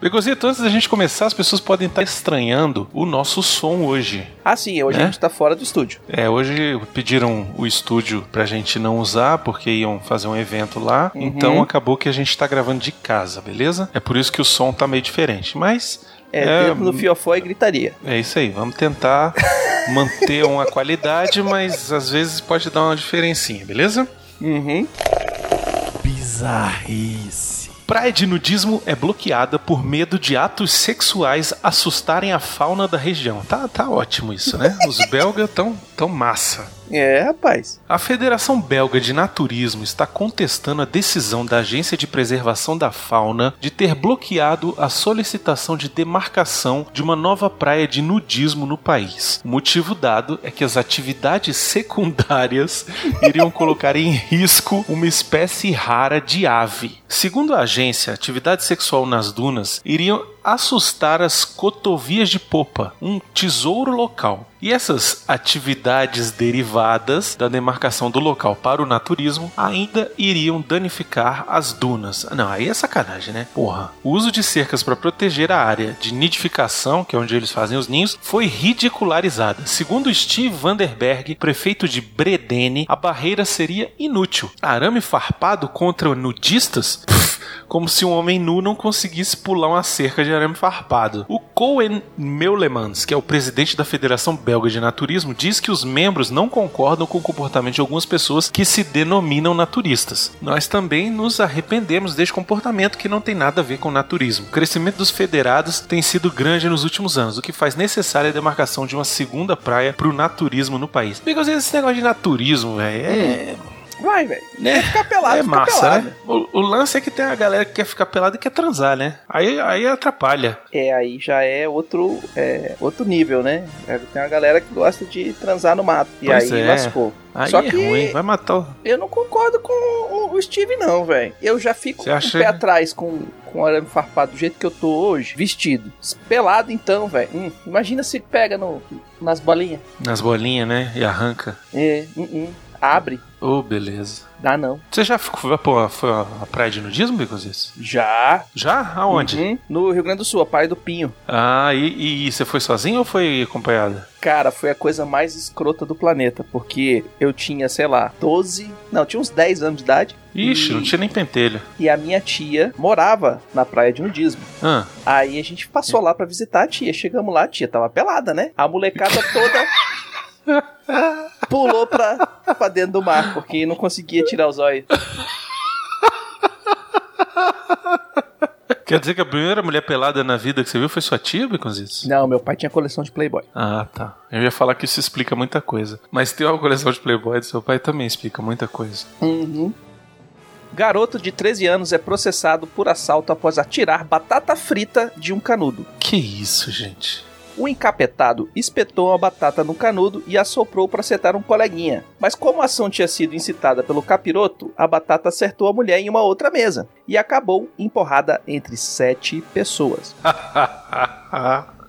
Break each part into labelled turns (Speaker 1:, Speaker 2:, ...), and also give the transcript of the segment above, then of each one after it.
Speaker 1: Begozito, antes da gente começar, as pessoas podem estar estranhando o nosso som hoje.
Speaker 2: Ah, sim, hoje
Speaker 1: É?
Speaker 2: a gente tá fora do estúdio.
Speaker 1: É, hoje pediram o estúdio pra gente não usar, porque iam fazer um evento lá.
Speaker 2: Uhum.
Speaker 1: Então acabou que a gente tá gravando de casa, beleza? É por isso que o som tá meio diferente. Mas
Speaker 2: É,
Speaker 1: É,
Speaker 2: tempo do fiofó e gritaria.
Speaker 1: é isso aí, vamos tentar manter uma qualidade, mas às vezes pode dar uma diferencinha, beleza?
Speaker 2: Uhum.
Speaker 3: Bizarrice.
Speaker 1: Praia de nudismo é bloqueada por medo de atos sexuais assustarem a fauna da região. Tá, tá ótimo isso, né? Os belgas tão, tão massa.
Speaker 2: É, rapaz.
Speaker 1: A Federação Belga de Naturismo está contestando a decisão da Agência de Preservação da Fauna de ter bloqueado a solicitação de demarcação de uma nova praia de nudismo no país. O motivo dado é que as atividades secundárias iriam colocar em risco uma espécie rara de ave. Segundo a agência, a atividade sexual nas dunas iriam assustar as cotovias de popa, um tesouro local. E essas atividades derivadas da demarcação do local para o naturismo ainda iriam danificar as dunas. Não, aí é sacanagem, né? Porra. O uso de cercas para proteger a área de nidificação, que é onde eles fazem os ninhos, foi ridicularizada. Segundo Steve Vanderberg, prefeito de Bredene, a barreira seria inútil. Arame farpado contra nudistas? Pff, como se um homem nu não conseguisse pular uma cerca de arame farpado. O Cohen Meulemans, que é o presidente da Federação Belga de Naturismo, diz que os membros não concordam com o comportamento de algumas pessoas que se denominam naturistas. Nós também nos arrependemos deste comportamento que não tem nada a ver com naturismo. O crescimento dos federados tem sido grande nos últimos anos, o que faz necessária a demarcação de uma segunda praia para o naturismo no país. Because esse negócio de naturismo, velho, é...
Speaker 2: Vai, velho.
Speaker 1: Né?
Speaker 2: Ficar pelado,
Speaker 1: É
Speaker 2: fica
Speaker 1: massa,
Speaker 2: pelado.
Speaker 1: né? O, o lance é que tem a galera que quer ficar pelada e quer transar, né? Aí, aí atrapalha.
Speaker 2: É, aí já é outro, é, outro nível, né? É, Tem uma galera que gosta de transar no mato. E
Speaker 1: Pois
Speaker 2: aí
Speaker 1: é.
Speaker 2: lascou.
Speaker 1: Aí
Speaker 2: Só
Speaker 1: é
Speaker 2: que
Speaker 1: ruim, vai matar o.
Speaker 2: eu não concordo com o- Steve, não, velho. Eu já fico
Speaker 1: Você
Speaker 2: com
Speaker 1: acha-
Speaker 2: o pé atrás com, com o arame farpado do jeito que eu tô hoje, vestido. Pelado, então, velho. Hum, imagina se pega no, nas bolinhas.
Speaker 1: Nas bolinhas, né? E arranca.
Speaker 2: É, hum, hum. Abre.
Speaker 1: Ô, beleza.
Speaker 2: Dá não.
Speaker 1: Você já ficou, pô, foi a, praia de nudismo, Bicos?
Speaker 2: Já.
Speaker 1: Já? Aonde?
Speaker 2: Uhum. No Rio Grande do Sul, a Praia do Pinho.
Speaker 1: Ah, e, e você foi sozinho ou foi acompanhada?
Speaker 2: Cara, foi a coisa mais escrota do planeta, porque eu tinha, sei lá, 12, não, tinha uns 10 anos de idade.
Speaker 1: Ixi,
Speaker 2: e,
Speaker 1: não tinha nem pentelho.
Speaker 2: e a minha tia morava na praia de nudismo.
Speaker 1: Ah,
Speaker 2: Aí a gente passou lá pra visitar a tia. Chegamos lá, a tia tava pelada, né? A molecada toda pulou pra, pra dentro do mar, porque não conseguia tirar os olhos.
Speaker 1: quer dizer que a primeira mulher pelada na vida que você viu foi sua tia, Baconzitos?
Speaker 2: Não, meu pai tinha coleção de Playboy.
Speaker 1: Ah, tá. Eu ia falar que isso explica muita coisa. Mas ter uma coleção de Playboy do seu pai também explica muita coisa.
Speaker 2: Uhum. Garoto de 13 anos é processado por assalto após atirar batata frita de um canudo.
Speaker 1: Que isso, gente?
Speaker 2: O encapetado espetou uma batata no canudo e assoprou para acertar um coleguinha. Mas como a ação tinha sido incitada pelo capiroto, a batata acertou a mulher em uma outra mesa e acabou empurrada entre sete pessoas.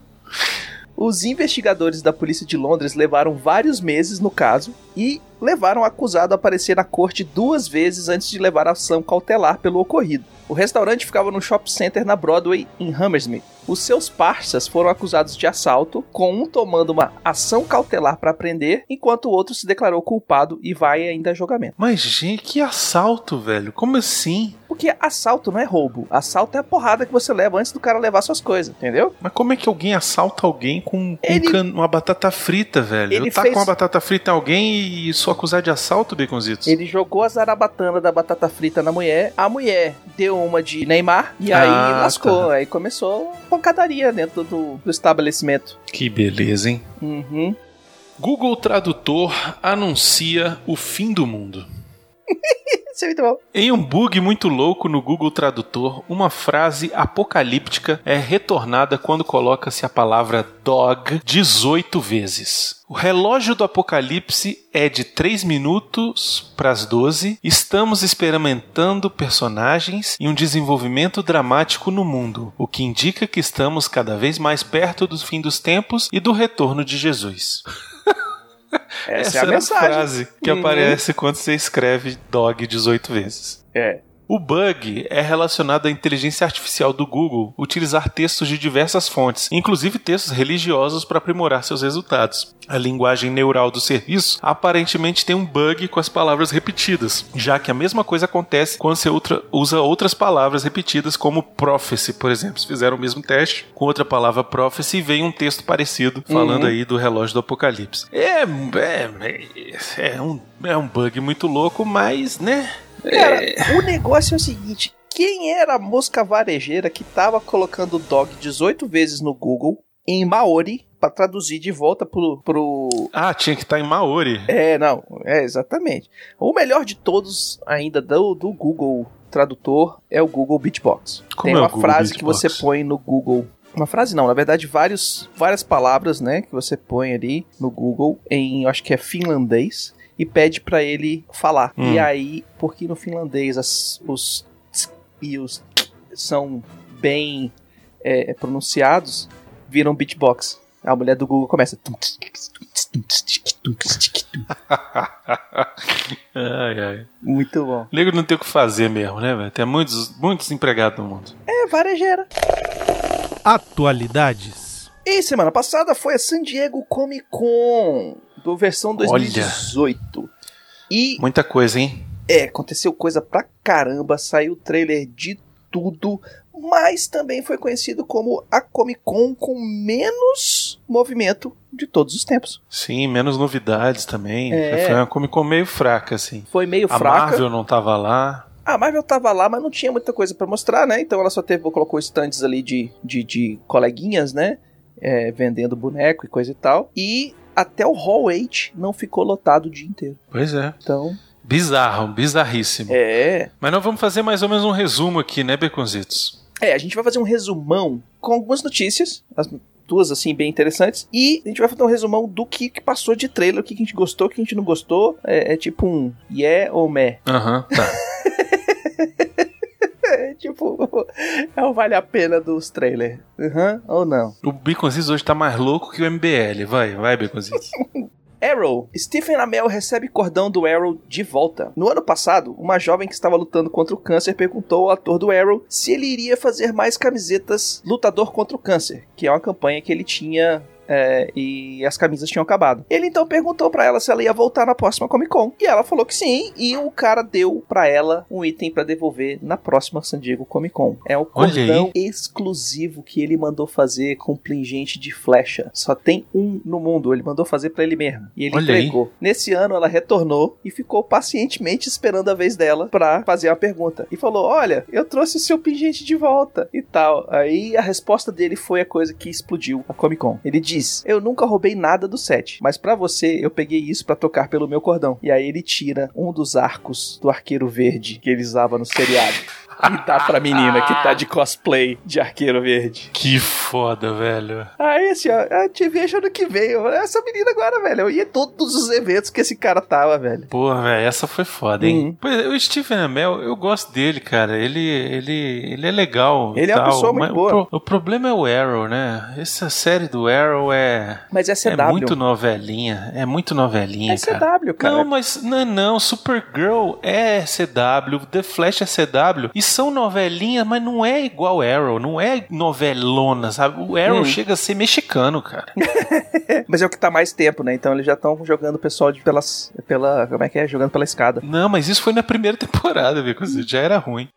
Speaker 2: Os investigadores da polícia de Londres levaram vários meses no caso e levaram o acusado a aparecer na corte duas vezes antes de levar a ação cautelar pelo ocorrido. O restaurante ficava no shopping center na Broadway, em Hammersmith. Os seus parças foram acusados de assalto, com um tomando uma ação cautelar para prender, enquanto o outro se declarou culpado e vai ainda a julgamento.
Speaker 1: Mas, gente, que assalto, velho. Como assim?
Speaker 2: Porque assalto não é roubo. Assalto é a porrada que você leva antes do cara levar suas coisas, entendeu?
Speaker 1: Mas como é que alguém assalta alguém com, com
Speaker 2: Ele-
Speaker 1: can- uma batata frita, velho?
Speaker 2: Ele
Speaker 1: Eu tá
Speaker 2: fez-
Speaker 1: com uma batata frita em alguém e sou acusado de assalto, Baconzitos?
Speaker 2: Ele jogou a zarabatana da batata frita na mulher, a mulher deu uma de Neymar e aí
Speaker 1: Ah,
Speaker 2: lascou.
Speaker 1: tá.
Speaker 2: Aí começou pancadaria dentro do, do estabelecimento.
Speaker 1: Que beleza, hein?
Speaker 2: Uhum.
Speaker 1: Google Tradutor anuncia o fim do mundo.
Speaker 2: Isso é muito bom.
Speaker 1: Em um bug muito louco no Google Tradutor, uma frase apocalíptica é retornada quando coloca-se a palavra dog 18 vezes. O relógio do apocalipse é de 3 minutos para as 12. Estamos experimentando personagens e um desenvolvimento dramático no mundo, o que indica que estamos cada vez mais perto do fim dos tempos e do retorno de Jesus.
Speaker 2: Essa,
Speaker 1: Essa
Speaker 2: é a mensagem.
Speaker 1: frase que
Speaker 2: Uhum.
Speaker 1: aparece quando você escreve dog 18 vezes.
Speaker 2: É.
Speaker 1: O bug é relacionado à inteligência artificial do Google utilizar textos de diversas fontes, inclusive textos religiosos para aprimorar seus resultados. A linguagem neural do serviço aparentemente tem um bug com as palavras repetidas, já que a mesma coisa acontece quando você usa outras palavras repetidas, como prophecy, por exemplo. Se fizeram o mesmo teste com outra palavra prophecy e vem um texto parecido falando
Speaker 2: Uhum.
Speaker 1: aí do relógio do apocalipse. É, é, é, um, é um bug muito louco, mas, né?
Speaker 2: Cara, o negócio é o seguinte: quem era a mosca varejeira que tava colocando dog 18 vezes no Google em Maori pra traduzir de volta pro. pro...
Speaker 1: Ah, tinha que estar em Maori.
Speaker 2: É, não, é exatamente. O melhor de todos ainda do, do Google Tradutor é o Google Beatbox.
Speaker 1: Como
Speaker 2: Tem
Speaker 1: é
Speaker 2: uma frase que
Speaker 1: Beatbox?
Speaker 2: você põe no Google. Uma frase não, na verdade, vários, várias palavras, né, que você põe ali no Google em, acho que é finlandês, e pede pra ele falar.
Speaker 1: Hum.
Speaker 2: E aí, porque no finlandês as, os ts e os t são bem é, pronunciados, viram beatbox. A mulher do Google começa.
Speaker 1: ai, ai.
Speaker 2: Muito bom.
Speaker 1: Nego não tem o que fazer mesmo, né, velho? Tem muitos, muitos empregados no mundo.
Speaker 2: É varejeira.
Speaker 3: Atualidades.
Speaker 2: E semana passada foi a San Diego Comic Con, do versão 2018. E
Speaker 1: Muita coisa, hein?
Speaker 2: é, aconteceu coisa pra caramba, saiu trailer de tudo, mas também foi conhecido como a Comic Con com menos movimento de todos os tempos.
Speaker 1: Sim, menos novidades também.
Speaker 2: É.
Speaker 1: Foi uma Comic Con meio fraca, assim.
Speaker 2: Foi meio
Speaker 1: A
Speaker 2: fraca.
Speaker 1: Marvel não tava lá.
Speaker 2: A Marvel tava lá, mas não tinha muita coisa pra mostrar, né? Então ela só teve, colocou stands ali de, de, de coleguinhas, né? É, vendendo boneco e coisa e tal. E até o Hall 8 não ficou lotado o dia inteiro.
Speaker 1: Pois é.
Speaker 2: Então,
Speaker 1: Bizarro, bizarríssimo.
Speaker 2: é.
Speaker 1: Mas nós vamos fazer mais ou menos um resumo aqui, né, Beconzitos?
Speaker 2: É, a gente vai fazer um resumão com algumas notícias, as duas assim bem interessantes, e a gente vai fazer um resumão do que, que passou de trailer, o que, que a gente gostou, o que a gente não gostou. É, é tipo um yeah ou meh.
Speaker 1: Aham, tá.
Speaker 2: É tipo, é o vale a pena dos trailers. Aham ou não.
Speaker 1: O Beconzitos hoje tá mais louco que o MBL. Vai, vai, Beconzitos.
Speaker 2: Arrow. Stephen Amell recebe cordão do Arrow de volta. No ano passado, uma jovem que estava lutando contra o câncer perguntou ao ator do Arrow se ele iria fazer mais camisetas Lutador contra o Câncer, que é uma campanha que ele tinha. É, e as camisas tinham acabado. Ele então perguntou pra ela se ela ia voltar na próxima Comic Con. E ela falou que sim. E o cara deu pra ela um item pra devolver na próxima San Diego Comic Con. É o cordão exclusivo que ele mandou fazer com plingente de flecha. Só tem um no mundo. Ele mandou fazer pra ele mesmo. E ele
Speaker 1: Olha aí.
Speaker 2: entregou. Nesse ano ela retornou e ficou pacientemente esperando a vez dela pra fazer uma pergunta. E falou: Olha, eu trouxe o seu pingente de volta e tal. Aí a resposta dele foi a coisa que explodiu a Comic Con. Ele Eu nunca roubei nada do set, mas pra você eu peguei isso pra tocar pelo meu cordão. E aí ele tira um dos arcos do arqueiro verde que ele usava no seriado. E dá pra menina que tá de cosplay de arqueiro verde.
Speaker 1: que foda, velho.
Speaker 2: Aí, assim, ó, eu te vejo ano que vem. Eu, essa menina agora, velho. Eu ia em todos os eventos que esse cara tava, velho.
Speaker 1: Porra, velho, essa foi foda, hein?
Speaker 2: Uhum.
Speaker 1: Pois, o Stephen Amell, eu gosto dele, cara. Ele, ele, ele é legal.
Speaker 2: Ele é uma
Speaker 1: tal,
Speaker 2: pessoa muito boa.
Speaker 1: O, pro- o problema é o Arrow, né? Essa série do Arrow é,
Speaker 2: Mas é
Speaker 1: é
Speaker 2: CW.
Speaker 1: muito novelinha. É muito novelinha,
Speaker 2: é
Speaker 1: cara.
Speaker 2: CW, cara.
Speaker 1: Não, mas não, não. Supergirl é CW, The Flash é CW. E são novelinhas, mas não é igual Arrow, não é novelona, sabe? O Arrow
Speaker 2: Hum.
Speaker 1: chega a ser mexicano, cara.
Speaker 2: Mas é o que tá mais tempo, né? Então eles já estão jogando o pessoal de pelas. pela. Como é que é? Jogando pela escada.
Speaker 1: Não, mas isso foi na primeira temporada, viu? Já era ruim.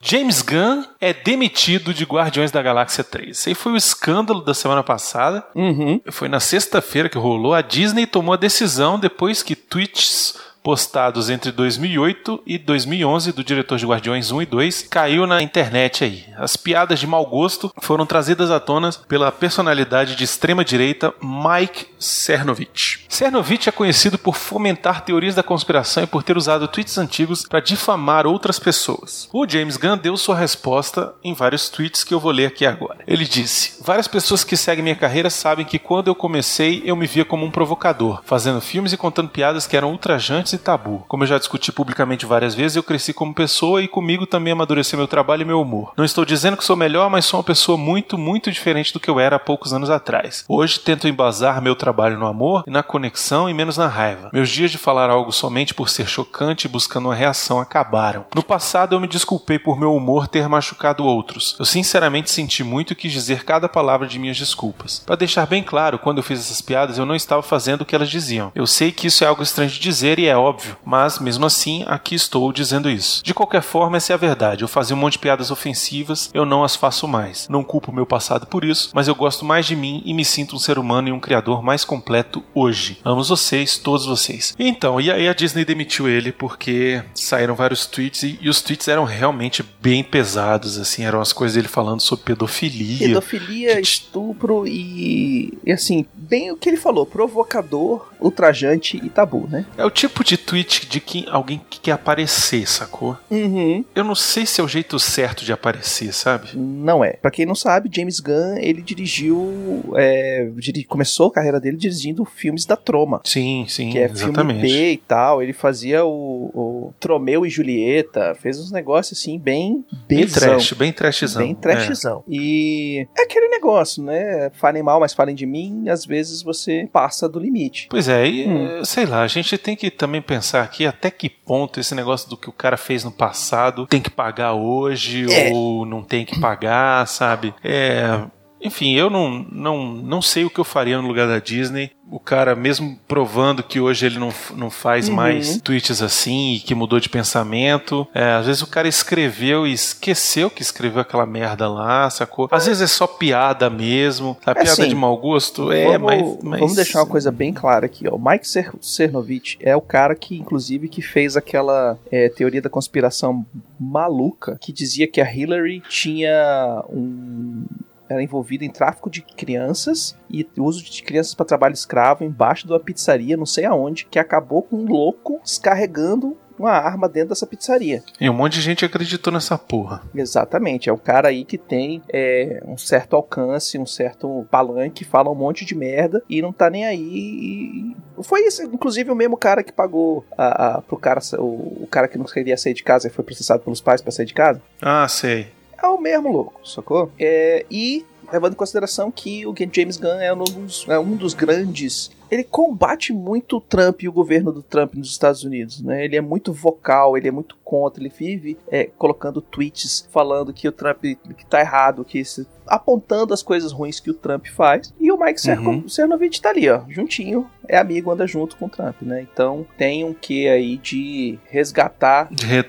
Speaker 1: James Gunn é demitido de Guardiões da Galáxia 3. Esse aí foi o escândalo da semana passada.
Speaker 2: Uhum.
Speaker 1: Foi na sexta-feira que rolou. A Disney tomou a decisão depois que tweets postados entre 2008 e 2011 do diretor de Guardiões 1 e 2 caiu na internet aí. As piadas de mau gosto foram trazidas à tona pela personalidade de extrema direita Mike Cernovich. Cernovich é conhecido por fomentar teorias da conspiração e por ter usado tweets antigos para difamar outras pessoas. O James Gunn deu sua resposta em vários tweets que eu vou ler aqui agora. Ele disse: Várias pessoas que seguem minha carreira sabem que quando eu comecei eu me via como um provocador, fazendo filmes e contando piadas que eram ultrajantes tabu. Como eu já discuti publicamente várias vezes, eu cresci como pessoa e comigo também amadureceu meu trabalho e meu humor. Não estou dizendo que sou melhor, mas sou uma pessoa muito, muito diferente do que eu era há poucos anos atrás. Hoje tento embasar meu trabalho no amor e na conexão e menos na raiva. Meus dias de falar algo somente por ser chocante e buscando uma reação acabaram. No passado eu me desculpei por meu humor ter machucado outros. Eu sinceramente senti muito e quis dizer cada palavra de minhas desculpas. Para deixar bem claro, quando eu fiz essas piadas, eu não estava fazendo o que elas diziam. Eu sei que isso é algo estranho de dizer e é óbvio, mas mesmo assim, aqui estou dizendo isso. De qualquer forma, essa é a verdade. Eu fazia um monte de piadas ofensivas, eu não as faço mais. Não culpo meu passado por isso, mas eu gosto mais de mim e me sinto um ser humano e um criador mais completo hoje. Amo vocês, todos vocês. Então, e aí a Disney demitiu ele porque saíram vários tweets e, e os tweets eram realmente bem pesados, assim, eram as coisas dele falando sobre pedofilia.
Speaker 2: Pedofilia, estupro e, e assim, bem o que ele falou, provocador, ultrajante e tabu, né?
Speaker 1: É o tipo de tweet de que alguém que quer aparecer, sacou?
Speaker 2: Uhum.
Speaker 1: Eu não sei se é o jeito certo de aparecer, sabe?
Speaker 2: Não é. Para quem não sabe, James Gunn, ele dirigiu, é, começou a carreira dele dirigindo filmes da Troma.
Speaker 1: Sim, sim,
Speaker 2: que é
Speaker 1: exatamente.
Speaker 2: filme B e tal. Ele fazia o, o Tromeu e Julieta, fez uns negócios assim bem
Speaker 1: bem trash, bem trashzão.
Speaker 2: Bem trashzão. É. E é aquele negócio, né? Falem mal, mas falem de mim, às vezes você passa do limite.
Speaker 1: Pois é, e hum. sei lá, a gente tem que também pensar aqui até que ponto esse negócio do que o cara fez no passado tem que pagar hoje é. ou não tem que pagar, sabe? É, enfim, eu não, não, não sei o que eu faria no lugar da Disney. O cara, mesmo provando que hoje ele não, não faz uhum. mais tweets assim e que mudou de pensamento, é, às vezes o cara escreveu e esqueceu que escreveu aquela merda lá, sacou? Às vezes é só piada mesmo, a é piada assim, de mau gosto. É,
Speaker 2: vamos,
Speaker 1: mas, mas,
Speaker 2: Vamos deixar uma coisa bem clara aqui, ó. O Mike Cernovich é o cara que, inclusive, que fez aquela é, teoria da conspiração maluca que dizia que a Hillary tinha um era envolvido em tráfico de crianças e uso de crianças para trabalho escravo embaixo de uma pizzaria, não sei aonde, que acabou com um louco descarregando uma arma dentro dessa pizzaria.
Speaker 1: E um monte de gente acreditou nessa porra.
Speaker 2: Exatamente. É um cara aí que tem é, um certo alcance, um certo palanque, fala um monte de merda e não tá nem aí. Foi isso, inclusive, o mesmo cara que pagou a, a, pro cara, o, o cara que não queria sair de casa e foi processado pelos pais para sair de casa.
Speaker 1: Ah, sei
Speaker 2: é o mesmo louco, sacou? É, e levando em consideração que o James Gunn é um dos, é um dos grandes. Ele combate muito o Trump e o governo do Trump nos Estados Unidos, né? Ele é muito vocal, ele é muito contra, ele vive é, colocando tweets falando que o Trump que tá errado, que apontando as coisas ruins que o Trump faz. E o Mike uhum. Cernovich tá ali, ó, juntinho, é amigo, anda junto com o Trump, né? Então tem um que aí de resgatar.
Speaker 1: Re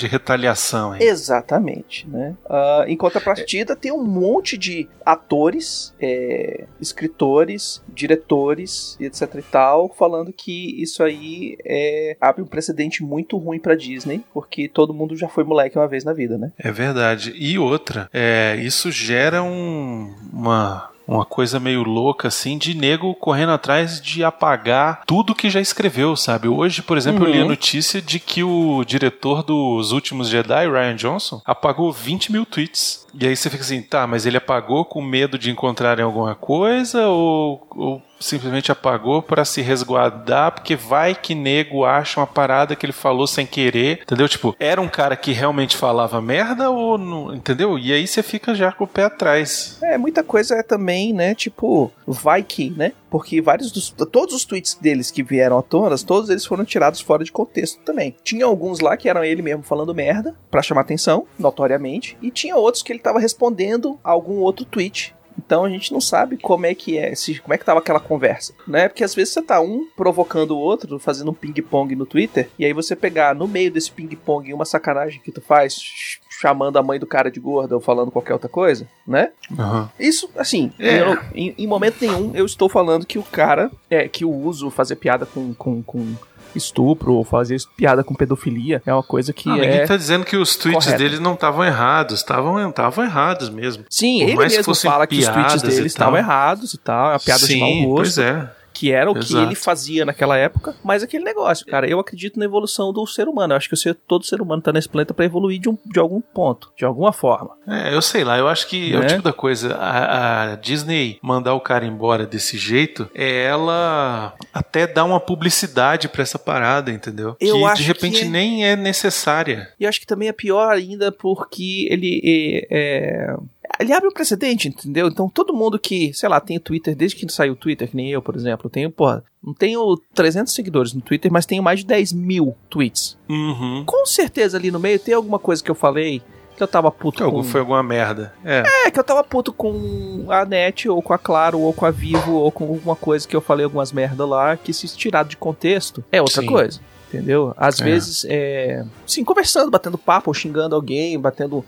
Speaker 1: de retaliação.
Speaker 2: Hein? Exatamente, né? Uh, em contrapartida, é. tem um monte de atores, é, escritores, diretores e etc e tal, falando que isso aí é, abre um precedente muito ruim para Disney, porque todo mundo já foi moleque uma vez na vida, né?
Speaker 1: É verdade. E outra, é, isso gera um, uma uma coisa meio louca, assim, de nego correndo atrás de apagar tudo que já escreveu, sabe? Hoje, por exemplo, uhum. eu li a uhum. notícia de que o diretor dos últimos Jedi, Ryan Johnson, apagou 20 mil tweets. E aí você fica assim, tá, mas ele apagou com medo de encontrarem alguma coisa ou, ou simplesmente apagou para se resguardar, porque vai que nego acha uma parada que ele falou sem querer, entendeu? Tipo, era um cara que realmente falava merda ou não, entendeu? E aí você fica já com o pé atrás.
Speaker 2: É, muita coisa é também, né, tipo, vai que, né? Porque vários dos todos os tweets deles que vieram à tona, todos eles foram tirados fora de contexto também. Tinha alguns lá que eram ele mesmo falando merda para chamar atenção, notoriamente, e tinha outros que ele tava respondendo a algum outro tweet então a gente não sabe como é que é, se, como é que tava aquela conversa, né? Porque às vezes você tá um provocando o outro, fazendo um ping-pong no Twitter, e aí você pegar no meio desse ping-pong uma sacanagem que tu faz, chamando a mãe do cara de gorda ou falando qualquer outra coisa, né?
Speaker 1: Uhum.
Speaker 2: Isso, assim, é. eu, em, em, momento nenhum eu estou falando que o cara, é, que o uso, fazer piada com, com, com estupro ou fazer piada com pedofilia é uma coisa que
Speaker 1: não,
Speaker 2: é.
Speaker 1: Ninguém tá dizendo que os tweets correto. dele não estavam errados, estavam estavam errados mesmo.
Speaker 2: Sim, Por ele mesmo fala que os tweets dele estavam errados e tal, é a piada
Speaker 1: Sim,
Speaker 2: de mau gosto.
Speaker 1: Pois é
Speaker 2: que era o que
Speaker 1: Exato.
Speaker 2: ele fazia naquela época, mas aquele negócio, cara, eu acredito na evolução do ser humano. Eu acho que o ser, todo ser humano tá nesse planeta pra evoluir de, um- de algum ponto, de alguma forma.
Speaker 1: É, eu sei lá, eu acho que é o
Speaker 2: Né?
Speaker 1: tipo da coisa. A, a Disney mandar o cara embora desse jeito é ela até dar uma publicidade pra essa parada, entendeu?
Speaker 2: Eu
Speaker 1: que
Speaker 2: acho
Speaker 1: de repente
Speaker 2: que é-
Speaker 1: nem é necessária.
Speaker 2: E eu acho que também é pior ainda porque ele é, é, ele abre um precedente, entendeu? Então todo mundo que, sei lá, tem o Twitter desde que saiu o Twitter, que nem eu, por exemplo, eu tenho, porra, não tenho 300 seguidores no Twitter, mas tenho mais de 10 mil tweets.
Speaker 1: Uhum.
Speaker 2: Com certeza ali no meio tem alguma coisa que eu falei que eu tava puto
Speaker 1: Algo
Speaker 2: com...
Speaker 1: foi alguma merda. É.
Speaker 2: É, que eu tava puto com a NET, ou com a Claro, ou com a Vivo, ou com alguma coisa que eu falei algumas merda lá, que se tirado de contexto, é outra
Speaker 1: Sim.
Speaker 2: coisa. Entendeu? Às
Speaker 1: É.
Speaker 2: vezes, é. Sim, conversando, batendo papo, ou xingando alguém, batendo.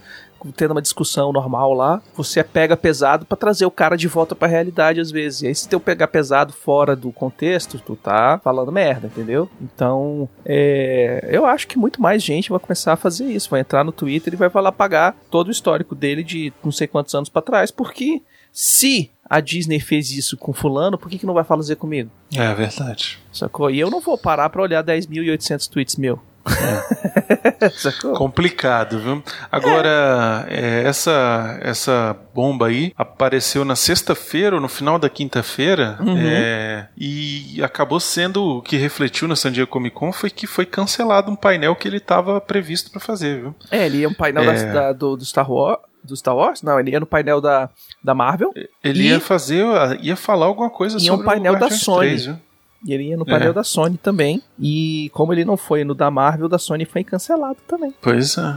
Speaker 2: Tendo uma discussão normal lá, você pega pesado pra trazer o cara de volta pra realidade às vezes. E aí, se tu pegar pesado fora do contexto, tu tá falando merda, entendeu? Então, é, eu acho que muito mais gente vai começar a fazer isso. Vai entrar no Twitter e vai falar pagar todo o histórico dele de não sei quantos anos pra trás, porque se a Disney fez isso com fulano, por que, que não vai fazer comigo?
Speaker 1: É verdade.
Speaker 2: Sacou? E eu não vou parar pra olhar 10.800 tweets meu. Sacou?
Speaker 1: Complicado, viu? Agora, é, essa, essa bomba aí apareceu na sexta-feira ou no final da quinta-feira
Speaker 2: Uhum.
Speaker 1: é, e acabou sendo o que refletiu na San Diego Comic Con foi que foi cancelado um painel que ele estava previsto para fazer, viu?
Speaker 2: É, ele ia no painel
Speaker 1: É.
Speaker 2: da- da- do, do Star Wars. Do Star Wars? Não, ele ia no painel da, da Marvel.
Speaker 1: Ele ia fazer, ia falar alguma coisa
Speaker 2: um
Speaker 1: sobre
Speaker 2: painel
Speaker 1: o
Speaker 2: da
Speaker 1: Guardiões
Speaker 2: Sony.
Speaker 1: 3, viu?
Speaker 2: E ele ia no painel
Speaker 1: É.
Speaker 2: da Sony também. E como ele não foi no da Marvel, o da Sony foi cancelado também.
Speaker 1: Pois é.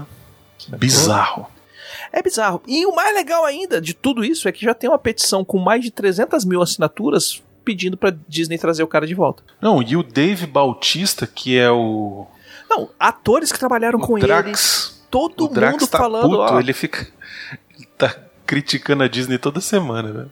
Speaker 1: Bizarro.
Speaker 2: É bizarro. E o mais legal ainda de tudo isso é que já tem uma petição com mais de 300 mil assinaturas pedindo pra Disney trazer o cara de volta.
Speaker 1: Não, e o Dave Bautista, que é o,
Speaker 2: Não, atores que trabalharam
Speaker 1: o
Speaker 2: com ele,
Speaker 1: Drax,
Speaker 2: todo
Speaker 1: o Drax
Speaker 2: mundo
Speaker 1: tá
Speaker 2: falando,
Speaker 1: puto,
Speaker 2: ó,
Speaker 1: ele fica ele tá criticando a Disney toda semana, velho.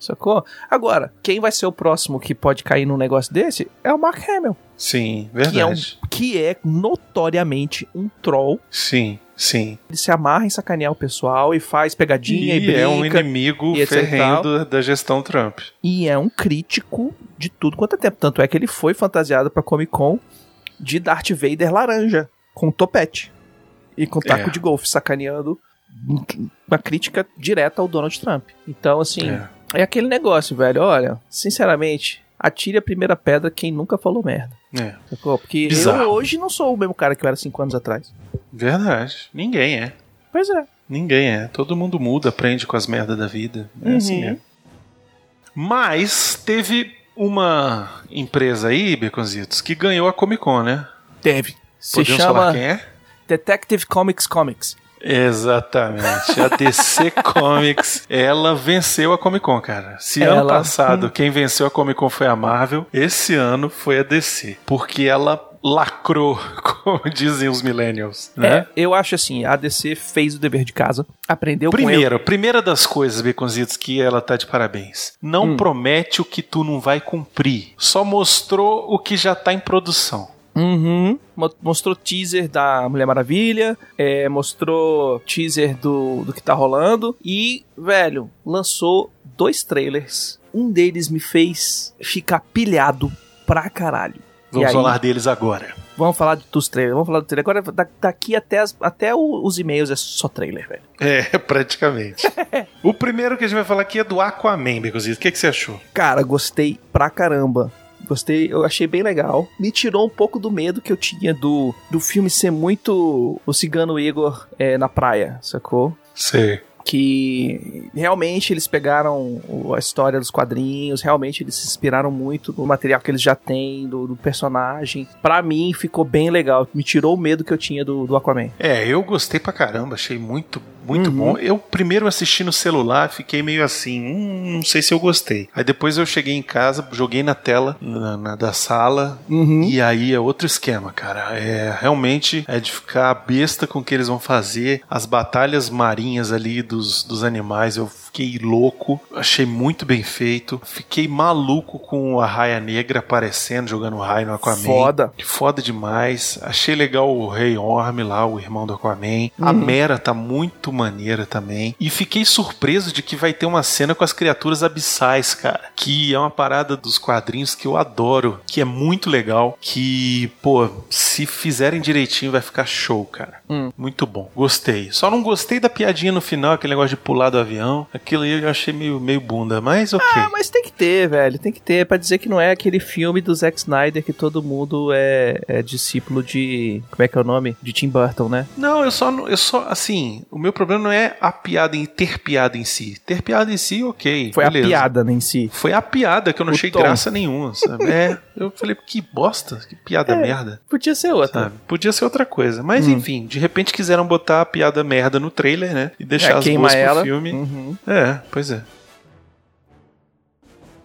Speaker 2: Sacou? Agora, quem vai ser o próximo que pode cair num negócio desse é o Mark Hamill,
Speaker 1: Sim,
Speaker 2: que é, um,
Speaker 1: verdade.
Speaker 2: que é notoriamente um troll.
Speaker 1: Sim, sim.
Speaker 2: Ele se amarra em sacanear o pessoal e faz pegadinha e,
Speaker 1: E
Speaker 2: brinca.
Speaker 1: é um inimigo
Speaker 2: e etc e
Speaker 1: ferrenho
Speaker 2: tal.
Speaker 1: do- da gestão Trump.
Speaker 2: E é um crítico de tudo quanto é tempo. Tanto é que ele foi fantasiado pra Comic Con de Darth Vader laranja, com topete. E com taco
Speaker 1: É.
Speaker 2: de golfe, sacaneando uma crítica direta ao Donald Trump. Então, assim,
Speaker 1: É.
Speaker 2: é, aquele negócio, velho. Olha, sinceramente, atire a primeira pedra quem nunca falou merda.
Speaker 1: É,
Speaker 2: Sacou? Porque
Speaker 1: Bizarro.
Speaker 2: eu hoje não sou o mesmo cara que eu era cinco anos atrás.
Speaker 1: verdade. Ninguém é.
Speaker 2: Pois é.
Speaker 1: Ninguém é. Todo mundo muda, aprende com as merdas da vida. É
Speaker 2: Uhum.
Speaker 1: assim mesmo. Mas teve uma empresa aí, Beconzitos, que ganhou a Comic Con, né?
Speaker 2: Teve. Se
Speaker 1: Podemos falar
Speaker 2: chama
Speaker 1: quem é?
Speaker 2: Detective Comics Comics.
Speaker 1: Exatamente. A DC Comics, ela venceu a Comic Con, cara. Se ano
Speaker 2: Ela-
Speaker 1: passado quem venceu a Comic Con foi a Marvel, esse ano foi a DC. Porque ela lacrou, como dizem os millennials, né?
Speaker 2: É, eu acho assim, a DC fez o dever de casa, aprendeu.
Speaker 1: Primeiro, primeira das coisas, Beconzitos, que ela tá de parabéns. Não
Speaker 2: Hum.
Speaker 1: promete o que tu não vai cumprir. Só mostrou o que já tá em produção.
Speaker 2: Uhum. Mo- Mostrou teaser da Mulher Maravilha, é, mostrou teaser do, do que tá rolando e, velho, lançou dois trailers. Um deles me fez ficar pilhado pra caralho.
Speaker 1: Vamos
Speaker 2: aí-
Speaker 1: falar deles agora.
Speaker 2: Vamos falar dos trailers, vamos falar do trailer. Agora, da- daqui até, as- até os e-mails é só trailer, velho.
Speaker 1: É, praticamente. o primeiro que a gente vai falar aqui é do Aquaman, Beconzitos. O que, que você achou?
Speaker 2: Cara, gostei pra caramba. Gostei, eu achei bem legal. Me tirou um pouco do medo que eu tinha do, do filme ser muito o cigano Igor é, na praia, sacou?
Speaker 1: Sei.
Speaker 2: que realmente eles pegaram a história dos quadrinhos, realmente eles se inspiraram muito no material que eles já têm, do, do personagem. Pra mim ficou bem legal, me tirou o medo que eu tinha do, do Aquaman.
Speaker 1: É, eu gostei pra caramba, achei muito, muito
Speaker 2: Uhum.
Speaker 1: bom. Eu primeiro assisti no celular, fiquei meio assim, hum, não sei se eu gostei. Aí depois eu cheguei em casa, joguei na tela na, na- da sala.
Speaker 2: Uhum.
Speaker 1: E aí é outro esquema, cara. É realmente é de ficar besta com o que eles vão fazer. As batalhas marinhas ali dos, dos animais, eu fiquei louco. Achei muito bem feito. Fiquei maluco com a Raia Negra aparecendo, jogando raio no Aquaman.
Speaker 2: Foda.
Speaker 1: Foda demais. Achei legal o Rei Orm lá, o irmão do Aquaman. A
Speaker 2: Uhum.
Speaker 1: Mera tá muito muito maneira também. E fiquei surpreso de que vai ter uma cena com as criaturas abissais, cara. Que é uma parada dos quadrinhos que eu adoro, que é muito legal. Que, pô, se fizerem direitinho vai ficar show, cara.
Speaker 2: Hum.
Speaker 1: Muito bom. Gostei. Só não gostei da piadinha no final, aquele negócio de pular do avião. Aquilo aí eu achei meio, meio bunda, mas ok.
Speaker 2: Ah, mas tem que ter, velho. Tem que ter. Pra dizer que não é aquele filme do Zack Snyder que todo mundo é, é discípulo de. Como é que é o nome? De Tim Burton, né?
Speaker 1: Não, eu só, eu só, assim, o meu problema não é a piada em ter piada em si. Ter piada em si, ok.
Speaker 2: Foi
Speaker 1: beleza.
Speaker 2: a piada em si.
Speaker 1: Foi a piada que eu não
Speaker 2: O
Speaker 1: achei
Speaker 2: tom.
Speaker 1: graça nenhuma, sabe? é, eu falei, que bosta, que piada
Speaker 2: É.
Speaker 1: merda.
Speaker 2: Podia ser outra.
Speaker 1: Sabe? Podia ser outra coisa. Mas
Speaker 2: Hum.
Speaker 1: enfim, de repente quiseram botar a piada merda no trailer, né? E deixar
Speaker 2: É,
Speaker 1: as boas pro filme.
Speaker 2: Uhum.
Speaker 1: É, pois é.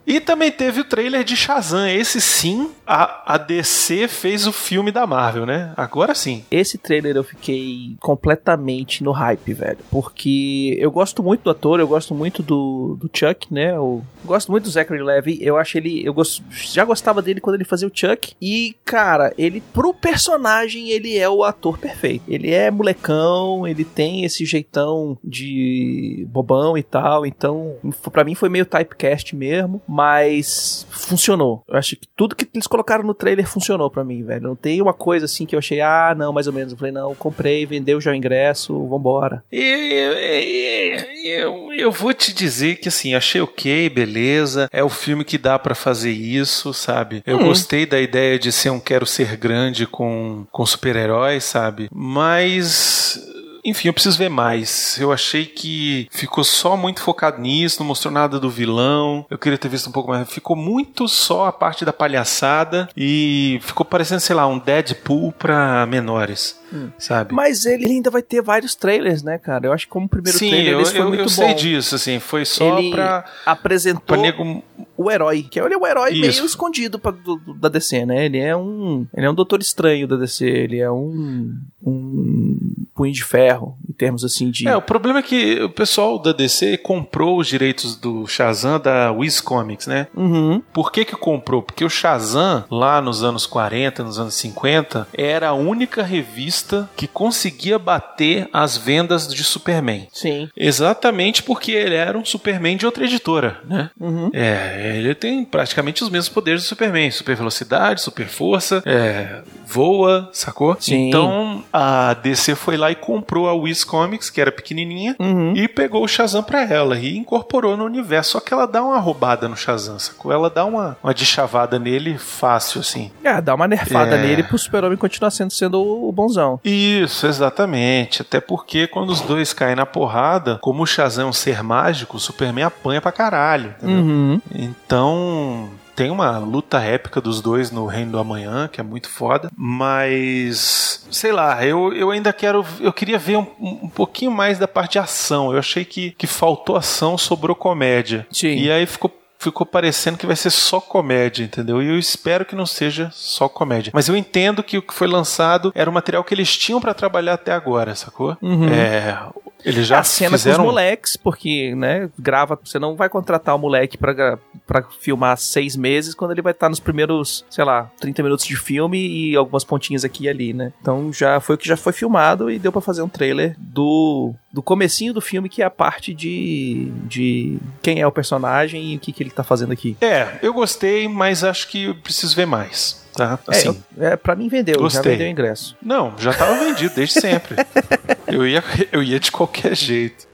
Speaker 1: E também teve o trailer de Shazam. Esse sim, a, a DC fez o filme da Marvel, né? Agora sim.
Speaker 2: Esse trailer eu fiquei completamente no hype, velho. Porque eu gosto muito do ator, eu gosto muito do, do Chuck, né? Eu gosto muito do Zachary Levy. Eu acho ele. Eu gosto, já gostava dele quando ele fazia o Chuck. E, cara, ele, pro personagem, ele é o ator perfeito. Ele é molecão, ele tem esse jeitão de bobão e tal. Então, pra mim foi meio typecast mesmo. Mas funcionou. Eu acho que tudo que eles colocaram no trailer funcionou pra mim, velho. Não tem uma coisa assim que eu achei, ah, não, mais ou menos. Eu falei, não, comprei, vendeu já o ingresso, vambora.
Speaker 1: E- e- Eu, eu vou te dizer que assim, achei ok, beleza. É o filme que dá pra fazer isso, sabe? Eu
Speaker 2: Hum.
Speaker 1: gostei da ideia de ser um quero ser grande com, com super-heróis, sabe? Mas. Enfim, eu preciso ver mais. Eu achei que ficou só muito focado nisso, não mostrou nada do vilão. Eu queria ter visto um pouco mais. Ficou muito só a parte da palhaçada e ficou parecendo, sei lá, um Deadpool pra menores,
Speaker 2: Hum.
Speaker 1: sabe?
Speaker 2: Mas ele ainda vai ter vários trailers, né, cara? Eu acho que como primeiro
Speaker 1: Sim,
Speaker 2: trailer
Speaker 1: eu,
Speaker 2: esse foi
Speaker 1: eu,
Speaker 2: muito
Speaker 1: eu
Speaker 2: bom.
Speaker 1: sei disso, assim, foi só
Speaker 2: ele
Speaker 1: pra, pra
Speaker 2: apresentou
Speaker 1: nego.
Speaker 2: o herói, que ele é um herói
Speaker 1: Isso.
Speaker 2: meio escondido pra, do- do- da DC, né? Ele é um, ele é um doutor estranho da DC, ele é um, um punho de ferro em termos assim de
Speaker 1: É, o problema é que o pessoal da DC comprou os direitos do Shazam da Wiz Comics, né?
Speaker 2: Uhum.
Speaker 1: Por que que comprou? Porque o Shazam, lá nos anos 40, nos anos 50, era a única revista que conseguia bater as vendas de Superman.
Speaker 2: Sim.
Speaker 1: Exatamente porque ele era um Superman de outra editora, né?
Speaker 2: Uhum.
Speaker 1: É, ele tem praticamente os mesmos poderes do Superman: super velocidade, super força, é, voa, sacou?
Speaker 2: Sim.
Speaker 1: Então a DC foi lá e comprou a Wiz Comics, que era pequenininha,
Speaker 2: Uhum.
Speaker 1: e pegou o Shazam pra ela e incorporou no universo. Só que ela dá uma roubada no Shazam, sacou? Ela dá uma, uma deschavada nele fácil, assim.
Speaker 2: É, dá uma nerfada
Speaker 1: É.
Speaker 2: nele pro Super-Homem continuar sendo, sendo o bonzão.
Speaker 1: Isso, exatamente. Até porque quando os dois caem na porrada, como o Shazam é um ser mágico, o Superman apanha pra caralho. Entendeu?
Speaker 2: Uhum.
Speaker 1: Então, tem uma luta épica dos dois no Reino do Amanhã, que é muito foda, mas sei lá, eu, eu ainda quero, eu queria ver um, um pouquinho mais da parte de ação. Eu achei que, que faltou ação, sobrou comédia.
Speaker 2: Sim.
Speaker 1: E aí ficou ficou parecendo que vai ser só comédia, entendeu? E eu espero que não seja só comédia. Mas eu entendo que o que foi lançado era o material que eles tinham pra trabalhar até agora, sacou?
Speaker 2: Uhum.
Speaker 1: É, eles já
Speaker 2: a cena com
Speaker 1: fizeram
Speaker 2: os moleques, porque, né, grava, você não vai contratar o moleque pra, pra filmar seis meses quando ele vai estar nos primeiros, sei lá, 30 minutos de filme e algumas pontinhas aqui e ali, né? Então já foi o que já foi filmado e deu pra fazer um trailer do, do comecinho do filme, que é a parte de, de quem é o personagem e o que, que ele tá fazendo aqui.
Speaker 1: É, eu gostei, mas acho que eu preciso ver mais. Tá? Assim,
Speaker 2: é, eu, é, pra mim vendeu, já
Speaker 1: Gostei.
Speaker 2: vendeu o ingresso.
Speaker 1: Não, já estava vendido desde sempre. eu, ia, eu ia de qualquer jeito.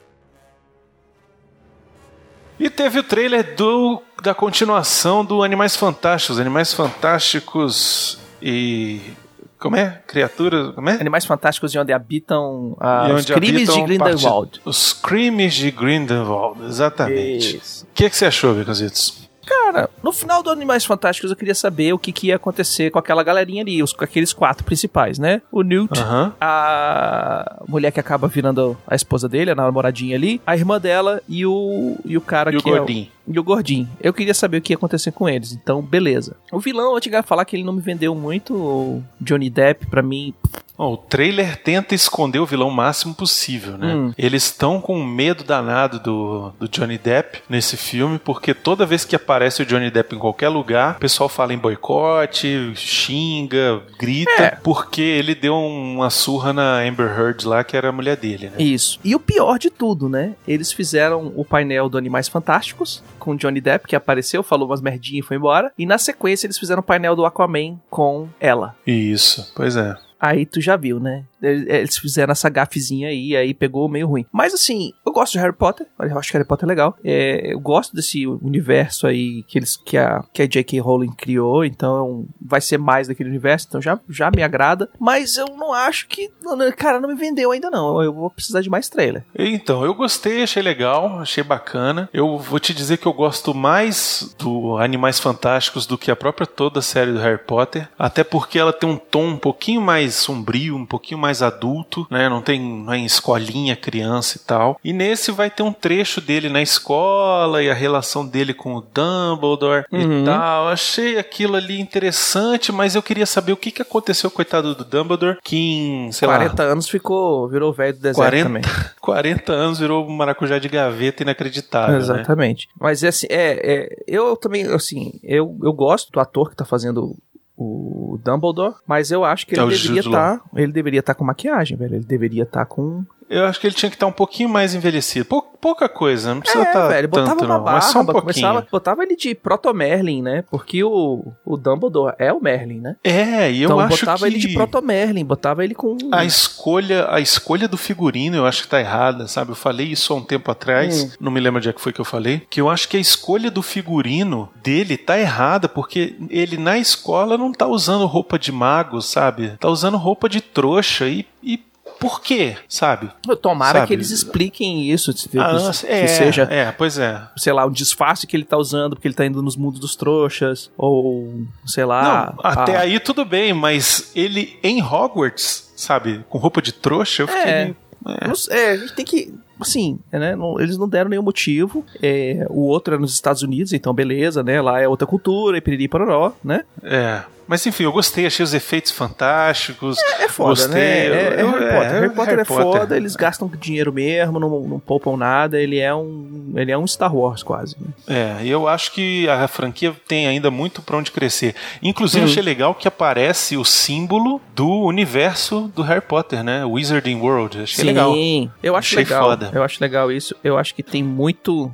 Speaker 1: E teve o trailer do, da continuação do Animais Fantásticos. Animais Fantásticos e. Como é? Criaturas. Como é?
Speaker 2: Animais Fantásticos de onde habitam ah,
Speaker 1: E
Speaker 2: os
Speaker 1: onde
Speaker 2: crimes
Speaker 1: habitam
Speaker 2: de Grindelwald.
Speaker 1: parte- Os crimes de Grindelwald, exatamente. O que, que você achou, Becositos?
Speaker 2: Cara, no final do Animais Fantásticos eu queria saber o que, que ia acontecer com aquela galerinha ali, os, com aqueles quatro principais, né? O Newt, a mulher que acaba virando a esposa dele, a namoradinha ali, a irmã dela e o, e o cara
Speaker 1: E o
Speaker 2: que é o-
Speaker 1: Gordinho.
Speaker 2: E o Gordinho. Eu queria saber o que ia acontecer com eles, então beleza. O vilão, eu tinha que falar que ele não me vendeu muito. O Johnny Depp, pra mim.
Speaker 1: o trailer tenta esconder o vilão o máximo possível, né?
Speaker 2: Hum.
Speaker 1: Eles estão com medo danado do, do Johnny Depp nesse filme, porque toda vez que aparece o Johnny Depp em qualquer lugar, o pessoal fala em boicote, xinga, grita,
Speaker 2: É.
Speaker 1: porque ele deu uma surra na Amber Heard lá, que era a mulher dele, né?
Speaker 2: Isso. E o pior de tudo, né? Eles fizeram o painel do Animais Fantásticos com Johnny Depp, que apareceu, falou umas merdinhas e foi embora. E na sequência eles fizeram o painel do Aquaman com ela.
Speaker 1: Isso, pois é.
Speaker 2: Aí tu já viu, né? Eles fizeram essa gafezinha aí, aí pegou meio ruim. Mas assim, eu gosto de Harry Potter. Eu acho que Harry Potter é legal. É, eu gosto desse universo aí que, eles, que, a, que a J.K. Rowling criou. Então vai ser mais daquele universo. Então já, já me agrada. Mas eu não acho que. Cara, não me vendeu ainda não. Eu vou precisar de mais trailer.
Speaker 1: Então, eu gostei, achei legal, achei bacana. Eu vou te dizer que eu gosto mais do Animais Fantásticos do que a própria toda a série do Harry Potter. Até porque ela tem um tom um pouquinho mais sombrio, um pouquinho mais adulto, né? Não tem não é em escolinha, criança e tal. E nesse vai ter um trecho dele na escola e a relação dele com o Dumbledore
Speaker 2: Uhum.
Speaker 1: e tal. Achei aquilo ali interessante, mas eu queria saber o que, que aconteceu, coitado do Dumbledore, que em, sei lá,
Speaker 2: 40 anos ficou, virou velho do deserto
Speaker 1: 40,
Speaker 2: também.
Speaker 1: 40 anos virou um maracujá de gaveta inacreditável, né?
Speaker 2: Exatamente. Mas é assim, é, é, eu também, assim, eu, eu gosto do ator que tá fazendo o Dumbledore, mas eu acho que
Speaker 1: É
Speaker 2: ele
Speaker 1: o
Speaker 2: deveria estar, ele deveria estar com maquiagem, velho. Ele deveria estar com
Speaker 1: Eu acho que ele tinha que estar um pouquinho mais envelhecido. Pou- pouca coisa, não precisa
Speaker 2: é,
Speaker 1: estar
Speaker 2: velho, botava
Speaker 1: tanto
Speaker 2: uma
Speaker 1: não, mas só um
Speaker 2: barba,
Speaker 1: pouquinho.
Speaker 2: botava ele de proto-Merlin, né? Porque o, o Dumbledore é o Merlin, né?
Speaker 1: É, e eu
Speaker 2: então
Speaker 1: acho
Speaker 2: botava
Speaker 1: que
Speaker 2: ele de proto-Merlin, botava ele com
Speaker 1: a escolha, a escolha do figurino eu acho que tá errada, sabe? Eu falei isso há um tempo atrás,
Speaker 2: Hum.
Speaker 1: não me lembro onde é que foi que eu falei, que eu acho que a escolha do figurino dele tá errada, porque ele na escola não tá usando roupa de mago, sabe? Tá usando roupa de trouxa e, e por quê, sabe?
Speaker 2: Tomara
Speaker 1: Sabe?
Speaker 2: que eles expliquem isso, que,
Speaker 1: Ah,
Speaker 2: que
Speaker 1: é,
Speaker 2: seja
Speaker 1: é, pois é.
Speaker 2: sei lá, um disfarce que ele tá usando porque ele tá indo nos mundos dos trouxas, ou, sei lá...
Speaker 1: Não, até
Speaker 2: a-
Speaker 1: aí tudo bem, mas ele em Hogwarts, sabe, com roupa de trouxa, eu fiquei.
Speaker 2: É.
Speaker 1: é.
Speaker 2: É, a gente tem que. Assim, né? não- eles não deram nenhum motivo. É, o outro é nos Estados Unidos, então beleza, né? Lá é outra cultura, e piriri pororó, né?
Speaker 1: É. Mas enfim, eu gostei, achei os efeitos fantásticos.
Speaker 2: É foda,
Speaker 1: Gostei,
Speaker 2: né? É,
Speaker 1: eu-
Speaker 2: é Harry
Speaker 1: eu-
Speaker 2: Potter.
Speaker 1: é,
Speaker 2: Harry Potter
Speaker 1: Harry
Speaker 2: é
Speaker 1: Potter.
Speaker 2: foda, eles gastam dinheiro mesmo, não, não poupam nada. Ele é um. Ele é um Star Wars quase. né?
Speaker 1: É, e eu acho que a franquia tem ainda muito pra onde crescer. Inclusive,
Speaker 2: Hum.
Speaker 1: achei legal que aparece o símbolo do universo do Harry Potter, né? Wizarding World. Achei legal.
Speaker 2: eu acho
Speaker 1: Achei
Speaker 2: legal.
Speaker 1: foda.
Speaker 2: Eu acho legal isso. Eu acho que tem muito.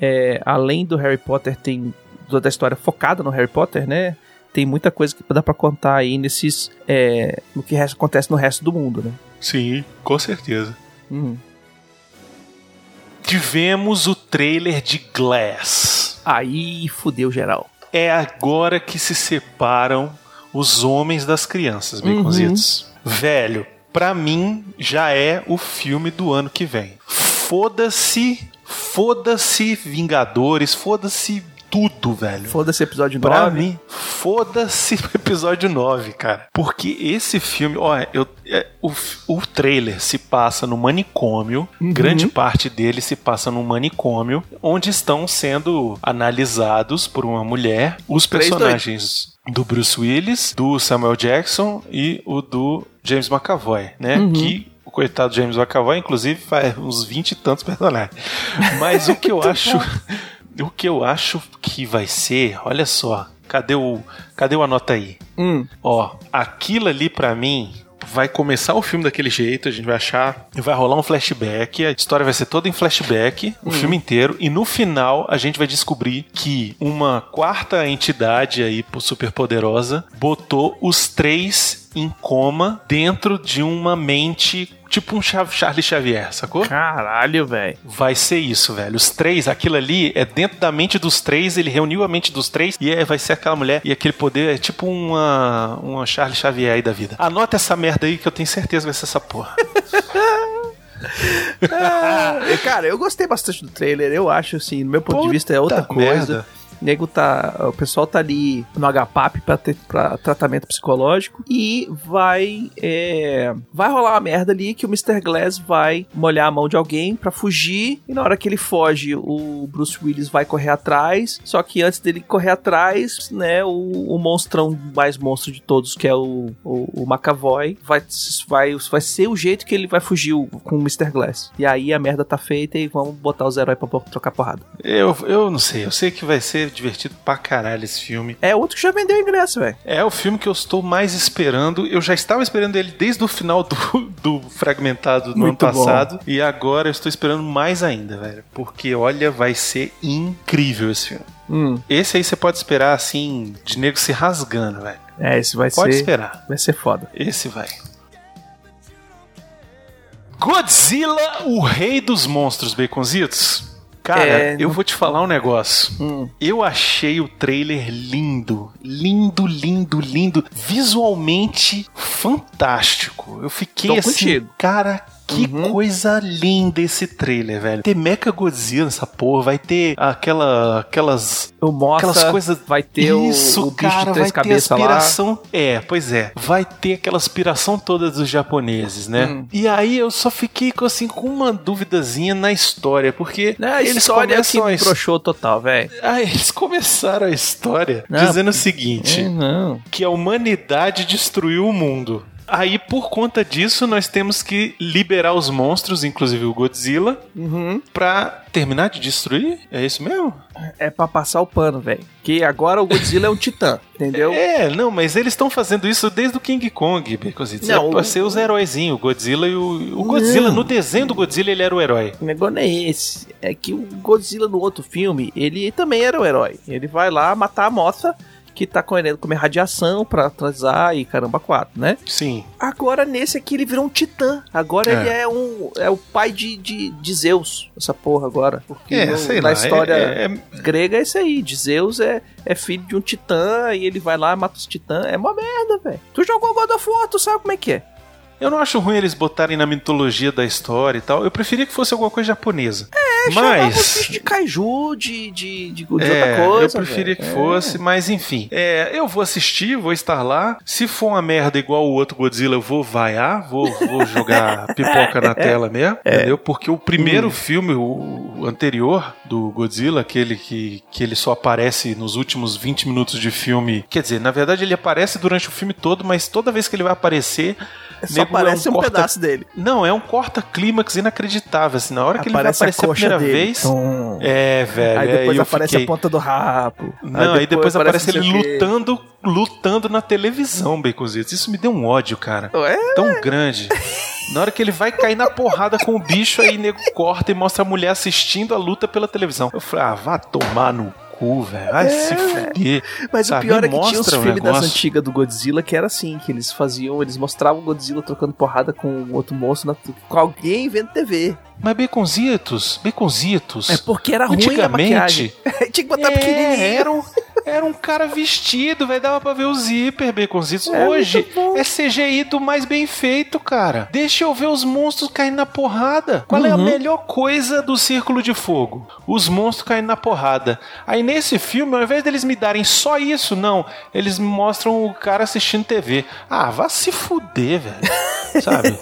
Speaker 2: é, além do Harry Potter, tem toda a história focada no Harry Potter, né? Tem muita coisa que dá pra contar aí nesses. é, no que acontece no resto do mundo, né?
Speaker 1: Sim, com certeza.
Speaker 2: Uhum.
Speaker 1: Tivemos o trailer de Glass.
Speaker 2: Aí fudeu geral.
Speaker 1: é agora que se separam os homens das crianças,
Speaker 2: Uhum.
Speaker 1: baconzitos. Velho, pra mim já é o filme do ano que vem. Foda-se, foda-se Vingadores, foda-se tudo, velho.
Speaker 2: Foda-se episódio
Speaker 1: Pra
Speaker 2: 9.
Speaker 1: mim, foda-se o episódio 9, cara. Porque esse filme, olha, eu, é, o, o trailer se passa no manicômio,
Speaker 2: Uhum.
Speaker 1: grande parte dele se passa no manicômio, onde estão sendo analisados por uma mulher os personagens do Bruce Willis, do Samuel Jackson e o do James McAvoy, né?
Speaker 2: Uhum.
Speaker 1: Que o coitado James McAvoy, inclusive, faz uns 20 e tantos personagens. Mas o que eu acho. O que eu acho que vai ser, olha só, cadê o, cadê o anota aí?
Speaker 2: Hum,
Speaker 1: Ó, aquilo ali pra mim vai começar o filme daquele jeito, a gente vai achar, vai rolar um flashback, a história vai ser toda em flashback, o filme inteiro, e no final a gente vai descobrir que uma quarta entidade aí super poderosa botou os três em coma dentro de uma mente tipo um Cha- Charlie Xavier, sacou?
Speaker 2: caralho, velho.
Speaker 1: Vai ser isso, velho. Os três, aquilo ali é dentro da mente dos três, ele reuniu a mente dos três e é, vai ser aquela mulher e aquele poder é tipo uma, uma Charles Xavier aí da vida. Anota essa merda aí que eu tenho certeza que vai ser essa porra.
Speaker 2: Ah, cara, eu gostei bastante do trailer. Eu acho, assim, no meu ponto de vista, é outra
Speaker 1: Puta
Speaker 2: coisa.
Speaker 1: merda.
Speaker 2: Nego tá. O pessoal tá ali no HPAP pra, ter, pra tratamento psicológico. E vai. É, vai rolar uma merda ali que o Mr. Glass vai molhar a mão de alguém pra fugir. E na hora que ele foge, o Bruce Willis vai correr atrás. Só que antes dele correr atrás, né? O, o monstrão mais monstro de todos, que é o, o, o McAvoy, vai, vai, vai ser o jeito que ele vai fugir com o Mr. Glass. E aí a merda tá feita e vamos botar os heróis pra trocar porrada.
Speaker 1: Eu, eu não sei, eu sei que vai ser divertido pra caralho esse filme.
Speaker 2: É outro que já vendeu ingresso, velho.
Speaker 1: É o filme que eu estou mais esperando. Eu já estava esperando ele desde o final do, do Fragmentado do
Speaker 2: Muito
Speaker 1: ano
Speaker 2: bom.
Speaker 1: passado. E agora eu estou esperando mais ainda, velho. Porque, olha, vai ser incrível esse filme.
Speaker 2: Hum,
Speaker 1: Esse aí você pode esperar, assim, de nego se rasgando, velho.
Speaker 2: é, esse vai
Speaker 1: Pode
Speaker 2: ser.
Speaker 1: esperar.
Speaker 2: Vai ser foda.
Speaker 1: Esse vai. Godzilla, o rei dos monstros baconzitos. Cara,
Speaker 2: É,
Speaker 1: eu vou te falar um negócio.
Speaker 2: Hum.
Speaker 1: Eu achei o trailer lindo, lindo, lindo, lindo, visualmente fantástico. Eu fiquei
Speaker 2: Tô
Speaker 1: assim,
Speaker 2: contigo.
Speaker 1: cara, que
Speaker 2: Uhum.
Speaker 1: coisa linda esse trailer, velho. Ter Mecha Godzilla nessa porra, vai ter aquela, aquelas
Speaker 2: O Mossa
Speaker 1: aquelas coisas.
Speaker 2: vai ter o-
Speaker 1: Isso,
Speaker 2: o, bicho
Speaker 1: cara,
Speaker 2: de três
Speaker 1: vai ter
Speaker 2: cabeças lá.
Speaker 1: aspiração. É, pois é. Vai ter aquela aspiração toda dos japoneses, né?
Speaker 2: Hum.
Speaker 1: E aí eu só fiquei com, assim, com uma duvidazinha na história, porque
Speaker 2: a
Speaker 1: eles
Speaker 2: história que
Speaker 1: começam his-
Speaker 2: broxou total, velho.
Speaker 1: ah, eles começaram a história
Speaker 2: Não,
Speaker 1: dizendo o seguinte:
Speaker 2: É, não.
Speaker 1: que a humanidade destruiu o mundo. Aí, por conta disso, nós temos que liberar os monstros, inclusive o Godzilla,
Speaker 2: Uhum.
Speaker 1: pra terminar de destruir? É isso mesmo?
Speaker 2: É pra passar o pano, velho. Que agora o Godzilla é um titã, entendeu?
Speaker 1: É, não, mas eles estão fazendo isso desde o King Kong, Baconzitos.
Speaker 2: Não,
Speaker 1: é pra
Speaker 2: o-
Speaker 1: ser os heróizinhos, o Godzilla e o. O Godzilla,
Speaker 2: Não.
Speaker 1: no desenho do Godzilla, ele era o herói.
Speaker 2: O negócio não é esse. É que o Godzilla no outro filme, ele também era o herói. Ele vai lá matar a moça que tá querendo comer radiação pra transar e caramba quatro, né?
Speaker 1: Sim.
Speaker 2: Agora nesse aqui ele virou um titã. Agora
Speaker 1: É.
Speaker 2: ele é um é o pai de, de, de Zeus, essa porra agora. Porque
Speaker 1: É,
Speaker 2: no-
Speaker 1: sei
Speaker 2: na
Speaker 1: lá.
Speaker 2: história
Speaker 1: é- é-
Speaker 2: grega é isso aí. De Zeus é, é filho de um titã e ele vai lá e mata os titãs. É uma merda, velho. Tu jogou God of War, tu sabe como é que é.
Speaker 1: Eu não acho ruim eles botarem na mitologia da história e tal. Eu preferia que fosse alguma coisa japonesa.
Speaker 2: Os
Speaker 1: mas.
Speaker 2: bichos de kaiju, de, de, de, de
Speaker 1: É,
Speaker 2: outra coisa.
Speaker 1: eu preferia
Speaker 2: velho.
Speaker 1: que
Speaker 2: É.
Speaker 1: fosse, mas enfim. É, eu vou assistir, vou estar lá. Se for uma merda igual o outro Godzilla, eu vou vaiar, vou, vou jogar pipoca na tela mesmo, entendeu? Porque o primeiro filme, o o anterior do Godzilla, aquele que, que ele só aparece nos últimos 20 minutos de filme. Quer dizer, na verdade ele aparece durante o filme todo, mas toda vez que ele vai aparecer.
Speaker 2: Só
Speaker 1: nego é
Speaker 2: parece um,
Speaker 1: corta-
Speaker 2: pedaço dele.
Speaker 1: Não, é um corta-clímax inacreditável. Assim, na hora que
Speaker 2: Aparece
Speaker 1: ele vai aparecer a,
Speaker 2: coxa
Speaker 1: primeira
Speaker 2: dele.
Speaker 1: vez.
Speaker 2: Tom.
Speaker 1: É, velho.
Speaker 2: Aí
Speaker 1: é,
Speaker 2: depois
Speaker 1: eu
Speaker 2: aparece
Speaker 1: fiquei-
Speaker 2: a ponta do rabo.
Speaker 1: não, aí depois, aparece ele
Speaker 2: não sei o quê.
Speaker 1: lutando, lutando na televisão, Baconzitos. Isso me deu um ódio, cara.
Speaker 2: Ué?
Speaker 1: Tão grande. Na hora que ele vai cair na porrada com o bicho, aí nego corta e mostra a mulher assistindo a luta pela televisão. Eu falei, ah, vá tomar no cu, velho. Vai se fuder.
Speaker 2: Mas
Speaker 1: Sabe,
Speaker 2: o pior é que tinha os filmes das antigas do Godzilla que era assim, que eles faziam, eles mostravam o Godzilla trocando porrada com outro monstro na, com alguém vendo TV.
Speaker 1: Mas Baconzitos, Baconzitos.
Speaker 2: É porque era ruim a maquiagem. Tinha que botar
Speaker 1: é,
Speaker 2: pequenininho.
Speaker 1: era um, era um cara vestido, velho. Dava pra ver o zíper, Baconzitos.
Speaker 2: É
Speaker 1: Hoje é CGI do mais bem feito, cara. Deixa eu ver os monstros caindo na porrada. Qual é a
Speaker 2: Uhum.
Speaker 1: melhor coisa do Círculo de Fogo? Os monstros caindo na porrada. Aí nesse filme, ao invés deles me darem só isso, não. Eles me mostram o cara assistindo TV. Ah, vá se fuder, velho. Sabe?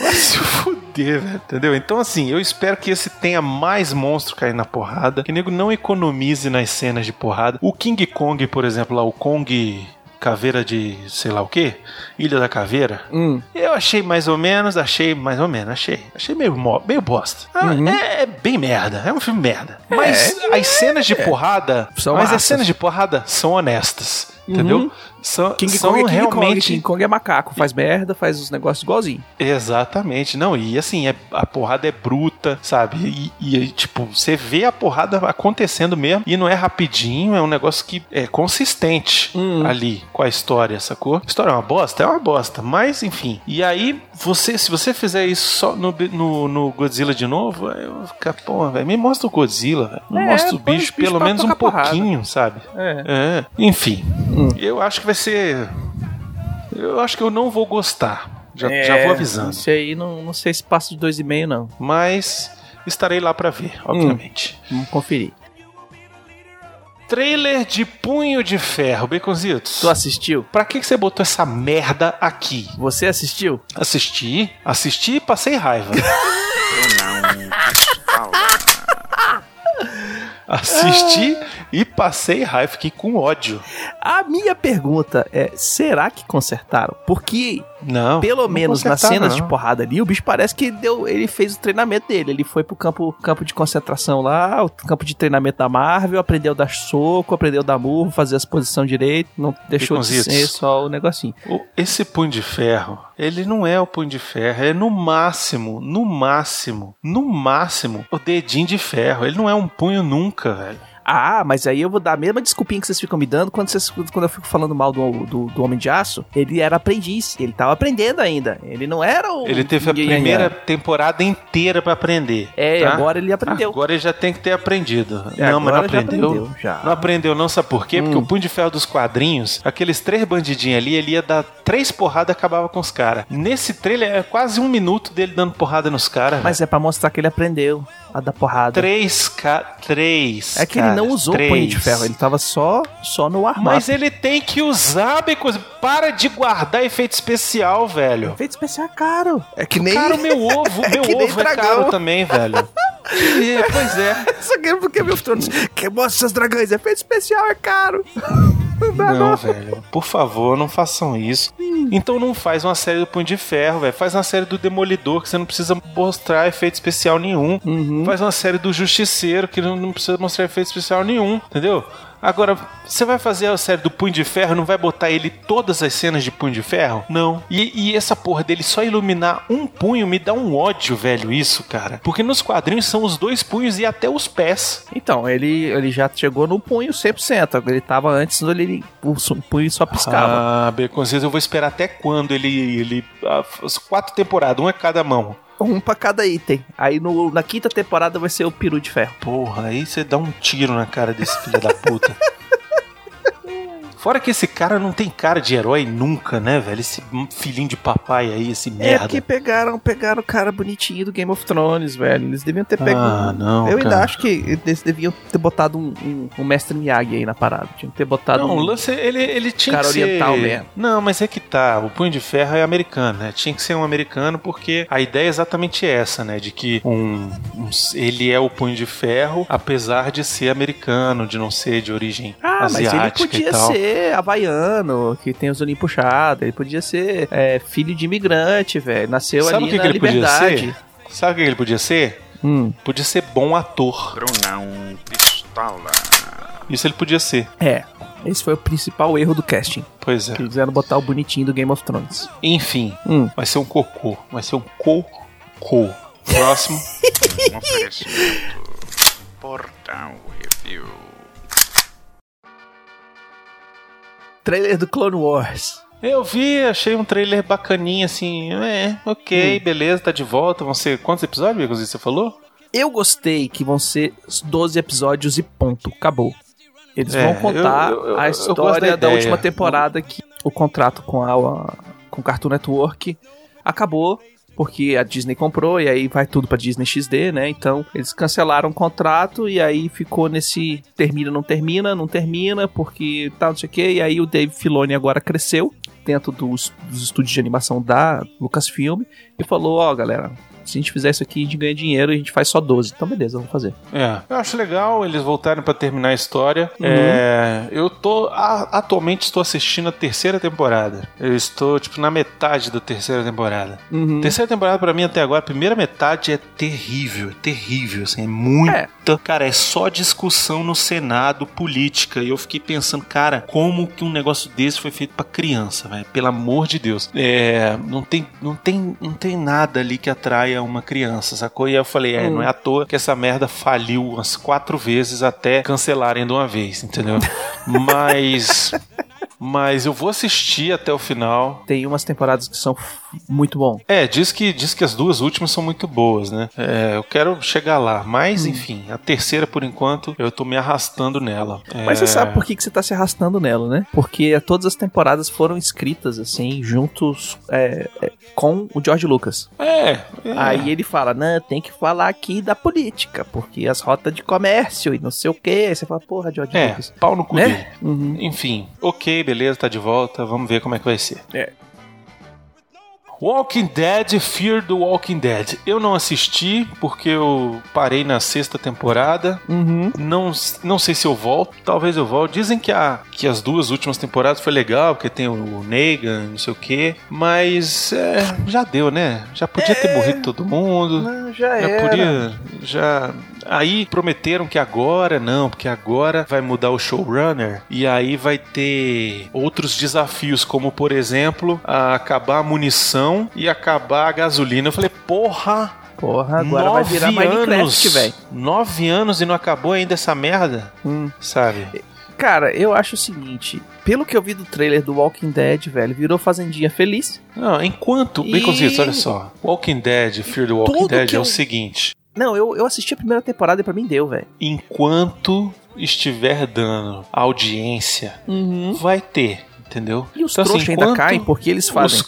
Speaker 1: Vai se fuder, velho. Entendeu? Então, assim, eu espero que esse tenha mais monstro caindo na porrada. Que o nego não economize nas cenas de porrada. O King Kong, por exemplo, lá, o Kong. Caveira de sei lá o que, Ilha da Caveira.
Speaker 2: Hum.
Speaker 1: Eu achei mais ou menos, achei mais ou menos, achei. Achei meio, meio bosta. Ah,
Speaker 2: Uhum.
Speaker 1: é, é bem merda, é um filme merda. Mas as cenas de porrada,
Speaker 2: São
Speaker 1: mas as cenas de porrada são honestas, entendeu?
Speaker 2: Uhum.
Speaker 1: São,
Speaker 2: King
Speaker 1: são
Speaker 2: Kong é King Kong.
Speaker 1: realmente
Speaker 2: King Kong é macaco, faz merda, faz os negócios igualzinho.
Speaker 1: Exatamente, não, e assim, é- a porrada é bruta, sabe? E, e, tipo, você vê a porrada acontecendo mesmo, e não é rapidinho, é um negócio que é consistente
Speaker 2: Hum.
Speaker 1: ali com a história, sacou? A história é uma bosta? É uma bosta, mas enfim. E aí, você, se você fizer isso só no, no, no Godzilla de novo, eu vou ficar, pô, velho, me mostra o Godzilla, velho. Me
Speaker 2: É,
Speaker 1: mostra o bicho,
Speaker 2: bichos
Speaker 1: pelo menos um
Speaker 2: tocar porrada.
Speaker 1: pouquinho, sabe?
Speaker 2: É.
Speaker 1: É, enfim.
Speaker 2: Hum.
Speaker 1: Eu acho que vai ser. Eu acho que eu não vou gostar. Já,
Speaker 2: É,
Speaker 1: já vou avisando.
Speaker 2: Isso aí não, não sei se passa de 2,5 não.
Speaker 1: Mas estarei lá pra ver, obviamente.
Speaker 2: Vamos conferir.
Speaker 1: Trailer de Punho de Ferro, Baconzitos.
Speaker 2: Tu assistiu?
Speaker 1: Pra que, que você botou essa merda aqui?
Speaker 2: Você assistiu?
Speaker 1: Assisti, assisti e passei raiva. Assisti e passei raiva, fiquei com ódio.
Speaker 2: A minha pergunta é: será que consertaram? Porque
Speaker 1: Não.
Speaker 2: pelo
Speaker 1: não
Speaker 2: menos nas cenas
Speaker 1: não.
Speaker 2: de porrada ali, o bicho parece que deu, ele fez o treinamento dele. Ele foi pro campo, campo de concentração lá, o campo de treinamento da Marvel, aprendeu a dar soco, aprendeu a dar murro, fazer as posições direito, não deixou de ser só o negocinho.
Speaker 1: Esse punho de ferro, ele não é o punho de ferro, é no máximo, no máximo, no máximo, o dedinho de ferro. Ele não é um punho nunca, velho.
Speaker 2: Ah, mas aí eu vou dar a mesma desculpinha que vocês ficam me dando quando, vocês, quando eu fico falando mal do, do, do Homem de Aço. Ele era aprendiz, ele tava aprendendo ainda. Ele não era o.
Speaker 1: Ele teve a primeira temporada inteira pra aprender.
Speaker 2: É,
Speaker 1: tá?
Speaker 2: agora ele aprendeu.
Speaker 1: Agora ele já tem que ter aprendido.
Speaker 2: É,
Speaker 1: não, mas não
Speaker 2: agora já
Speaker 1: aprendeu.
Speaker 2: aprendeu, já.
Speaker 1: Não aprendeu, não, sabe por quê? Porque
Speaker 2: Hum.
Speaker 1: o punho de ferro dos quadrinhos, aqueles três bandidinhos ali, ele ia dar três porradas e acabava com os caras. Nesse trailer é quase um minuto dele dando porrada nos caras.
Speaker 2: Mas é pra mostrar que ele aprendeu a dar porrada.
Speaker 1: Três, ca... três.
Speaker 2: É que ele não usou
Speaker 1: três.
Speaker 2: punho de ferro, ele tava só, só no armário.
Speaker 1: Mas ele tem que usar, Becos. Para de guardar efeito especial, velho.
Speaker 2: Efeito especial é caro. É que nem.
Speaker 1: Cara, o meu ovo, meu
Speaker 2: que nem
Speaker 1: ovo é caro também, velho. E, pois é.
Speaker 2: Só que porque meus tronos. Que mostra seus dragões. Efeito especial é caro. Não dá,
Speaker 1: Não,
Speaker 2: não.
Speaker 1: velho. Por favor, não façam isso. Então não faz uma série do Punho de Ferro, velho. Faz uma série do Demolidor, que você não precisa mostrar efeito especial nenhum.
Speaker 2: Uhum.
Speaker 1: Faz uma série do Justiceiro, que não, não precisa mostrar efeito especial nenhum, entendeu? Agora, você vai fazer a série do Punho de Ferro, não vai botar ele todas as cenas de Punho de Ferro? Não. E, e essa porra dele só iluminar um punho me dá um ódio, velho, isso, cara. Porque nos quadrinhos são os dois punhos e até os pés.
Speaker 2: Então, ele, ele já chegou no punho 100%. Ele tava antes, ele, o punho só piscava.
Speaker 1: Ah, Beconzitos, eu vou esperar até quando ele. ele ah, as quatro temporadas, um é cada mão.
Speaker 2: Um pra cada item. Aí no, na quinta temporada vai ser o peru de ferro.
Speaker 1: Porra, aí você dá um tiro na cara desse filho da puta. Fora que esse cara não tem cara de herói nunca, né, velho? Esse filhinho de papai aí, esse
Speaker 2: É
Speaker 1: merda.
Speaker 2: porque pegaram, pegaram o cara bonitinho do Game of Thrones, velho. Eles deviam ter pego.
Speaker 1: Ah, não,
Speaker 2: Eu ainda
Speaker 1: cara.
Speaker 2: acho que eles deviam ter botado um, um, um mestre Miyagi aí na parada. Tinha que ter botado
Speaker 1: Não, o
Speaker 2: um.
Speaker 1: lance, ele, ele tinha
Speaker 2: Cara
Speaker 1: que ser...
Speaker 2: oriental mesmo.
Speaker 1: Não, mas é que tá, o Punho de Ferro é americano, né? Tinha que ser um americano porque a ideia é exatamente essa, né? De que um, um- ele é o Punho de Ferro, apesar de ser americano, de não ser de origem
Speaker 2: Ah, mas ele
Speaker 1: asiática e
Speaker 2: podia
Speaker 1: tal.
Speaker 2: ser havaiano, que tem os olhinhos puxados. Ele podia ser é, filho de imigrante, velho. Nasceu
Speaker 1: Sabe
Speaker 2: ali
Speaker 1: que,
Speaker 2: na
Speaker 1: que ele podia
Speaker 2: liberdade.
Speaker 1: ser? Sabe o que ele podia ser?
Speaker 2: Hum,
Speaker 1: Podia ser bom ator.
Speaker 3: Brunão Pistola.
Speaker 1: Isso ele podia ser.
Speaker 2: é. Esse foi o principal erro do casting.
Speaker 1: Pois é.
Speaker 2: Que quiseram botar o bonitinho do Game of Thrones.
Speaker 1: Enfim,
Speaker 2: Hum.
Speaker 1: vai ser um cocô. Vai ser um cocô. Próximo.
Speaker 3: Um oferecimento. Portal Review.
Speaker 2: Trailer do Clone Wars.
Speaker 1: Eu vi, achei um trailer bacaninha, assim. É, ok,
Speaker 2: Hum.
Speaker 1: beleza, tá de volta. Vão ser quantos episódios, amigos? Você falou?
Speaker 2: Eu gostei que vão ser 12 episódios e ponto. Acabou. Eles
Speaker 1: É,
Speaker 2: vão contar
Speaker 1: eu- eu-
Speaker 2: a história
Speaker 1: da
Speaker 2: da, última temporada que o contrato com a, a- com o Cartoon Network acabou. Porque a Disney comprou e aí vai tudo pra Disney XD, né? Então eles cancelaram o contrato e aí ficou nesse termina, não termina, não termina, porque tal, não sei o que. E aí o Dave Filoni agora cresceu dentro dos, dos estúdios de animação da Lucasfilm e falou: Ó, galera, se a gente fizer isso aqui, a gente ganha dinheiro e a gente faz só 12. Então beleza, vamos fazer.
Speaker 1: É, eu acho legal eles voltarem pra terminar a história.
Speaker 2: Uhum.
Speaker 1: É, eu tô a- atualmente estou assistindo a terceira temporada. Eu estou tipo na metade da terceira temporada.
Speaker 2: Uhum.
Speaker 1: Terceira temporada pra mim até agora, a primeira metade é terrível, é terrível, assim, é muita,
Speaker 2: É.
Speaker 1: cara, é só discussão no Senado política. E eu fiquei pensando, cara, como que um negócio desse foi feito pra criança, velho? Pelo amor de Deus. É, não tem, não tem, não tem nada ali que atraia uma criança, sacou? E aí eu falei, é,
Speaker 2: Hum.
Speaker 1: não é à toa que essa merda faliu umas quatro vezes até cancelarem de uma vez, entendeu? Mas Mas eu vou assistir até o final.
Speaker 2: Tem umas temporadas que são muito bom.
Speaker 1: É, diz que, diz que as duas últimas são muito boas, né? É, eu quero chegar lá. Mas,
Speaker 2: Hum.
Speaker 1: enfim, a terceira, por enquanto, eu tô me arrastando nela.
Speaker 2: Mas
Speaker 1: É,
Speaker 2: você sabe por que, que você tá se arrastando nela, né? Porque todas as temporadas foram escritas, assim, juntos é, é, com o George Lucas.
Speaker 1: É, é.
Speaker 2: Aí ele fala, não, tem que falar aqui da política, porque as rotas de comércio e não sei o quê. Aí você fala, porra, George
Speaker 1: É,
Speaker 2: Lucas.
Speaker 1: pau no cu
Speaker 2: Né? Uhum.
Speaker 1: Enfim, ok, beleza, tá de volta. Vamos ver como é que vai ser.
Speaker 2: É.
Speaker 1: Walking Dead, Fear do Walking Dead. Eu não assisti porque eu parei na sexta temporada.
Speaker 2: Uhum.
Speaker 1: Não, não sei se eu volto, talvez eu volte. Dizem que, a, que as duas últimas temporadas foi legal, porque tem o Negan, não sei o quê. Mas é, já deu, né? Já podia ter morrido todo mundo.
Speaker 2: Não, já
Speaker 1: Já
Speaker 2: era.
Speaker 1: podia. Já. Aí prometeram que agora não, porque agora vai mudar o showrunner e aí vai ter outros desafios, como por exemplo, a acabar a munição e acabar a gasolina. Eu falei, porra!
Speaker 2: Porra, agora vai virar
Speaker 1: nove
Speaker 2: Minecraft, velho.
Speaker 1: Nove anos e não acabou ainda essa merda,
Speaker 2: Hum.
Speaker 1: sabe?
Speaker 2: Cara, eu acho o seguinte. Pelo que eu vi do trailer do Walking Dead, velho, virou Fazendinha Feliz.
Speaker 1: Não, enquanto.
Speaker 2: E-
Speaker 1: Baconzitos, olha só. Walking Dead, Fear the Walking
Speaker 2: Tudo
Speaker 1: Dead é
Speaker 2: eu-
Speaker 1: o seguinte.
Speaker 2: Não, eu, eu assisti a primeira temporada e pra mim deu, velho.
Speaker 1: Enquanto estiver dando audiência,
Speaker 2: Uhum.
Speaker 1: vai ter, entendeu?
Speaker 2: E os
Speaker 1: Então, assim,
Speaker 2: ainda caem porque eles fazem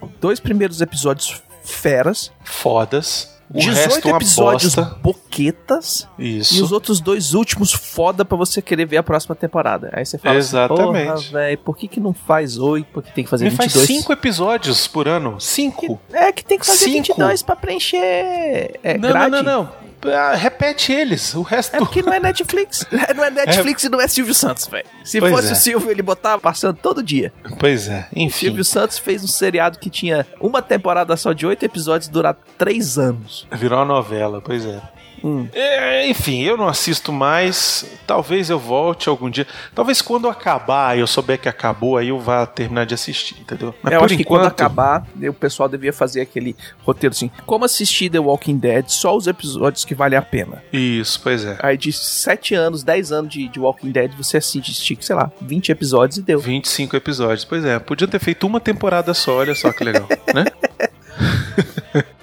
Speaker 1: os
Speaker 2: dois primeiros episódios feras,
Speaker 1: fodas, o
Speaker 2: 18
Speaker 1: resto é
Speaker 2: episódios
Speaker 1: bosta.
Speaker 2: boquetas
Speaker 1: Isso.
Speaker 2: e os outros dois últimos foda pra você querer ver a próxima temporada. Aí você fala
Speaker 1: Exatamente.
Speaker 2: assim, porra, velho, por que que não faz oito? Por que tem que fazer
Speaker 1: Me faz
Speaker 2: 22?
Speaker 1: cinco episódios por ano. Cinco.
Speaker 2: É que tem que fazer
Speaker 1: Cinco.
Speaker 2: 22 pra preencher é,
Speaker 1: não,
Speaker 2: grade.
Speaker 1: não, não, não. Ah, Repete eles. O resto.
Speaker 2: É porque não é Netflix. Não é Netflix e não é Silvio Santos, velho. Se
Speaker 1: Pois
Speaker 2: fosse
Speaker 1: é.
Speaker 2: o Silvio, ele botava passando todo dia.
Speaker 1: Pois é. Enfim.
Speaker 2: Silvio Santos fez um seriado que tinha uma temporada só de oito episódios durar três anos.
Speaker 1: Virou uma novela, pois é.
Speaker 2: Hum.
Speaker 1: É, Enfim, eu não assisto mais. Talvez eu volte algum dia. Talvez quando acabar, eu souber que acabou, aí eu vá terminar de assistir, entendeu? Mas
Speaker 2: eu
Speaker 1: por
Speaker 2: acho que
Speaker 1: enquanto,
Speaker 2: quando acabar, o pessoal devia fazer aquele roteiro assim: como assistir The Walking Dead, só os episódios que valem a pena.
Speaker 1: Isso, pois é.
Speaker 2: Aí de 7 anos, 10 anos de, de Walking Dead, você assiste, sei lá, 20 episódios e deu.
Speaker 1: 25 episódios, pois é. Podia ter feito uma temporada só, olha só que legal, né?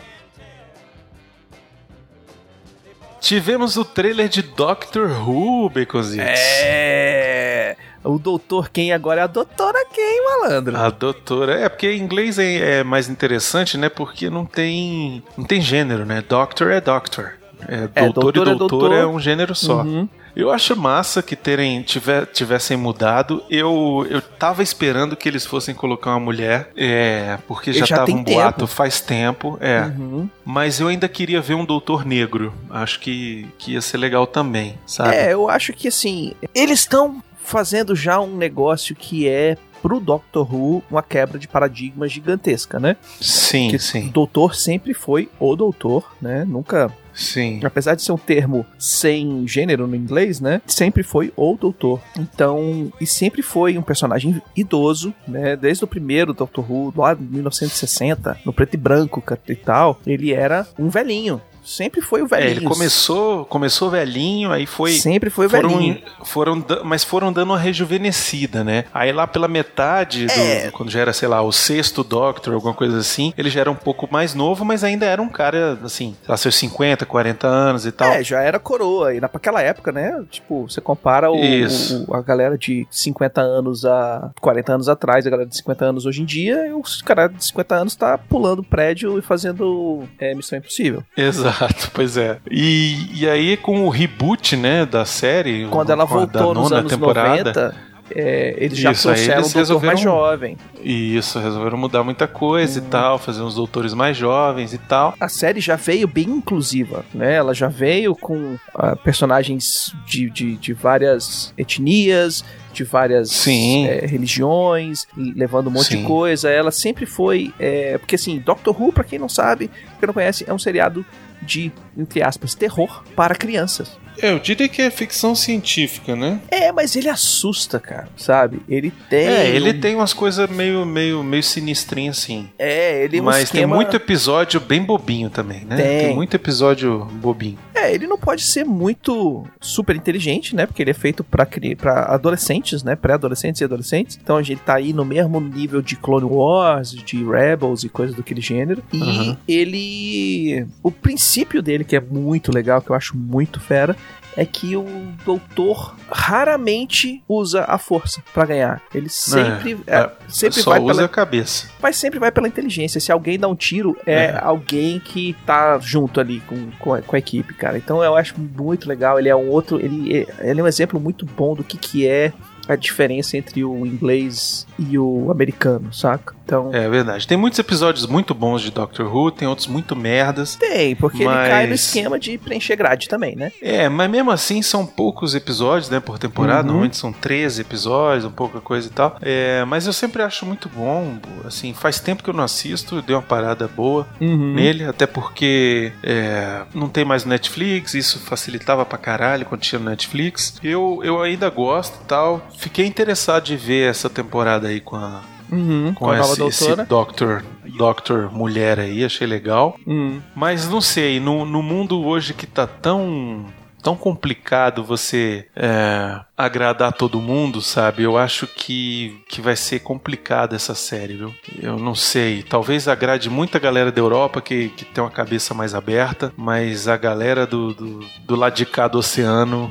Speaker 1: Tivemos o trailer de Doctor Who, Baconzitos.
Speaker 2: É. O doutor quem agora é a doutora quem, malandro?
Speaker 1: A doutora. É, porque em inglês é, é mais interessante, né? Porque não tem. Não tem gênero, né? Doctor é doctor. É,
Speaker 2: É,
Speaker 1: doutor,
Speaker 2: doutor é
Speaker 1: e doutor
Speaker 2: doutor.
Speaker 1: é um gênero só.
Speaker 2: Uhum.
Speaker 1: Eu acho massa que terem tiver, tivessem mudado. Eu, eu tava esperando que eles fossem colocar uma mulher, é, porque já,
Speaker 2: já
Speaker 1: tava
Speaker 2: tem
Speaker 1: um boato
Speaker 2: tempo.
Speaker 1: faz tempo, é.
Speaker 2: Uhum.
Speaker 1: Mas eu ainda queria ver um doutor negro. Acho que, que ia ser legal também, sabe?
Speaker 2: É, eu acho que assim, eles estão fazendo já um negócio que é pro Doctor Who uma quebra de paradigma gigantesca, né?
Speaker 1: sim,
Speaker 2: que
Speaker 1: sim,
Speaker 2: o doutor sempre foi o doutor, né? Nunca,
Speaker 1: sim.
Speaker 2: apesar de ser um termo sem gênero no inglês, né? Sempre foi o doutor. Então, e sempre foi um personagem idoso, né? Desde o primeiro Doctor Who, lá em 1960, no preto e branco e tal, ele era um velhinho. Sempre foi o
Speaker 1: É,
Speaker 2: velhinho.
Speaker 1: ele começou, começou velhinho, aí foi
Speaker 2: Sempre foi
Speaker 1: foram,
Speaker 2: velhinho.
Speaker 1: foram, mas foram dando uma rejuvenescida, né? Aí lá pela metade, do-
Speaker 2: É.
Speaker 1: quando já era, sei lá, o sexto Doctor, alguma coisa assim, ele já era um pouco mais novo, mas ainda era um cara, assim, sei lá, seus 50, 40 anos e tal.
Speaker 2: É, já era coroa. E na, aquela época, né? Tipo, você compara o, o- a galera de 50 anos a 40 anos atrás, a galera de 50 anos hoje em dia, e os caras de 50 anos tá pulando prédio e fazendo é, Missão Impossível.
Speaker 1: Exato, pois é. E, e aí com o reboot, né, da série,
Speaker 2: Quando ela voltou nos anos
Speaker 1: temporada,
Speaker 2: 90, é, eles já
Speaker 1: Isso,
Speaker 2: trouxeram
Speaker 1: eles
Speaker 2: um doutor mais jovem.
Speaker 1: Isso, resolveram mudar muita coisa
Speaker 2: Hum.
Speaker 1: e tal, fazer uns doutores mais jovens e tal.
Speaker 2: A série já veio bem inclusiva, né? Ela já veio com ah, personagens de, de, de várias etnias, de várias eh, religiões, levando um monte
Speaker 1: Sim.
Speaker 2: de coisa. Ela sempre foi. eh, porque assim, Doctor Who, pra quem não sabe, quem não conhece, é um seriado de, entre aspas, terror para crianças.
Speaker 1: Eu diria que é ficção científica, né?
Speaker 2: É, mas ele assusta, cara, sabe? Ele tem.
Speaker 1: É, ele
Speaker 2: um-
Speaker 1: tem umas coisas meio, meio, meio sinistrinhas assim.
Speaker 2: É, ele é um
Speaker 1: Mas
Speaker 2: esquema...
Speaker 1: tem muito episódio bem bobinho também, né?
Speaker 2: Tem.
Speaker 1: muito episódio bobinho.
Speaker 2: É, É, ele não pode ser muito super inteligente, né? Porque ele é feito pra, cri- pra adolescentes, né? Pré-adolescentes e adolescentes. Então a gente tá aí no mesmo nível de Clone Wars, de Rebels e coisas do aquele gênero. E
Speaker 1: Uhum.
Speaker 2: ele. O princípio dele, que é muito legal, que eu acho muito fera. É que o doutor raramente usa a força pra ganhar. Ele sempre, é,
Speaker 1: é,
Speaker 2: sempre
Speaker 1: Só
Speaker 2: vai
Speaker 1: usa
Speaker 2: pela
Speaker 1: a cabeça.
Speaker 2: mas sempre vai pela inteligência. Se alguém dá um tiro, é,
Speaker 1: É.
Speaker 2: alguém que tá junto ali com, com, a, com a equipe, cara. Então eu acho muito legal. Ele é um outro. Ele, ele é um exemplo muito bom do que, que é a diferença entre o inglês e o americano, saca? Então.
Speaker 1: É verdade. Tem muitos episódios muito bons de Doctor Who, tem outros muito merdas.
Speaker 2: Tem, porque
Speaker 1: Mas-
Speaker 2: ele cai no esquema de preencher grade também, né?
Speaker 1: É, mas mesmo assim são poucos episódios, né, por temporada.
Speaker 2: Uhum.
Speaker 1: Normalmente são 13 episódios, um pouca coisa e tal. É, mas eu sempre acho muito bom. Assim, faz tempo que eu não assisto, deu uma parada boa
Speaker 2: Uhum.
Speaker 1: nele, até porque é, não tem mais Netflix, isso facilitava pra caralho quando tinha no Netflix. Eu, eu ainda gosto e tal. Fiquei interessado de ver essa temporada aí com a,
Speaker 2: Uhum.
Speaker 1: com,
Speaker 2: Com
Speaker 1: esse, esse
Speaker 2: doutora.
Speaker 1: Doctor, Doctor mulher aí, achei legal.
Speaker 2: Uhum.
Speaker 1: Mas não sei, no, no mundo hoje que tá tão tão complicado você é, agradar todo mundo, sabe? Eu acho que, que vai ser complicado essa série, viu? Eu não sei. Talvez agrade muita galera da Europa que, que tem uma cabeça mais aberta, mas a galera do, do, do lado de cá do oceano,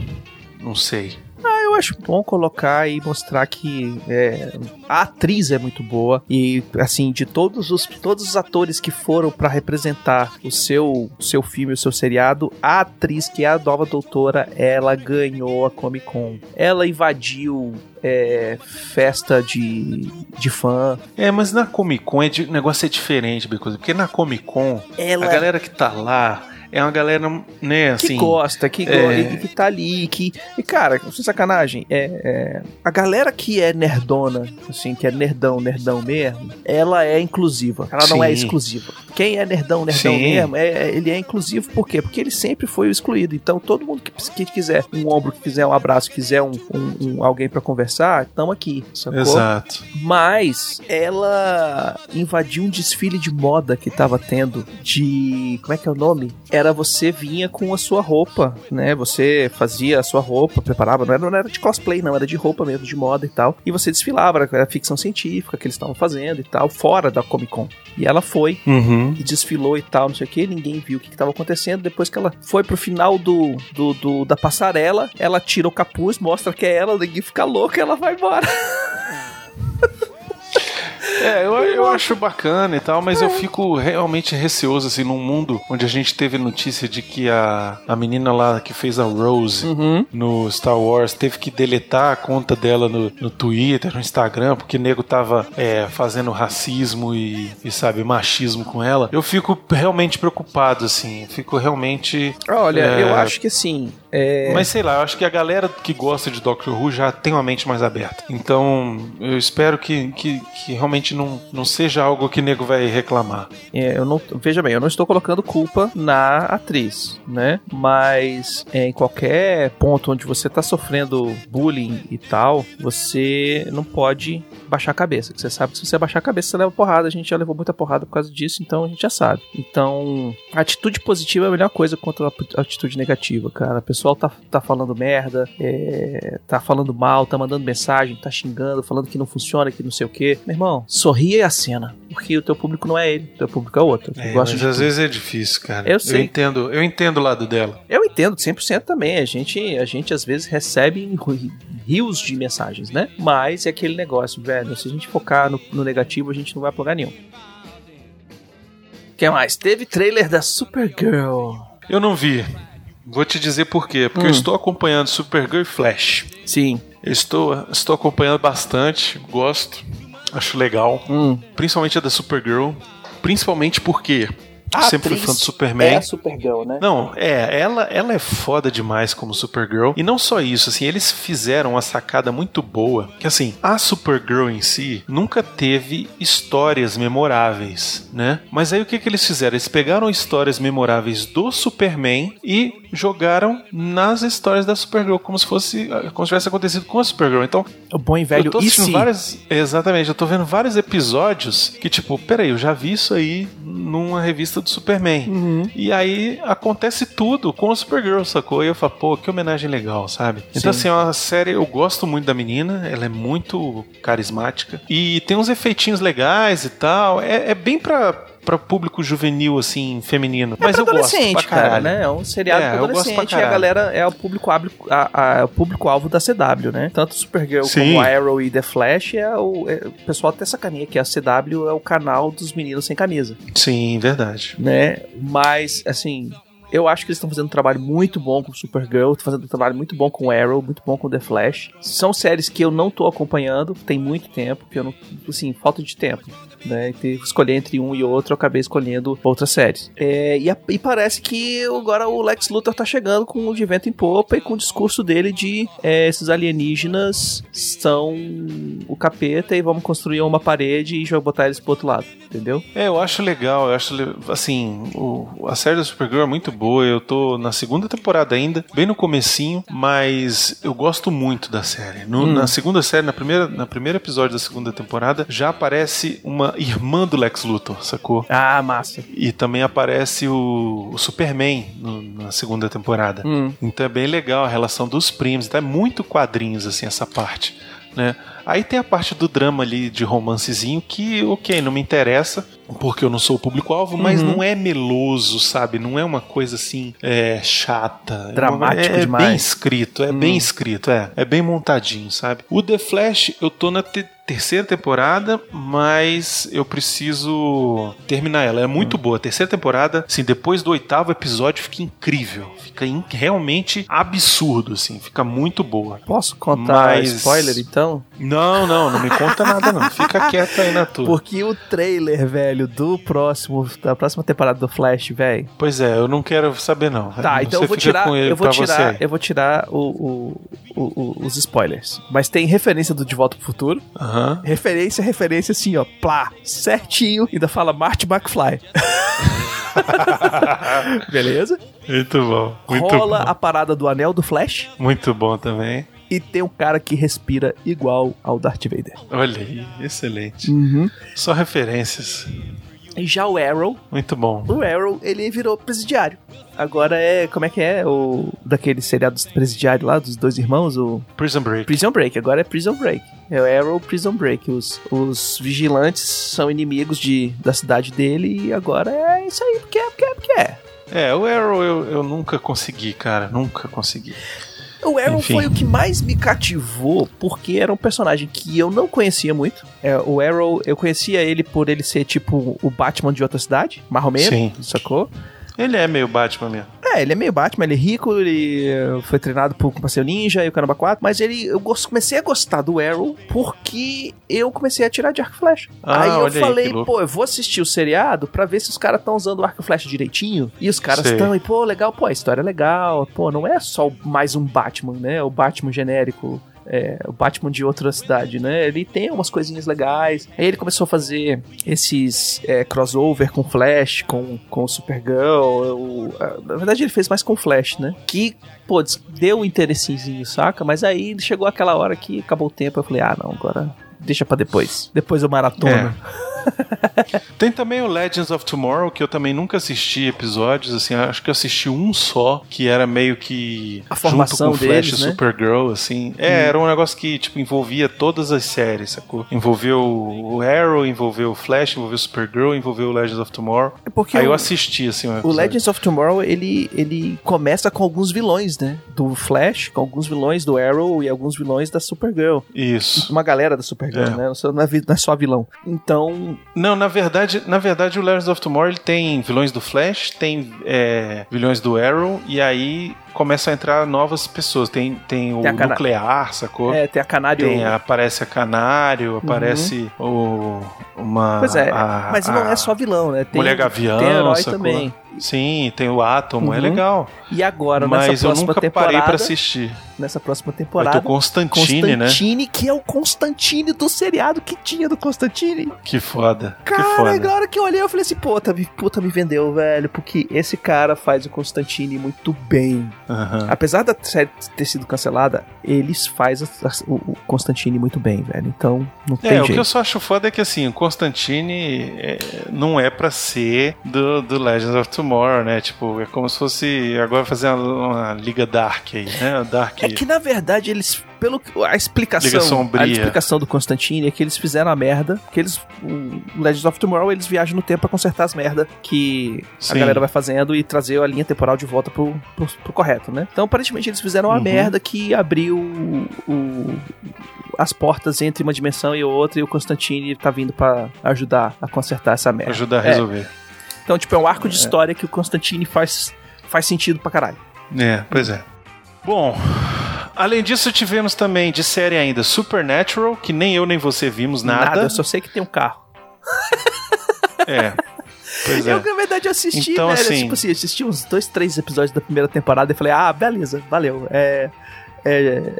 Speaker 1: não sei.
Speaker 2: Eu acho bom colocar e mostrar que é, a atriz é muito boa e assim de todos os todos os atores que foram pra representar o seu o seu filme, o seu seriado, a atriz que é a nova doutora, ela ganhou a Comic Con. Ela invadiu é, festa de, de fã.
Speaker 1: É, mas na Comic Con é o negócio é diferente, porque na Comic Con
Speaker 2: Ela
Speaker 1: a galera que tá lá é uma galera, né,
Speaker 2: que
Speaker 1: assim.
Speaker 2: gosta, que,
Speaker 1: é.
Speaker 2: e que tá ali, que. E, cara, sem sacanagem, é, é, a galera que é nerdona, assim, que é nerdão, nerdão mesmo, ela é inclusiva. Ela não é
Speaker 1: Sim.
Speaker 2: exclusiva. Quem é nerdão, nerdão
Speaker 1: Sim.
Speaker 2: mesmo, é, é- ele é inclusivo por quê? Porque ele sempre foi o excluído. Então, todo mundo que, que quiser um ombro, que quiser um abraço, quiser um, um- um- alguém pra conversar, estamos aqui, sacou?
Speaker 1: Exato.
Speaker 2: Mas ela invadiu um desfile de moda que tava tendo de. Como é que é o nome? Era você vinha com a sua roupa, né? Você fazia a sua roupa, preparava, não era, não era de cosplay, não, era de roupa mesmo, de moda e tal. E você desfilava, era, ficção científica que eles estavam fazendo e tal, fora da Comic Con. E ela foi
Speaker 1: Uhum.
Speaker 2: e desfilou e tal, não sei o que, ninguém viu o que estava acontecendo. Depois que ela foi pro final do, do, do- da passarela, ela tira o capuz, mostra que é ela, ninguém fica louco e ela vai embora.
Speaker 1: É, eu, eu acho bacana e tal, mas eu fico realmente receoso, assim, num mundo onde a gente teve notícia de que a, a menina lá que fez a Rose
Speaker 2: Uhum.
Speaker 1: no Star Wars teve que deletar a conta dela no, no Twitter, no Instagram, porque o nego tava é, fazendo racismo e, e, sabe, machismo com ela. Eu fico realmente preocupado, assim, fico realmente.
Speaker 2: Olha,
Speaker 1: É.
Speaker 2: eu acho que assim. É...
Speaker 1: Mas sei lá, eu acho que a galera que gosta de Doctor Who já tem uma mente mais aberta. Então, eu espero que, que, que realmente não, não seja algo que o nego vai reclamar.
Speaker 2: É, eu não, veja bem, eu não estou colocando culpa na atriz, né? Mas é, em qualquer ponto onde você está sofrendo bullying e tal, você não pode baixar a cabeça. Você sabe que se você baixar a cabeça, você leva porrada. A gente já levou muita porrada por causa disso, então a gente já sabe. Então, a atitude positiva é a melhor coisa contra a atitude negativa, cara. O pessoal tá, tá falando merda, é, tá falando mal, tá mandando mensagem, tá xingando, falando que não funciona, que não sei o que. Meu irmão, sorria e acena. Porque o teu público não é ele, o teu público é outro.
Speaker 1: É,
Speaker 2: Eu
Speaker 1: mas
Speaker 2: de
Speaker 1: às
Speaker 2: tudo.
Speaker 1: vezes é difícil, cara.
Speaker 2: Eu sei.
Speaker 1: entendo, eu entendo o lado dela.
Speaker 2: Eu entendo 100% também. A gente, a gente às vezes recebe ri- rios de mensagens, né? Mas é aquele negócio, velho. Se a gente focar no, no negativo, a gente não vai pra lugar nenhum. O que mais? Teve trailer da Supergirl.
Speaker 1: Eu não vi. Vou te dizer por quê. Porque
Speaker 2: Hum.
Speaker 1: eu estou acompanhando Supergirl e Flash.
Speaker 2: Sim.
Speaker 1: Eu estou, estou acompanhando bastante, gosto, acho legal.
Speaker 2: Hum.
Speaker 1: Principalmente a da Supergirl. Principalmente porque
Speaker 2: A
Speaker 1: sempre fui fã do Superman.
Speaker 2: É a Supergirl, né?
Speaker 1: Não, é, ela, ela é foda demais como Supergirl. E não só isso, assim, eles fizeram uma sacada muito boa. Que assim, a Supergirl em si nunca teve histórias memoráveis, né? Mas aí o que, que eles fizeram? Eles pegaram histórias memoráveis do Superman e jogaram nas histórias da Supergirl, como se fosse. como se tivesse acontecido com a Supergirl. Então,
Speaker 2: O bom e velho
Speaker 1: eu tô
Speaker 2: e
Speaker 1: assistindo
Speaker 2: se?
Speaker 1: várias. Exatamente, eu tô vendo vários episódios que, tipo, peraí, eu já vi isso aí numa revista do Superman.
Speaker 2: Uhum.
Speaker 1: E aí acontece tudo com o Supergirl, sacou? E eu falo, pô, que homenagem legal, sabe? Então,
Speaker 2: Sim.
Speaker 1: assim, é uma série, eu gosto muito da menina, ela é muito carismática. E tem uns efeitinhos legais e tal. É, é bem pra. Pra público juvenil, assim, feminino.
Speaker 2: É
Speaker 1: Mas eu gosto
Speaker 2: adolescente,
Speaker 1: pra
Speaker 2: cara, né? É um seriado
Speaker 1: É,
Speaker 2: pra
Speaker 1: gosto pra
Speaker 2: adolescente e a galera é o público a, a, é o público alvo da CW, né? Tanto Supergirl
Speaker 1: Sim.
Speaker 2: como Arrow e The Flash é o, é- o pessoal até sacaneia que a CW é o canal dos meninos sem camisa,
Speaker 1: Sim, verdade.
Speaker 2: né? Mas assim, eu acho que eles estão fazendo um trabalho muito bom com Supergirl, estão fazendo um trabalho muito bom com Arrow, muito bom com The Flash. São séries que eu não tô acompanhando, tem muito tempo, que eu não, assim, falta de tempo. Né, e que escolher entre um e outro, eu acabei escolhendo outras séries. É, e, a- e parece que agora o Lex Luthor tá chegando com o de vento em popa e com o discurso dele de é, esses alienígenas são o capeta e vamos construir uma parede e já botar eles pro outro lado, entendeu?
Speaker 1: É, eu acho legal, eu acho, assim, o- a série da Supergirl é muito boa, eu tô na segunda temporada ainda, bem no comecinho, mas eu gosto muito da série. No-
Speaker 2: Hum.
Speaker 1: Na segunda série, na primeira, na primeiro episódio da segunda temporada, já aparece uma irmã do Lex Luthor, sacou?
Speaker 2: Ah, massa.
Speaker 1: E também aparece o, o Superman no- na segunda temporada.
Speaker 2: Hum.
Speaker 1: Então é bem legal a relação dos primos, então é muito quadrinhos assim essa parte, né? Aí tem a parte do drama ali de romancezinho que, ok, não me interessa, porque eu não sou o público-alvo, mas
Speaker 2: Uhum.
Speaker 1: não é meloso, sabe? Não é uma coisa assim é, chata.
Speaker 2: Dramático
Speaker 1: é, é
Speaker 2: demais.
Speaker 1: bem escrito, é
Speaker 2: Hum.
Speaker 1: bem escrito, é. É bem montadinho, sabe? O The Flash, eu tô na te- terceira temporada, mas eu preciso terminar ela. É muito boa. A terceira temporada, assim, depois do oitavo episódio, fica incrível. Fica in- realmente absurdo, assim. Fica muito boa.
Speaker 2: Posso contar
Speaker 1: Mas-
Speaker 2: spoiler então?
Speaker 1: Não, não, não me conta nada, não. Fica quieto aí na tua.
Speaker 2: Porque o trailer, velho, do próximo, da próxima temporada do Flash, velho.
Speaker 1: Pois é, eu não quero saber, não.
Speaker 2: Tá, então
Speaker 1: Você
Speaker 2: eu vou tirar,
Speaker 1: com ele
Speaker 2: eu vou
Speaker 1: você
Speaker 2: tirar,
Speaker 1: aí.
Speaker 2: eu vou tirar o, o- o- os spoilers. Mas tem referência do De Volta pro Futuro.
Speaker 1: Aham.
Speaker 2: Referência, referência assim, ó, plá, certinho. Ainda fala Marty McFly. Beleza?
Speaker 1: Muito bom. Muito
Speaker 2: Rola
Speaker 1: bom.
Speaker 2: a parada do anel do Flash
Speaker 1: Muito bom também.
Speaker 2: E tem um cara que respira igual ao Darth Vader.
Speaker 1: Olha aí, excelente.
Speaker 2: Uhum.
Speaker 1: Só referências.
Speaker 2: E já o Arrow,
Speaker 1: Muito bom.
Speaker 2: o Arrow, ele virou presidiário. Agora é, como é que é? O daquele seriado dos presidiários lá, dos dois irmãos, o
Speaker 1: Prison Break.
Speaker 2: Prison Break, agora é Prison Break. É o Arrow Prison Break. Os, os vigilantes são inimigos de, da cidade dele e agora é isso aí, porque é, porque é, porque é.
Speaker 1: É, o Arrow eu, eu nunca consegui, cara. Nunca consegui.
Speaker 2: O Arrow
Speaker 1: Enfim.
Speaker 2: foi o que mais me cativou, porque era um personagem que eu não conhecia muito. É, o Arrow, eu conhecia ele por ele ser tipo o Batman de outra cidade, marromeiro,
Speaker 1: Sim.
Speaker 2: sacou?
Speaker 1: Ele é meio Batman mesmo.
Speaker 2: É, ele é meio Batman, ele é rico, ele foi treinado por parceiro ninja e o caramba 4, mas ele, eu gos- comecei a gostar do Arrow porque eu comecei a tirar de arco e flecha.
Speaker 1: Ah,
Speaker 2: aí eu
Speaker 1: aí,
Speaker 2: falei,
Speaker 1: louco.
Speaker 2: pô, eu vou assistir o seriado pra ver se os caras estão usando o arco e flecha direitinho. E os caras estão, e pô, legal, pô, a história é legal, pô, não é só mais um Batman, né? O Batman genérico. É, o Batman de outra cidade, né? Ele tem umas coisinhas legais. Aí ele começou a fazer esses é, crossover com Flash, com, com Supergirl. o- a- na verdade, ele fez mais com Flash, né? Que, pô, deu um interessezinho, saca? Mas aí chegou aquela hora que acabou o tempo. Eu falei, ah, não, agora deixa pra depois. Depois eu maratona.
Speaker 1: Tem também o Legends of Tomorrow, que eu também nunca assisti episódios, assim, acho que eu assisti um só, que era meio que
Speaker 2: A formação
Speaker 1: junto com Flash
Speaker 2: deles,
Speaker 1: e
Speaker 2: né?
Speaker 1: Supergirl, assim. É, era um negócio que, tipo, envolvia todas as séries, sacou? Envolveu o Arrow, envolveu o Flash, envolveu o Supergirl, envolveu o Legends of Tomorrow.
Speaker 2: É porque
Speaker 1: Aí
Speaker 2: o,
Speaker 1: eu assisti, assim, um
Speaker 2: o. Legends of Tomorrow, ele, ele começa com alguns vilões, né? Do Flash, com alguns vilões do Arrow e alguns vilões da Supergirl.
Speaker 1: Isso.
Speaker 2: Uma galera da Supergirl,
Speaker 1: É.
Speaker 2: né? Não é não é só vilão. Então,
Speaker 1: Não, na verdade, na verdade o Legends of Tomorrow ele tem vilões do Flash, tem é, vilões do Arrow, e aí começam a entrar novas pessoas. Tem, tem o
Speaker 2: Tem a cana-
Speaker 1: Nuclear, sacou?
Speaker 2: é, tem a Canário...
Speaker 1: Tem, aparece a Canário, aparece o uma
Speaker 2: Pois é,
Speaker 1: a-
Speaker 2: mas não
Speaker 1: a
Speaker 2: é só vilão, né? Tem,
Speaker 1: Mulher Gavião,
Speaker 2: tem herói
Speaker 1: sacou?
Speaker 2: também.
Speaker 1: Sim, tem o Átomo, é
Speaker 2: Uhum.
Speaker 1: legal.
Speaker 2: E agora,
Speaker 1: Mas
Speaker 2: nessa
Speaker 1: eu
Speaker 2: próxima
Speaker 1: nunca
Speaker 2: temporada,
Speaker 1: parei pra assistir.
Speaker 2: nessa próxima
Speaker 1: Vai
Speaker 2: temporada,
Speaker 1: o Constantine, né?
Speaker 2: Constantine, que é o Constantine do seriado que tinha do Constantine.
Speaker 1: Que foda.
Speaker 2: Cara,
Speaker 1: que foda.
Speaker 2: na hora que eu olhei, eu falei assim, puta, me, puta, me vendeu, velho, porque esse cara faz o Constantine muito bem.
Speaker 1: Aham.
Speaker 2: Apesar da série ter sido cancelada, eles fazem o o Constantine muito bem, velho. Então, não tem
Speaker 1: É, o que
Speaker 2: jeito.
Speaker 1: eu só acho foda é que assim, o Constantine é, não é pra ser do, do Legends of Tomorrow, né? Tipo, é como se fosse agora fazer uma, uma liga Dark aí, né? Dark.
Speaker 2: É que na verdade eles, pelo que- a explicação, a explicação do Constantine é que eles fizeram a merda, que eles, o Legends of Tomorrow, eles viajam no tempo pra consertar as merda que
Speaker 1: Sim.
Speaker 2: a galera vai fazendo e trazer a linha temporal de volta pro, pro, pro correto, né? Então aparentemente eles fizeram uma
Speaker 1: Uhum.
Speaker 2: merda que abriu o- as portas entre uma dimensão e outra e o Constantine tá vindo pra ajudar a consertar essa merda.
Speaker 1: Ajudar a
Speaker 2: É.
Speaker 1: resolver.
Speaker 2: Então, tipo, é um arco de história que o Constantine faz, faz sentido pra caralho.
Speaker 1: É, pois é. Bom, além disso, tivemos também de série ainda Supernatural, que nem eu nem você vimos nada.
Speaker 2: eu só sei que tem um carro.
Speaker 1: É. Pois
Speaker 2: Eu,
Speaker 1: é.
Speaker 2: na verdade, assisti,
Speaker 1: Então,
Speaker 2: velho.
Speaker 1: assim-
Speaker 2: Tipo assim, assisti uns dois, três episódios da primeira temporada e falei, ah, beleza, valeu. É. É,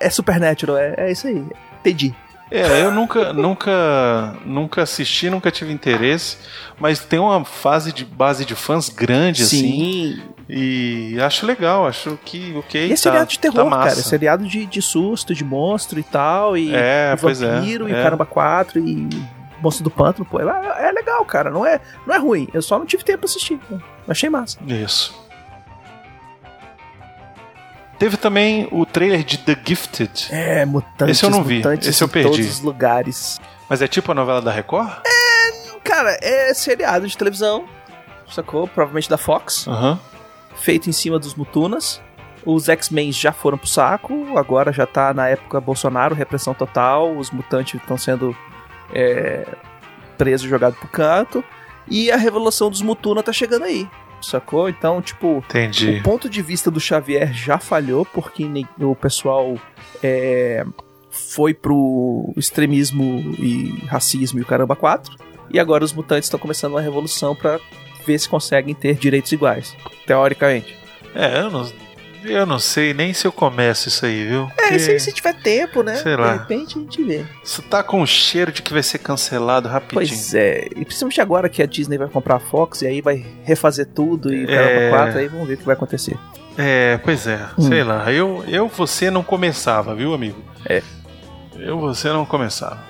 Speaker 2: é Supernatural, é, é isso aí. Entendi.
Speaker 1: É, eu nunca, nunca, nunca assisti, nunca tive interesse, mas tem uma fase de base de fãs grande assim,
Speaker 2: Sim.
Speaker 1: E acho legal, acho que ok.
Speaker 2: E é
Speaker 1: tá-
Speaker 2: seriado de
Speaker 1: tá
Speaker 2: terror,
Speaker 1: massa.
Speaker 2: cara. É seriado de, de susto, de monstro e tal. E,
Speaker 1: É,
Speaker 2: e
Speaker 1: é,
Speaker 2: vampiro, e
Speaker 1: é.
Speaker 2: caramba, quatro, e monstro do pântano, pô. É, é legal, cara. Não é, não é ruim. Eu só não tive tempo pra assistir. Achei massa.
Speaker 1: Isso. Teve também o trailer de The Gifted,
Speaker 2: É, mutantes.
Speaker 1: Esse eu não vi. Esse eu
Speaker 2: em
Speaker 1: perdi.
Speaker 2: todos os lugares.
Speaker 1: mas é tipo a novela da Record?
Speaker 2: Cara, é seriado de televisão, sacou? Provavelmente da Fox,
Speaker 1: Aham.
Speaker 2: Feito em cima dos Mutunas. Os X-Men já foram pro saco, agora já tá na época Bolsonaro, repressão total, os mutantes estão sendo é, presos, jogados pro canto, e a revolução dos Mutuna tá chegando aí, sacou? Então, tipo,
Speaker 1: Entendi.
Speaker 2: o ponto de vista do Xavier já falhou, porque o pessoal é, foi pro extremismo e racismo e o caramba 4. E agora os mutantes estão começando uma revolução pra ver se conseguem ter direitos iguais. Teoricamente.
Speaker 1: É, eu não, eu não sei nem se eu começo isso aí, viu?
Speaker 2: É,
Speaker 1: Porque
Speaker 2: isso aí se tiver tempo, né?
Speaker 1: Sei lá.
Speaker 2: De repente a gente vê.
Speaker 1: Isso tá com cheiro de que vai ser cancelado rapidinho.
Speaker 2: Pois é, e principalmente agora que a Disney vai comprar a Fox e aí vai refazer tudo e o
Speaker 1: É.
Speaker 2: 4, aí vamos ver o que vai acontecer.
Speaker 1: É, pois é,
Speaker 2: Hum.
Speaker 1: sei lá. Eu, eu você não começava, viu, amigo?
Speaker 2: É.
Speaker 1: Eu você não começava.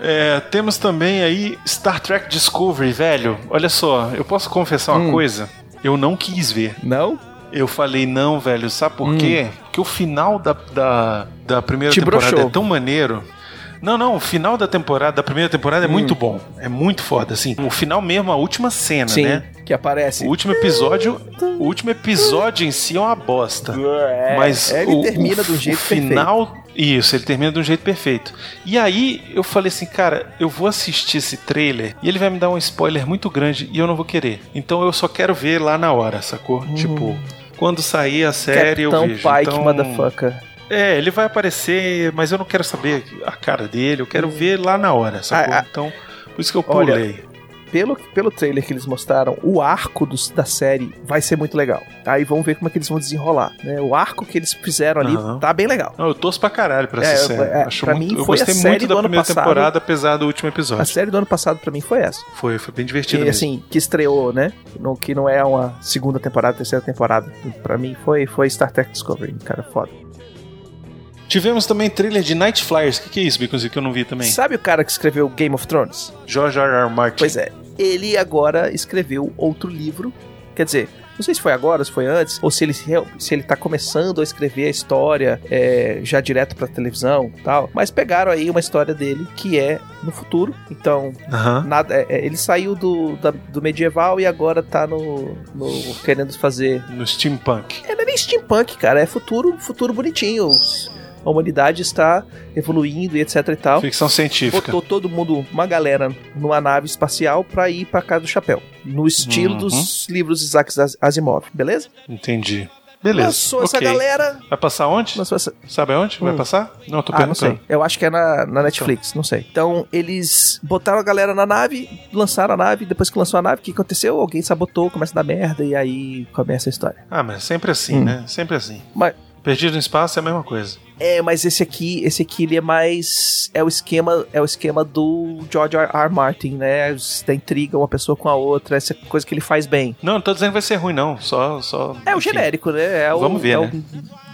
Speaker 1: É, temos também aí Star Trek Discovery, velho. Olha só, eu posso confessar uma
Speaker 2: Hum.
Speaker 1: coisa? Eu não quis ver.
Speaker 2: Não?
Speaker 1: Eu falei, não, velho, sabe por quê? Porque o final da, da, da primeira
Speaker 2: Hum. Te
Speaker 1: temporada
Speaker 2: broxou.
Speaker 1: é tão maneiro. Não, não, o final da temporada, da primeira temporada é
Speaker 2: Hum.
Speaker 1: muito bom. É muito foda, assim. O final mesmo, a última cena,
Speaker 2: Sim,
Speaker 1: né?
Speaker 2: que aparece.
Speaker 1: O último episódio, o último episódio em si é uma bosta.
Speaker 2: É,
Speaker 1: Mas
Speaker 2: ele
Speaker 1: o,
Speaker 2: termina do jeito
Speaker 1: o final, isso, ele termina de um jeito perfeito. E aí eu falei assim, cara, eu vou assistir esse trailer e ele vai me dar um spoiler muito grande e eu não vou querer. Então eu só quero ver lá na hora, sacou? Tipo, quando sair a série eu
Speaker 2: Capitão
Speaker 1: vejo.
Speaker 2: Pike,
Speaker 1: então,
Speaker 2: motherfucker.
Speaker 1: é, ele vai aparecer, mas eu não quero saber a cara dele, eu quero ver lá na hora, sacou?
Speaker 2: Ah, ah.
Speaker 1: Então, por isso que eu
Speaker 2: Olha,
Speaker 1: pulei.
Speaker 2: Pelo, pelo trailer que eles mostraram, o arco dos- da série vai ser muito legal. Aí vamos ver como é que eles vão desenrolar. Né? O arco que eles fizeram ali
Speaker 1: Aham.
Speaker 2: tá bem legal.
Speaker 1: Não, eu torço pra caralho pra
Speaker 2: É,
Speaker 1: essa série.
Speaker 2: é,
Speaker 1: Acho
Speaker 2: pra
Speaker 1: muito,
Speaker 2: mim
Speaker 1: eu
Speaker 2: a
Speaker 1: gostei muito da primeira
Speaker 2: passado.
Speaker 1: temporada, apesar do último
Speaker 2: A
Speaker 1: episódio.
Speaker 2: série do ano passado pra mim foi essa.
Speaker 1: Foi, foi bem divertido
Speaker 2: Que,
Speaker 1: mesmo.
Speaker 2: assim, que estreou, né? No, que não é uma segunda temporada, terceira temporada. Pra mim foi, foi Star Trek Discovery, cara, foda.
Speaker 1: Tivemos também trailer de Night Flyers. O que, que é isso, Biconzinho, que eu não vi também?
Speaker 2: Sabe o cara que escreveu Game of Thrones?
Speaker 1: George R. R. Martin.
Speaker 2: Pois é, ele agora escreveu outro livro. Quer dizer, não sei se foi agora, se foi antes, ou se ele, se ele tá começando a escrever a história é, já direto pra televisão e tal. Mas pegaram aí uma história dele que é no futuro. Então, nada, é- é, ele saiu do, da- do medieval e agora tá no, no- querendo fazer.
Speaker 1: No Steampunk.
Speaker 2: É, não é nem steampunk, cara, é futuro, futuro bonitinho. A humanidade está evoluindo e etc e tal
Speaker 1: Ficção científica.
Speaker 2: botou todo mundo, uma galera, numa nave espacial pra ir pra casa do chapéu. No estilo
Speaker 1: Uhum.
Speaker 2: dos livros de Isaac As- Asimov, beleza?
Speaker 1: Entendi. Beleza.
Speaker 2: Lançou essa
Speaker 1: ok.
Speaker 2: galera.
Speaker 1: Vai passar onde?
Speaker 2: Essa...
Speaker 1: Sabe aonde? Vai
Speaker 2: Hum.
Speaker 1: passar? Não, tô
Speaker 2: Ah, não
Speaker 1: perguntando.
Speaker 2: sei. Eu acho que é na, na Netflix, não sei. Então, eles botaram a galera na nave, lançaram a nave, depois que lançou a nave, o que aconteceu? Alguém sabotou, começa a dar merda, e aí começa a história.
Speaker 1: Ah, mas sempre assim,
Speaker 2: Hum.
Speaker 1: né? Sempre assim.
Speaker 2: Mas,
Speaker 1: Perdido no espaço é a mesma coisa.
Speaker 2: é, mas esse aqui, esse aqui, ele é mais... É o esquema, é o esquema do George R. R. Martin, né? Da intriga uma pessoa com a outra, essa coisa que ele faz bem.
Speaker 1: Não, não tô dizendo que vai ser ruim, não. Só. só
Speaker 2: É o
Speaker 1: enfim.
Speaker 2: genérico, né? É o,
Speaker 1: Vamos ver,
Speaker 2: é
Speaker 1: né?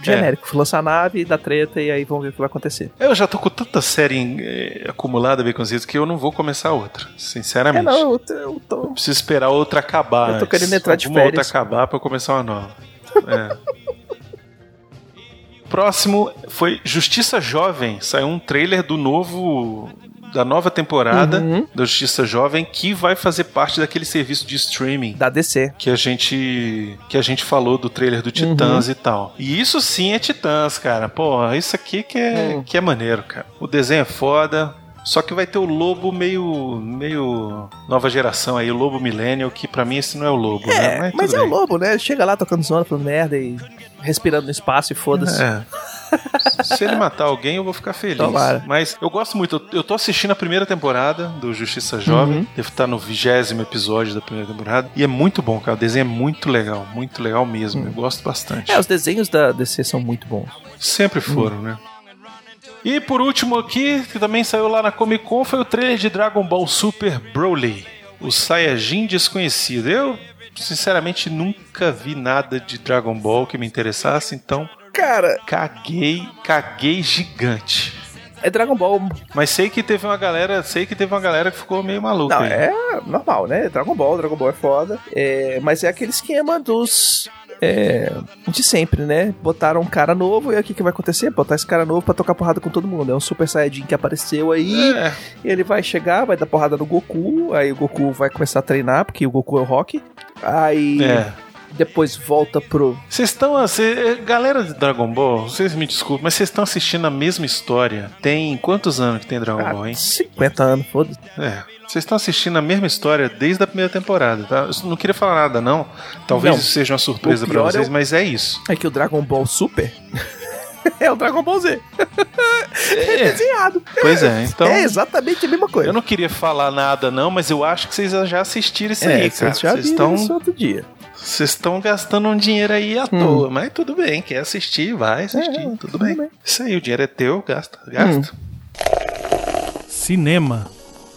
Speaker 2: o genérico. Lança a nave, dá treta, e aí vamos ver o que vai acontecer.
Speaker 1: Eu já tô com tanta série eh, acumulada, Baconzitos, que eu não vou começar outra.
Speaker 2: É,
Speaker 1: Sinceramente.
Speaker 2: não, eu, tô- eu tô...
Speaker 1: Preciso esperar outra acabar.
Speaker 2: Eu tô querendo entrar de
Speaker 1: Alguma outra
Speaker 2: férias.
Speaker 1: acabar pra eu começar uma nova. É. Próximo foi Justiça Jovem. Saiu um trailer do novo. Da nova temporada
Speaker 2: Uhum.
Speaker 1: da Justiça Jovem que vai fazer parte daquele serviço de streaming
Speaker 2: Da DC.
Speaker 1: que a gente que a gente falou do trailer do Titãs e tal. E isso sim é Titãs, cara. Pô, isso aqui que é
Speaker 2: Hum.
Speaker 1: que é maneiro, cara. O desenho é foda. Só que vai ter o lobo meio meio nova geração aí, o lobo millennial, que pra mim esse não é o lobo, né?
Speaker 2: É, mas
Speaker 1: tudo
Speaker 2: é o
Speaker 1: bem.
Speaker 2: lobo, né? Chega lá tocando zona, falando merda e respirando no espaço e foda-se.
Speaker 1: É. Se ele matar alguém, eu vou ficar feliz.
Speaker 2: Tomara.
Speaker 1: Mas eu gosto muito. Eu tô assistindo a primeira temporada do Justiça Jovem.
Speaker 2: Uhum.
Speaker 1: Devo estar no vigésimo episódio da primeira temporada. E é muito bom, cara. O desenho é muito legal. Muito legal mesmo. Eu gosto bastante.
Speaker 2: É, os desenhos da DC são muito bons.
Speaker 1: Sempre foram, né? E por último aqui, que também saiu lá na Comic Con, foi o trailer de Dragon Ball Super Broly, o Saiyajin desconhecido. Eu, sinceramente, nunca vi nada de Dragon Ball que me interessasse, então
Speaker 2: Cara,
Speaker 1: caguei, caguei gigante.
Speaker 2: É Dragon Ball.
Speaker 1: Mas sei que teve uma galera, sei que teve uma galera que ficou meio maluca.
Speaker 2: Não,
Speaker 1: aí.
Speaker 2: é normal, né? Dragon Ball, Dragon Ball é foda. É, mas é aquele esquema dos. É, de sempre, né? Botaram um cara novo e aí o que, que vai acontecer? Botar esse cara novo pra tocar porrada com todo mundo. É um Super Saiyajin que apareceu aí.
Speaker 1: É,
Speaker 2: Ele vai chegar, vai dar porrada no Goku. Aí o Goku vai começar a treinar, porque o Goku é o Rock. Aí
Speaker 1: é.
Speaker 2: Depois volta pro.
Speaker 1: Vocês estão. assim, Galera de Dragon Ball, vocês me desculpem, mas vocês estão assistindo a mesma história. Tem quantos anos que tem Dragon Ball,
Speaker 2: Ah,
Speaker 1: hein?
Speaker 2: 50 anos, foda-se.
Speaker 1: É. Vocês estão assistindo a mesma história desde a primeira temporada, tá? Eu não queria falar nada, não. Talvez
Speaker 2: Não.
Speaker 1: isso seja uma surpresa pra
Speaker 2: pior
Speaker 1: vocês,
Speaker 2: é o-
Speaker 1: mas é isso.
Speaker 2: É que o Dragon Ball Super é o Dragon Ball Z. É desenhado.
Speaker 1: Pois é, então.
Speaker 2: é exatamente a mesma coisa.
Speaker 1: Eu não queria falar nada, não, mas eu acho que vocês já assistiram isso
Speaker 2: é,
Speaker 1: aí, cara.
Speaker 2: vocês já
Speaker 1: Vocês
Speaker 2: viram
Speaker 1: estão.
Speaker 2: isso outro dia.
Speaker 1: Vocês estão gastando um dinheiro aí à
Speaker 2: Hum.
Speaker 1: toa, mas tudo bem, quer assistir, vai assistir,
Speaker 2: É,
Speaker 1: tudo, bem.
Speaker 2: bem. Hum.
Speaker 1: Isso aí, o dinheiro é teu, gasta, gasta.
Speaker 4: Cinema.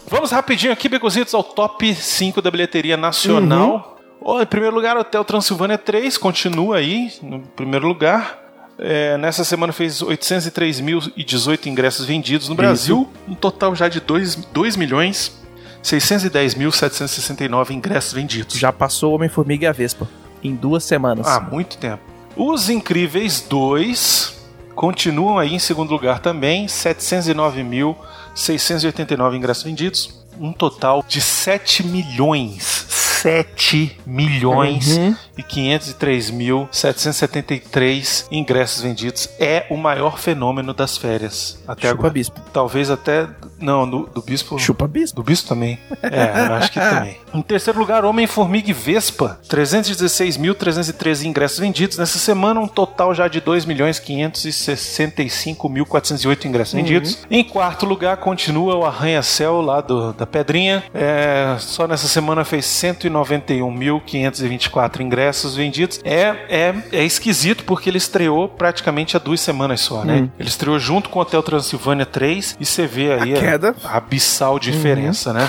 Speaker 1: Vamos rapidinho aqui, Becositos, ao top 5 da bilheteria nacional. Ó, em primeiro lugar, Hotel Transilvânia 3, continua aí, no primeiro lugar. É, nessa semana fez 803.018 ingressos vendidos no Brasil, um total já de 2, 2 milhões 610.769 ingressos vendidos.
Speaker 2: Já passou o Homem-Formiga e a Vespa. Em duas semanas.
Speaker 1: Há muito tempo. Os Incríveis 2 continuam aí em segundo lugar também, 709.689 ingressos vendidos, um total de 7 milhões. 7 milhões
Speaker 2: Uhum.
Speaker 1: e 503.773 ingressos vendidos. É o maior fenômeno das férias até
Speaker 2: Chupa
Speaker 1: agora.
Speaker 2: Bispo.
Speaker 1: Talvez até. Não, do, do Bispo.
Speaker 2: Chupa Bispo.
Speaker 1: Do Bispo também. É, eu acho que também. Em terceiro lugar, Homem-Formiga e Vespa. 316.313 ingressos vendidos. Nessa semana, um total já de 2.565.408 ingressos vendidos. Em quarto lugar, continua o Arranha-Céu lá do, da Pedrinha. É, só nessa semana fez 191.524 ingressos vendidos. É, é, é esquisito porque ele estreou praticamente há duas semanas só, né? Ele estreou junto com o Hotel Transilvânia 3 e você vê aí
Speaker 2: A queda.
Speaker 1: a abissal diferença, né?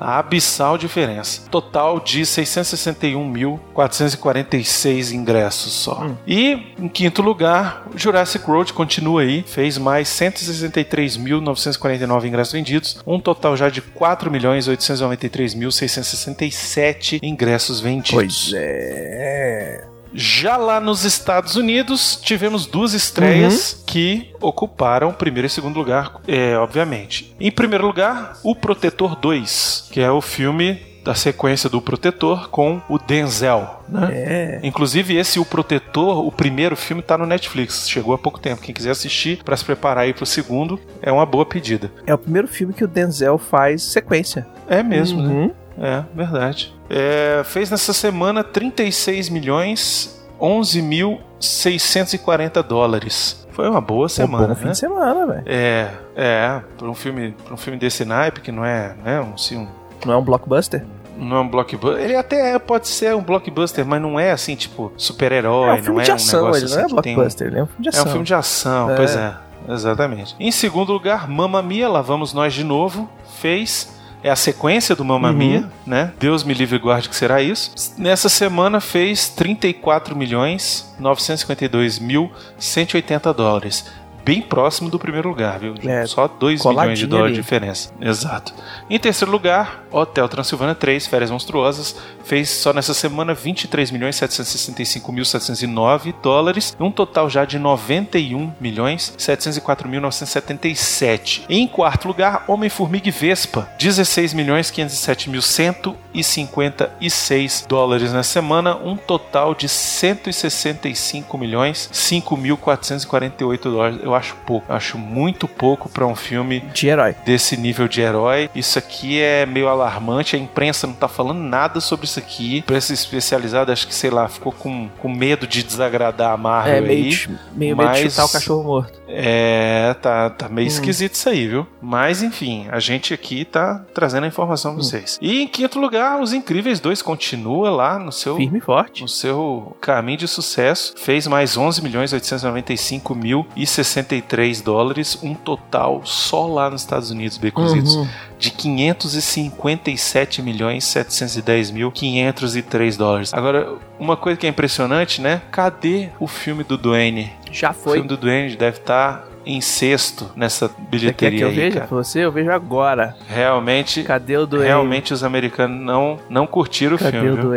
Speaker 1: A abissal diferença. Total de 661.446 ingressos só. E, em quinto lugar, o Jurassic World continua aí, fez mais 163.949 ingressos vendidos, um total já de 4.893.667 ingressos vendidos.
Speaker 2: Pois é.
Speaker 1: Já lá nos Estados Unidos, tivemos duas estreias
Speaker 2: Uhum.
Speaker 1: que ocuparam primeiro e segundo lugar, é, obviamente. Em primeiro lugar, O Protetor 2, que é o filme da sequência do Protetor com o Denzel, né?
Speaker 2: É.
Speaker 1: Inclusive, esse O Protetor, o primeiro filme, tá no Netflix. Chegou há pouco tempo. Quem quiser assistir para se preparar aí pro segundo, é uma boa pedida.
Speaker 2: É o primeiro filme que o Denzel faz sequência.
Speaker 1: É mesmo, né? É, verdade. É, fez nessa semana 36 milhões 11.640 dólares. Foi uma boa semana,
Speaker 2: bom
Speaker 1: né?
Speaker 2: fim de semana, velho.
Speaker 1: É, é, para um filme, para um filme desse naipe que não é, né, um, assim, um
Speaker 2: Não é um blockbuster?
Speaker 1: não é um blockbuster. Ele até é- pode ser um blockbuster, mas não é assim, tipo, super-herói,
Speaker 2: é um
Speaker 1: não
Speaker 2: filme
Speaker 1: é
Speaker 2: de
Speaker 1: um
Speaker 2: ação,
Speaker 1: negócio
Speaker 2: ele não é
Speaker 1: assim um-
Speaker 2: blockbuster, ele é um filme de
Speaker 1: É
Speaker 2: ação.
Speaker 1: um filme de ação,
Speaker 2: É.
Speaker 1: pois é. Exatamente. Em segundo lugar, Mamma Mia, lá vamos nós de novo, fez. É a sequência do Mamma
Speaker 2: Uhum.
Speaker 1: Mia, né? Deus me livre e guarde que será isso. Nessa semana fez 34 milhões 952 mil 180 dólares. Bem próximo do primeiro lugar, viu?
Speaker 2: É,
Speaker 1: Só 2
Speaker 2: coladinho
Speaker 1: milhões de dólares de diferença. Exato. Em terceiro lugar, Hotel Transilvânia 3, Férias Monstruosas, fez só nessa semana 23 milhões 765 mil 709 dólares, um total já de 91 milhões 704 mil 977. Em quarto lugar, Homem-Formiga e Vespa, 16 milhões 507 mil 156 dólares na semana, um total de 165 milhões 5 mil 448 dólares. Eu acho pouco, eu acho muito pouco para um filme
Speaker 2: De herói.
Speaker 1: desse nível de herói. Isso aqui é meio alarmante. A imprensa não tá falando nada sobre isso aqui. A imprensa especializada, acho que, sei lá, ficou com, com medo de desagradar a Marvel
Speaker 2: É, meio,
Speaker 1: aí.
Speaker 2: de- meio, meio de
Speaker 1: mas-
Speaker 2: chutar o cachorro morto.
Speaker 1: É, tá, tá meio
Speaker 2: Hum.
Speaker 1: esquisito isso aí, viu? Mas enfim, a gente aqui tá trazendo a informação
Speaker 2: Hum.
Speaker 1: pra vocês. E em quinto lugar, Os Incríveis 2 continua lá no seu
Speaker 2: Firme e forte.
Speaker 1: no seu caminho de sucesso, fez mais 11 milhões 895 mil e 63 dólares, um total só lá nos Estados Unidos, Beconzitos,
Speaker 2: Uhum.
Speaker 1: de 557 milhões 710 mil 503 dólares. Agora, uma coisa que é impressionante, né? Cadê o filme do Duane?
Speaker 2: Já
Speaker 1: O
Speaker 2: foi.
Speaker 1: filme do Duane deve estar em sexto nessa
Speaker 2: Você quer que
Speaker 1: bilheteria
Speaker 2: eu
Speaker 1: aí,
Speaker 2: veja?
Speaker 1: cara.
Speaker 2: Você, eu vejo agora.
Speaker 1: Realmente,
Speaker 2: Cadê o Duane?
Speaker 1: realmente os americanos não, não curtiram o
Speaker 2: Cadê
Speaker 1: filme,
Speaker 2: o
Speaker 1: viu?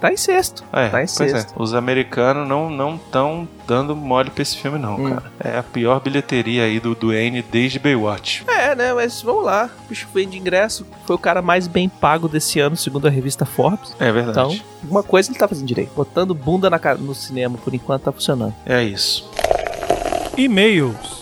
Speaker 2: Tá em sexto.
Speaker 1: É,
Speaker 2: Tá em
Speaker 1: é.
Speaker 2: sexto.
Speaker 1: Os americanos não não estão dando mole pra esse filme, não,
Speaker 2: Hum.
Speaker 1: cara. É a pior bilheteria aí do Duane desde Baywatch.
Speaker 2: É, né? Mas vamos lá. O bicho vende ingresso. Foi o cara mais bem pago desse ano, segundo a revista Forbes.
Speaker 1: É verdade.
Speaker 2: Então, uma coisa ele tá fazendo direito. Botando bunda na cara no cinema, por enquanto, tá funcionando.
Speaker 1: É isso.
Speaker 4: E-mails.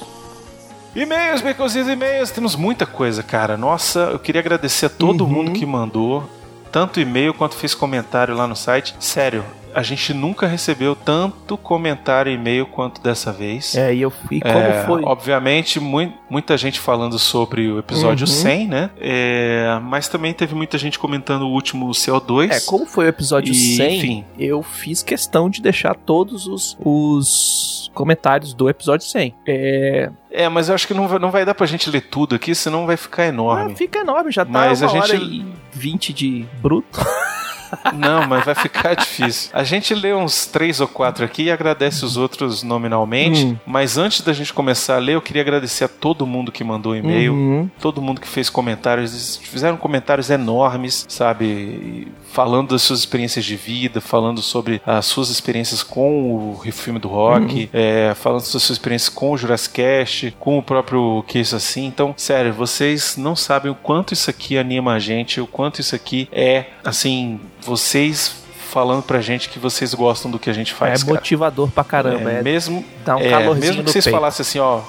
Speaker 1: E-mails, Baconzitos, e-mails. Temos muita coisa, cara. Nossa, eu queria agradecer a todo
Speaker 2: Uhum.
Speaker 1: mundo que mandou. Tanto e-mail quanto fez comentário lá no site. Sério, a gente nunca recebeu tanto comentário e e-mail quanto dessa vez.
Speaker 2: É, e eu e como
Speaker 1: É,
Speaker 2: foi?
Speaker 1: Obviamente, mui- muita gente falando sobre o episódio
Speaker 2: Uhum.
Speaker 1: 100, né? É, mas também teve muita gente comentando o último CO2.
Speaker 2: É, como foi o episódio
Speaker 1: E,
Speaker 2: 100,
Speaker 1: enfim.
Speaker 2: eu fiz questão de deixar todos os, os comentários do episódio 100. É,
Speaker 1: É, mas eu acho que não vai, não vai dar pra gente ler tudo aqui, senão vai ficar enorme.
Speaker 2: ah, fica enorme, já tá
Speaker 1: Mas a
Speaker 2: uma hora
Speaker 1: gente-
Speaker 2: e 20 de bruto.
Speaker 1: Não, mas vai ficar difícil. A gente lê uns três ou quatro aqui e agradece os outros nominalmente.
Speaker 2: Hum.
Speaker 1: Mas antes da gente começar a ler, eu queria agradecer a todo mundo que mandou e-mail.
Speaker 2: Uhum.
Speaker 1: todo mundo que fez comentários, eles fizeram comentários enormes, sabe? Falando das suas experiências de vida, falando sobre as suas experiências com o filme do rock, é, falando das suas experiências com o Jurassic Cast, com o próprio Que Isso Assim. Então, sério, vocês não sabem o quanto isso aqui anima a gente, o quanto isso aqui é, assim, vocês falando pra gente que vocês gostam do que a gente faz,
Speaker 2: é
Speaker 1: cara.
Speaker 2: motivador pra caramba.
Speaker 1: É,
Speaker 2: É,
Speaker 1: mesmo
Speaker 2: dá um
Speaker 1: é, mesmo que vocês
Speaker 2: peito.
Speaker 1: falassem assim, ó.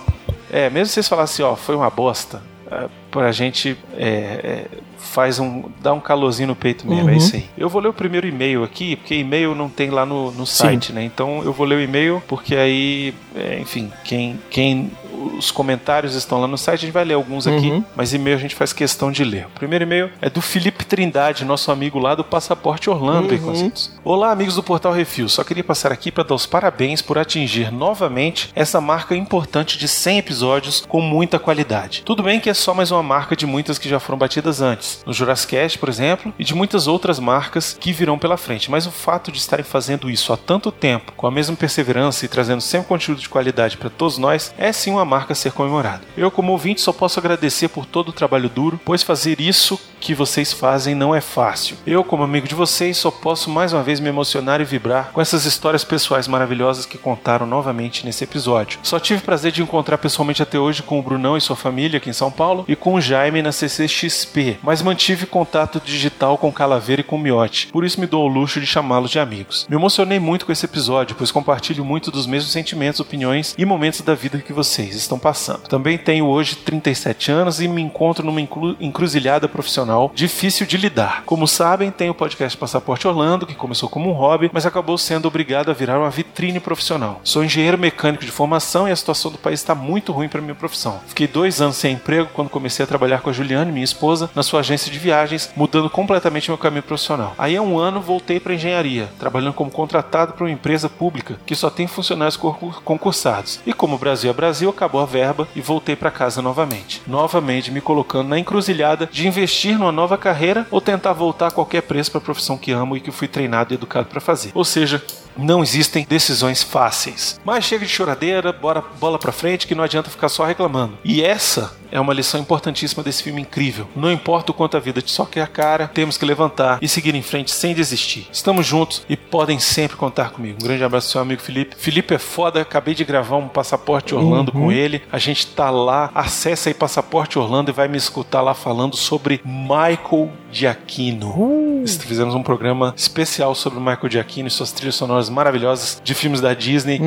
Speaker 1: É, mesmo que vocês falassem, ó, foi uma bosta. É, pra gente é, é, faz um. dá um calorzinho no peito mesmo,
Speaker 2: Uhum.
Speaker 1: é isso aí. Eu vou ler o primeiro e-mail aqui, porque e-mail não tem lá no, no site, né? Então eu vou ler o e-mail, porque aí, é, enfim, quem. quem os comentários estão lá no site, a gente vai ler alguns aqui,
Speaker 2: Uhum.
Speaker 1: mas e-mail a gente faz questão de ler. O primeiro e-mail é do Felipe Trindade, nosso amigo lá do Passaporte Orlando,
Speaker 2: Uhum.
Speaker 1: Olá, amigos do Portal Refil. Só queria passar aqui para dar os parabéns por atingir novamente essa marca importante de 100 episódios com muita qualidade. Tudo bem que é só mais uma marca de muitas que já foram batidas antes, no Jurassic por exemplo, e de muitas outras marcas que virão pela frente, mas o fato de estarem fazendo isso há tanto tempo, com a mesma perseverança e trazendo sempre conteúdo de qualidade para todos nós, é sim uma marca a ser comemorada. Eu, como ouvinte, só posso agradecer por todo o trabalho duro, pois fazer isso que vocês fazem não é fácil. Eu, como amigo de vocês, só posso mais uma vez me emocionar e vibrar com essas histórias pessoais maravilhosas que contaram novamente nesse episódio. Só tive prazer de encontrar pessoalmente até hoje com o Brunão e sua família aqui em São Paulo e com o Jaime na CCXP, mas mantive contato digital com Calaveira e com Miotti, por isso me dou o luxo de chamá-los de amigos. Me emocionei muito com esse episódio, pois compartilho muito dos mesmos sentimentos, opiniões e momentos da vida que vocês. Estão passando. Também tenho hoje 37 anos e me encontro numa encru- encruzilhada profissional difícil de lidar. Como sabem, tenho o podcast Passaporte Orlando, que começou como um hobby, mas acabou sendo obrigado a virar uma vitrine profissional. Sou engenheiro mecânico de formação e a situação do país está muito ruim para minha profissão. Fiquei dois anos sem emprego quando comecei a trabalhar com a Juliane, minha esposa, na sua agência de viagens, mudando completamente meu caminho profissional. Aí há um ano voltei para engenharia, trabalhando como contratado para uma empresa pública que só tem funcionários concur- concursados. E como o Brasil é Brasil, acabou a verba e voltei para casa novamente. Novamente me colocando na encruzilhada de investir numa nova carreira ou tentar voltar a qualquer preço para a profissão que amo e que fui treinado e educado para fazer. Ou seja, não existem decisões fáceis. Mas chega de choradeira, bora bola pra frente que não adianta ficar só reclamando. E essa é uma lição importantíssima desse filme incrível. Não importa o quanto a vida te soque a cara, temos que levantar e seguir em frente sem desistir. Estamos juntos e podem sempre contar comigo. Um grande abraço seu amigo Felipe. Felipe é foda, acabei de gravar um Passaporte Orlando com ele. A gente tá lá, acessa aí Passaporte Orlando e vai me escutar lá falando sobre Michael Giacchino. Fizemos um programa especial sobre Michael Giacchino e suas trilhas sonoras maravilhosas de filmes da Disney,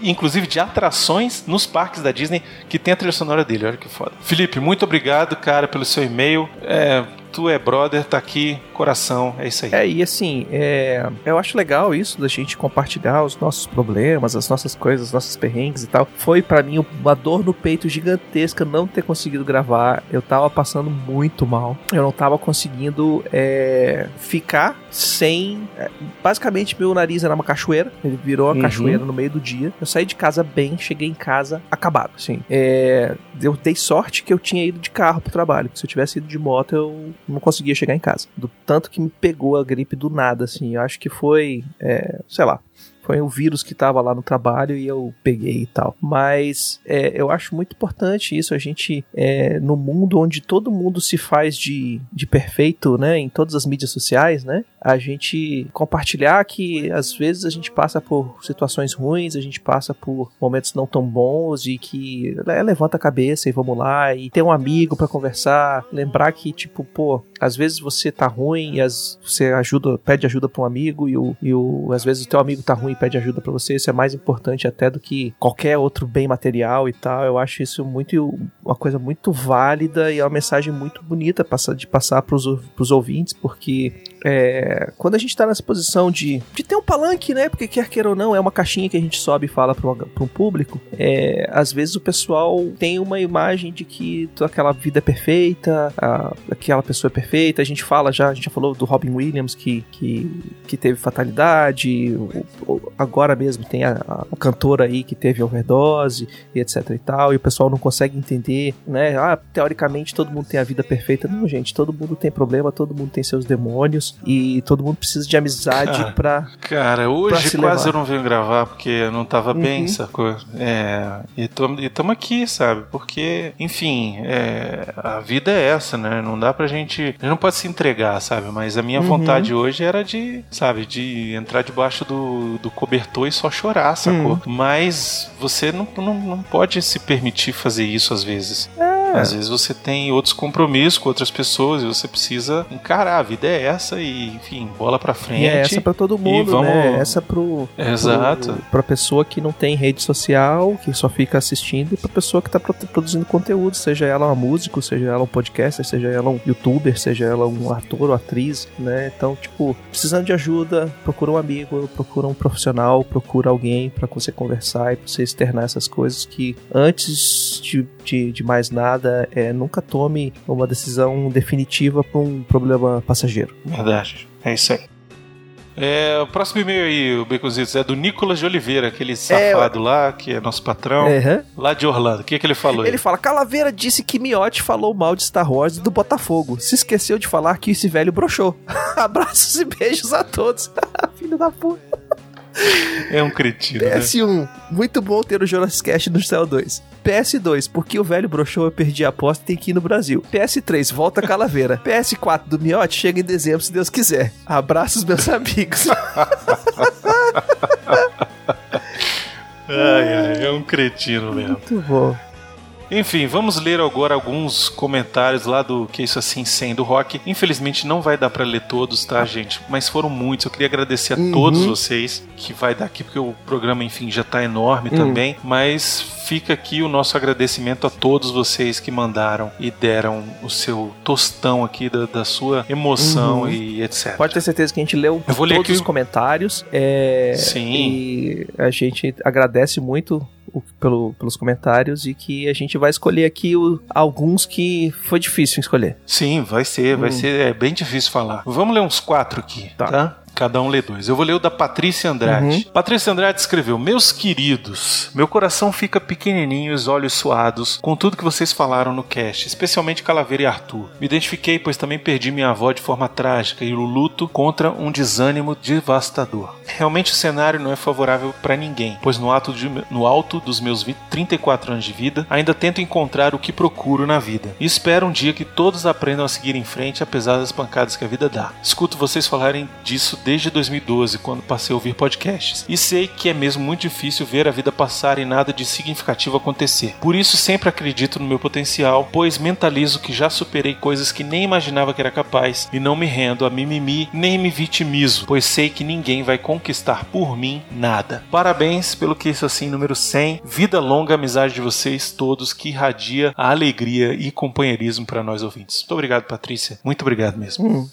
Speaker 1: e, inclusive de atrações nos parques da Disney que tem a trilha sonora dele. Olha que foda. Felipe, muito obrigado, cara, pelo seu e-mail. É, tu é brother, tá aqui, coração, é isso aí.
Speaker 2: É, e assim, é, eu acho legal isso da gente compartilhar os nossos problemas, as nossas coisas, os nossos perrengues e tal. Foi pra mim uma dor no peito gigantesca não ter conseguido gravar. Eu tava passando muito mal. Eu não tava conseguindo é, ficar sem. é, basicamente, meu nariz era uma cachoeira. Ele virou uma
Speaker 5: Uhum.
Speaker 2: cachoeira no meio do dia. Eu saí de casa bem, cheguei em casa acabado. Assim, é, eu dei sorte que eu tinha ido de carro pro trabalho. Se eu tivesse ido de moto, eu não conseguia chegar em casa. Do tanto que me pegou a gripe do nada, assim. Eu acho que foi, é, sei lá. Foi o vírus que tava lá no trabalho e eu peguei e tal. Mas é, eu acho muito importante isso. A gente, é, no mundo onde todo mundo se faz de, de perfeito, né? Em todas as mídias sociais, né? A gente compartilhar que às vezes a gente passa por situações ruins, a gente passa por momentos não tão bons e que é, levanta a cabeça e vamos lá. E ter um amigo pra conversar. Lembrar que, tipo, pô, às vezes você tá ruim e as, você ajuda, pede ajuda pra um amigo e, o, e o, às vezes o teu amigo tá ruim e pede ajuda pra você. Isso é mais importante até do que qualquer outro bem material e tal. Eu acho isso muito uma coisa muito válida e é uma mensagem muito bonita de passar pros, pros ouvintes, porque é, quando a gente tá nessa posição de, de ter um palanque, né? Porque quer queira ou não, é uma caixinha que a gente sobe e fala pra um público. É, às vezes o pessoal tem uma imagem de que aquela vida é perfeita, a- aquela pessoa é perfeita. A gente fala já, a gente já falou do Robin Williams que, que, que teve fatalidade. o- o- agora mesmo tem a, a cantora aí que teve overdose e etc e tal. E o pessoal não consegue entender, né? Ah, teoricamente todo mundo tem a vida perfeita. Não, gente, todo mundo tem problema, todo mundo tem seus demônios e todo mundo precisa de amizade
Speaker 1: Cara,
Speaker 2: pra.
Speaker 1: Cara,
Speaker 2: pra
Speaker 1: hoje
Speaker 2: se
Speaker 1: quase
Speaker 2: levar.
Speaker 1: eu não venho gravar porque eu não tava bem,
Speaker 2: Uhum.
Speaker 1: sacou? É, e estamos aqui, sabe? Porque, enfim, é, a vida é essa, né? Não dá pra gente. A gente não pode se entregar, sabe? Mas a minha
Speaker 2: Uhum.
Speaker 1: vontade hoje era de, sabe, de entrar debaixo do, do cobertor e só chorar, sacou?
Speaker 2: Uhum.
Speaker 1: Mas você não, não, não pode se permitir fazer isso às vezes.
Speaker 2: É.
Speaker 1: Às vezes você tem outros compromissos com outras pessoas e você precisa encarar. A vida é essa e, enfim, bola pra frente.
Speaker 2: E é essa pra todo mundo,
Speaker 1: vamos-
Speaker 2: né? Essa pro,
Speaker 1: Exato.
Speaker 2: pro, pra pessoa que não tem rede social, que só fica assistindo, e pra pessoa que tá pro- produzindo conteúdo, seja ela um músico, seja ela um podcaster, seja ela um youtuber, seja ela um ator ou atriz, né? Então, tipo, precisando de ajuda, procura um amigo, procura um profissional, procura alguém pra você conversar e pra você externar essas coisas que antes de, de, de mais nada, é, nunca tome uma decisão definitiva pra um problema passageiro.
Speaker 1: Verdade. É isso aí. É, o próximo e-mail aí, o Baconzitos, é do Nicolas de Oliveira, aquele safado lá, que é nosso patrão,
Speaker 2: Uhum.
Speaker 1: lá de Orlando. O que, que ele falou aí?
Speaker 2: Ele fala: Calaveira disse que Miotti falou mal de Star Wars e do Botafogo. Se esqueceu de falar que esse velho broxou. Abraços e beijos a todos. Filho da puta.
Speaker 1: É um cretino, né?
Speaker 2: PS1, muito bom ter o Jonas Cast no Cell 2. PS2, porque o velho broxou eu perdi a aposta e tem que ir no Brasil. PS3, volta a Calaveira. PS4 do Miotti chega em dezembro se Deus quiser. Abraços, meus amigos.
Speaker 1: Ai, ai, é um cretino mesmo.
Speaker 2: muito bom.
Speaker 1: Enfim, vamos ler agora alguns comentários lá do Que Isso Assim Sem do Rock. Infelizmente não vai dar pra ler todos, tá, gente? Mas foram muitos. Eu queria agradecer a
Speaker 2: Uhum.
Speaker 1: todos vocês que vai dar aqui, porque o programa, enfim, já tá enorme
Speaker 2: Uhum.
Speaker 1: também. Mas fica aqui o nosso agradecimento a todos vocês que mandaram e deram o seu tostão aqui da, da sua emoção
Speaker 2: Uhum.
Speaker 1: e etc.
Speaker 2: Pode ter certeza que a gente leu
Speaker 1: Eu vou ler
Speaker 2: todos
Speaker 1: aqui
Speaker 2: os comentários. é,
Speaker 1: Sim.
Speaker 2: E a gente agradece muito o- pelo- pelos comentários e que a gente vai escolher aqui o- alguns que foi difícil escolher.
Speaker 1: Sim, vai ser, vai
Speaker 2: Hum.
Speaker 1: ser, é bem difícil falar. Vamos ler uns quatro aqui, tá?
Speaker 2: Tá.
Speaker 1: Cada um lê dois. Eu vou ler o da Patrícia Andrade.
Speaker 2: Uhum.
Speaker 1: Patrícia Andrade escreveu: Meus queridos, meu coração fica pequenininho e os olhos suados com tudo que vocês falaram no cast, especialmente Calaveira e Arthur. Me identifiquei, pois também perdi minha avó de forma trágica e o luto contra um desânimo devastador. Realmente o cenário não é favorável para ninguém, pois no, ato de- no alto dos meus 20 34 anos de vida, ainda tento encontrar o que procuro na vida. E espero um dia que todos aprendam a seguir em frente apesar das pancadas que a vida dá. Escuto vocês falarem disso desde 2012, quando passei a ouvir podcasts. E sei que é mesmo muito difícil ver a vida passar e nada de significativo acontecer. Por isso sempre acredito no meu potencial, pois mentalizo que já superei coisas que nem imaginava que era capaz e não me rendo a mimimi nem me vitimizo, pois sei que ninguém vai conquistar por mim nada. Parabéns pelo que isso assim número 100. Vida longa amizade de vocês todos que irradia a alegria e companheirismo para nós ouvintes. Muito obrigado, Patrícia. Muito obrigado mesmo.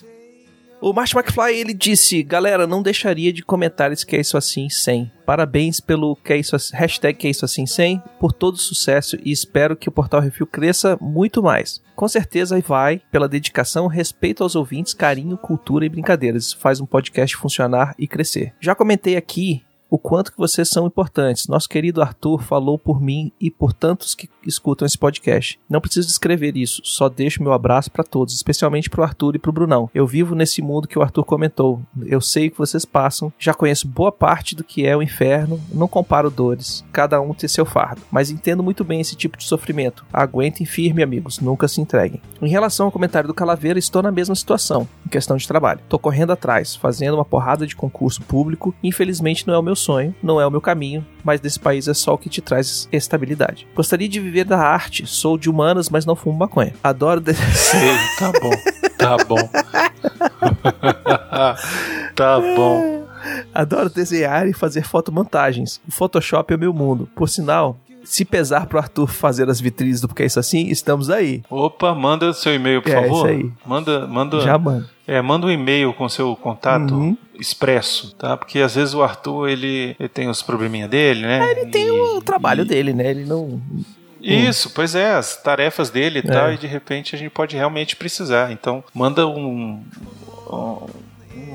Speaker 2: O Martin McFly, ele disse, galera, não deixaria de comentar esse que é isso assim 100. Parabéns pelo que é isso assim, hashtag que é isso assim 100, por todo o sucesso e espero que o Portal Refil cresça muito mais. Com certeza vai pela dedicação, respeito aos ouvintes, carinho, cultura e brincadeiras. Faz um podcast funcionar e crescer. Já comentei aqui o quanto que vocês são importantes. Nosso querido Arthur falou por mim e por tantos que escutam esse podcast. Não preciso descrever isso, só deixo meu abraço para todos, especialmente pro Arthur e pro Brunão. Eu vivo nesse mundo que o Arthur comentou. Eu sei o que vocês passam, já conheço boa parte do que é o inferno, não comparo dores. Cada um tem seu fardo, mas entendo muito bem esse tipo de sofrimento. Aguentem firme, amigos, nunca se entreguem. Em relação ao comentário do Calaveira, estou na mesma situação, em questão de trabalho. Tô correndo atrás, fazendo uma porrada de concurso público. Infelizmente não é o meu sonho, não é o meu caminho, mas desse país é só o que te traz estabilidade. Gostaria de viver da arte, sou de humanas, mas não fumo maconha. Adoro. de-
Speaker 1: Sei, tá bom. Tá bom. tá bom.
Speaker 2: Adoro desenhar e fazer fotomontagens. O Photoshop é o meu mundo. Por sinal, se pesar pro Arthur fazer as vitrines do Porque é Isso Assim, estamos aí.
Speaker 1: Opa, manda seu e-mail, por
Speaker 2: É,
Speaker 1: favor.
Speaker 2: isso aí.
Speaker 1: Manda, manda,
Speaker 2: Já, mano.
Speaker 1: É, manda um e-mail com seu contato
Speaker 2: Uhum.
Speaker 1: expresso, tá? Porque às vezes o Arthur ele, ele tem os probleminha dele, né?
Speaker 2: Ele tem o trabalho dele, né? Ele não.
Speaker 1: Isso, pois é, as tarefas dele e
Speaker 2: É.
Speaker 1: tal, e de repente a gente pode realmente precisar. Então, manda um, um-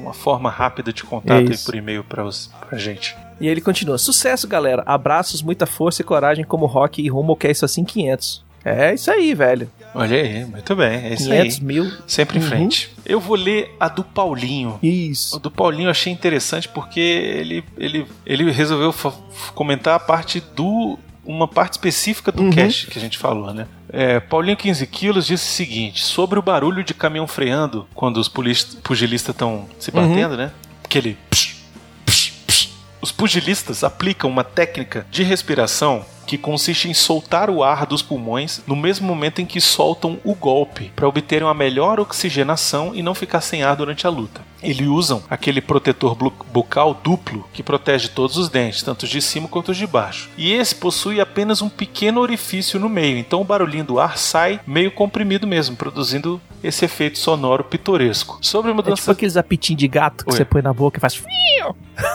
Speaker 1: uma forma rápida de contato por e-mail pra, os- pra gente.
Speaker 2: E ele continua: Sucesso, galera. Abraços, muita força e coragem como rock e rumo ao que é isso assim 500. É isso aí, velho.
Speaker 1: Olha aí, muito bem, é isso
Speaker 2: 500
Speaker 1: aí.
Speaker 2: mil.
Speaker 1: Sempre em
Speaker 2: Uhum.
Speaker 1: frente. Eu vou ler a do Paulinho. O
Speaker 2: Isso.
Speaker 1: do Paulinho eu achei interessante porque ele, ele, ele resolveu comentar a parte do. Uma parte específica do
Speaker 2: Uhum.
Speaker 1: cast que a gente falou, né? É, Paulinho 15 quilos disse o seguinte: sobre o barulho de caminhão freando quando os pugilistas estão se
Speaker 2: Uhum.
Speaker 1: batendo, né? Aquele. psh, psh, psh. Os pugilistas aplicam uma técnica de respiração que consiste em soltar o ar dos pulmões no mesmo momento em que soltam o golpe, para obterem uma melhor oxigenação e não ficar sem ar durante a luta. Eles usam aquele protetor bucal duplo que protege todos os dentes, tanto os de cima quanto os de baixo. E esse possui apenas um pequeno orifício no meio, então o barulhinho do ar sai meio comprimido mesmo, produzindo esse efeito sonoro pitoresco. Sobre a
Speaker 2: É tipo
Speaker 1: mudança
Speaker 2: aqueles apitinhos de gato que
Speaker 1: Oi.
Speaker 2: você põe na boca e faz.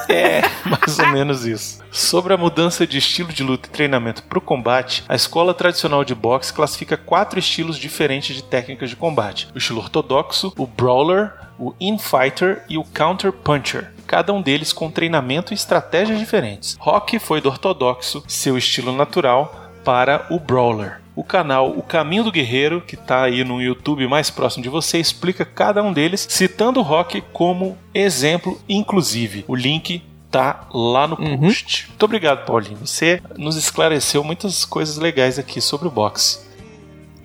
Speaker 1: É, mais ou menos isso. Sobre a mudança de estilo de luta e treinamento para o combate, a escola tradicional de boxe classifica quatro estilos diferentes de técnicas de combate: o estilo ortodoxo, o brawler, o infighter e o counter puncher. Cada um deles com treinamento e estratégias diferentes. Rock foi do ortodoxo, seu estilo natural, para o brawler. O canal O Caminho do Guerreiro, que está aí no YouTube mais próximo de você, explica cada um deles, citando o Rock como exemplo, inclusive. O link tá lá no
Speaker 2: Uhum.
Speaker 1: post. Muito obrigado, Paulinho. Você nos esclareceu muitas coisas legais aqui sobre o boxe.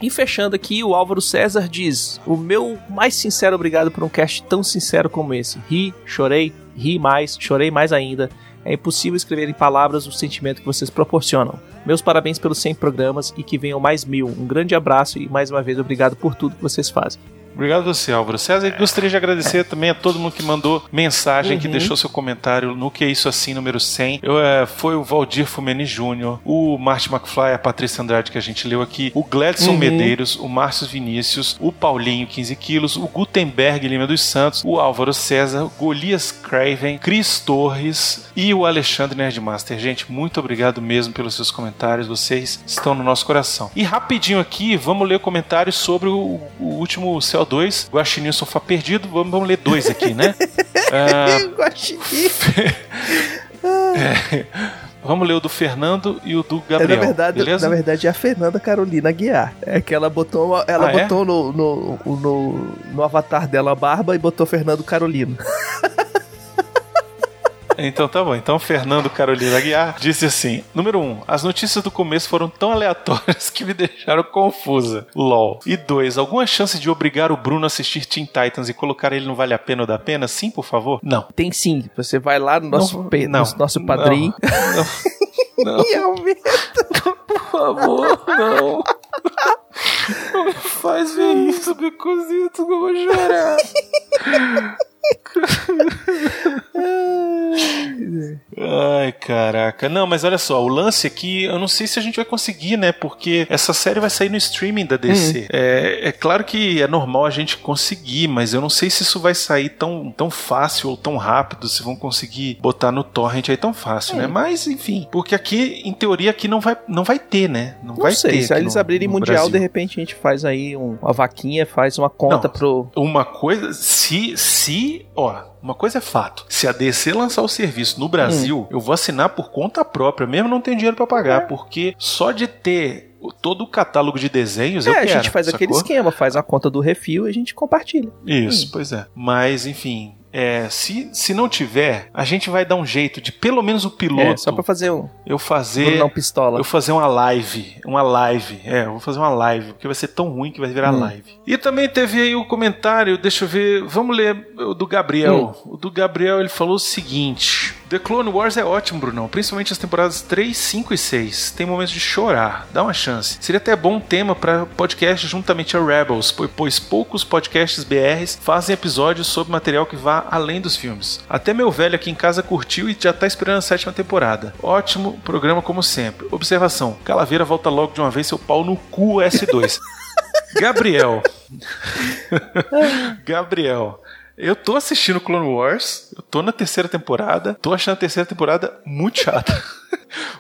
Speaker 2: E fechando aqui, o Álvaro César diz: O meu mais sincero obrigado por um cast tão sincero como esse. Ri, chorei, ri mais, chorei mais ainda. É impossível escrever em palavras o sentimento que vocês proporcionam. Meus parabéns pelos 100 programas e que venham mais mil. Um grande abraço e mais uma vez obrigado por tudo que vocês fazem.
Speaker 1: Obrigado a você, Álvaro César. E gostaria de agradecer também a todo mundo que mandou mensagem, que
Speaker 2: Uhum.
Speaker 1: deixou seu comentário no Que É Isso Assim, número 100. Eu, é, foi o Valdir Fumeni Júnior, o Martin McFly, a Patrícia Andrade, que a gente leu aqui, o Gladson
Speaker 2: Uhum.
Speaker 1: Medeiros, o Márcio Vinícius, o Paulinho, 15 quilos, o Gutenberg Lima dos Santos, o Álvaro César, o Golias Craven, Cris Torres e o Alexandre Nerdmaster. Gente, muito obrigado mesmo pelos seus comentários. Vocês estão no nosso coração. E rapidinho aqui, vamos ler comentários sobre o, o último CO2, Guaxinim Sofá Perdido. Vamos, vamos ler dois aqui, né? Ah,
Speaker 2: Guaxinim.
Speaker 1: vamos ler o do Fernando e o do
Speaker 2: É,
Speaker 1: Gabriel.
Speaker 2: na, verdade,
Speaker 1: beleza?
Speaker 2: na verdade é a Fernanda Carolina Guiar. É que ela botou, uma- ela
Speaker 1: Ah, é?
Speaker 2: botou no, no, no, no avatar dela a barba e botou Fernando Carolina.
Speaker 1: Então tá bom. Então Fernando Carolina Aguiar disse assim: número 1, um, as notícias do começo foram tão aleatórias que me deixaram confusa. LOL. E 2, alguma chance de obrigar o Bruno a assistir Teen Titans e colocar ele no Vale a Pena ou da Pena? Sim, por favor? Não.
Speaker 2: Tem sim, você vai lá no nosso,
Speaker 1: Não,
Speaker 2: pe-
Speaker 1: não,
Speaker 2: no nosso padrinho.
Speaker 1: Não.
Speaker 2: E aumenta.
Speaker 1: Por favor, não. Não me faz ver isso, Becozito, que eu vou chorar. Ai, caraca. Não, mas olha só, o lance aqui, eu não sei se a gente vai conseguir, né? Porque essa série vai sair no streaming da DC. É, é claro que é normal a gente conseguir, mas eu não sei se isso vai sair tão, tão fácil ou tão rápido, se vão conseguir botar no torrent aí tão fácil, né? Mas, enfim, porque aqui, em teoria, aqui não vai, não vai ter, né? Não,
Speaker 2: Não
Speaker 1: vai
Speaker 2: sei,
Speaker 1: ter.
Speaker 2: se eles
Speaker 1: no-
Speaker 2: abrirem
Speaker 1: no
Speaker 2: Mundial,
Speaker 1: Brasil.
Speaker 2: de repente a gente faz aí um- uma vaquinha, faz uma conta
Speaker 1: Não.
Speaker 2: pro.
Speaker 1: Uma coisa, se, se, ó, uma coisa é fato. Se a DC lançar o serviço no Brasil,
Speaker 2: Hum.
Speaker 1: eu vou assinar por conta própria, mesmo não tem dinheiro pra pagar,
Speaker 2: É.
Speaker 1: porque só de ter todo o catálogo de desenhos eu
Speaker 2: é, a
Speaker 1: quero.
Speaker 2: gente faz aquele
Speaker 1: sacou?
Speaker 2: esquema, faz a conta do refil e a gente compartilha.
Speaker 1: Isso, pois é. Mas, enfim, é, se, se não tiver, a gente vai dar um jeito de pelo menos o piloto
Speaker 2: É, só pra fazer um.
Speaker 1: eu fazer
Speaker 2: Brunão Pistola.
Speaker 1: eu fazer uma live, uma live, é, eu vou fazer uma live, porque vai ser tão ruim que vai virar
Speaker 2: Hum.
Speaker 1: live. E também teve aí o comentário, deixa eu ver, vamos ler o do Gabriel.
Speaker 2: Hum.
Speaker 1: O do Gabriel, ele falou o seguinte: The Clone Wars é ótimo, Brunão, principalmente as temporadas 3, 5 e 6. Tem momentos de chorar, dá uma chance. Seria até bom tema para podcast juntamente a Rebels, po- pois poucos podcasts BRs fazem episódios sobre material que vá além dos filmes. Até meu velho aqui em casa curtiu e já tá esperando a sétima temporada. Ótimo programa como sempre. Observação: Calaveira volta logo de uma vez seu pau no cu S2. Gabriel. Gabriel. Eu tô assistindo Clone Wars, eu tô na terceira temporada, tô achando a terceira temporada muito chata.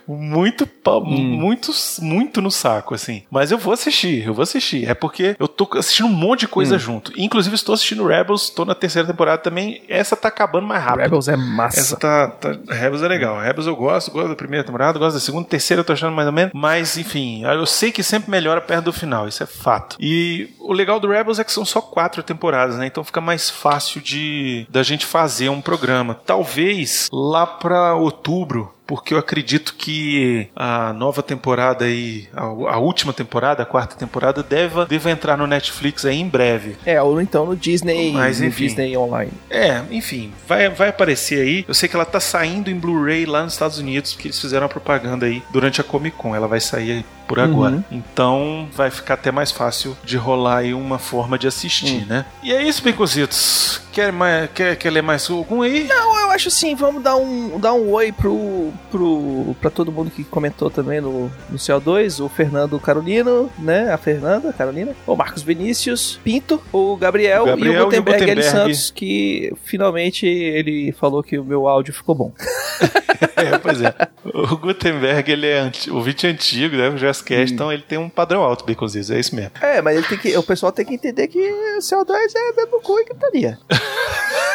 Speaker 1: Muito, pau- muito, muito no saco, assim. Mas eu vou assistir, eu vou assistir. É porque eu tô assistindo um monte de coisa junto. Inclusive, estou assistindo Rebels, tô na terceira temporada também. Essa tá acabando mais rápido.
Speaker 2: Rebels é massa.
Speaker 1: Essa tá, tá. Rebels é legal. Rebels eu gosto, gosto da primeira temporada, gosto da segunda, terceira eu tô achando mais ou menos. Mas, enfim, eu sei que sempre melhora perto do final, isso é fato. E o legal do Rebels é que são só quatro temporadas, né? Então fica mais fácil de da gente fazer um programa. Talvez lá pra outubro. Porque eu acredito que a nova temporada aí, a, a última temporada, a quarta temporada, deva, deva entrar no Netflix aí em breve.
Speaker 2: É, ou então no Disney,
Speaker 1: Mas,
Speaker 2: no
Speaker 1: enfim.
Speaker 2: Disney Online.
Speaker 1: É, enfim, vai, vai aparecer aí. Eu sei que ela tá saindo em Blu-ray lá nos Estados Unidos, porque eles fizeram a propaganda aí durante a Comic Con. Ela vai sair aí por agora.
Speaker 2: Uhum.
Speaker 1: Então vai ficar até mais fácil de rolar aí uma forma de assistir,
Speaker 2: Hum.
Speaker 1: né? E é isso, Becositos. Quer, mais, quer, quer ler mais algum aí?
Speaker 2: Não, eu acho assim, vamos dar um, dar um oi pro, pro, pra todo mundo que comentou também no, no CO2, o Fernando Carolino, né, a Fernanda Carolina, o Marcos Vinícius Pinto, o Gabriel,
Speaker 1: O Gabriel
Speaker 2: e o Gutenberg,
Speaker 1: e o. Gutenberg.
Speaker 2: Santos, que finalmente ele falou que o meu áudio ficou bom.
Speaker 1: É, pois é. O Gutenberg, ele é anti, ouvinte antigo, né? O Jazzcast,
Speaker 2: Hum.
Speaker 1: então ele tem um padrão alto, Becositos. É isso mesmo.
Speaker 2: É, mas ele tem que, o pessoal tem que entender que o CO2 é no cu e gritaria.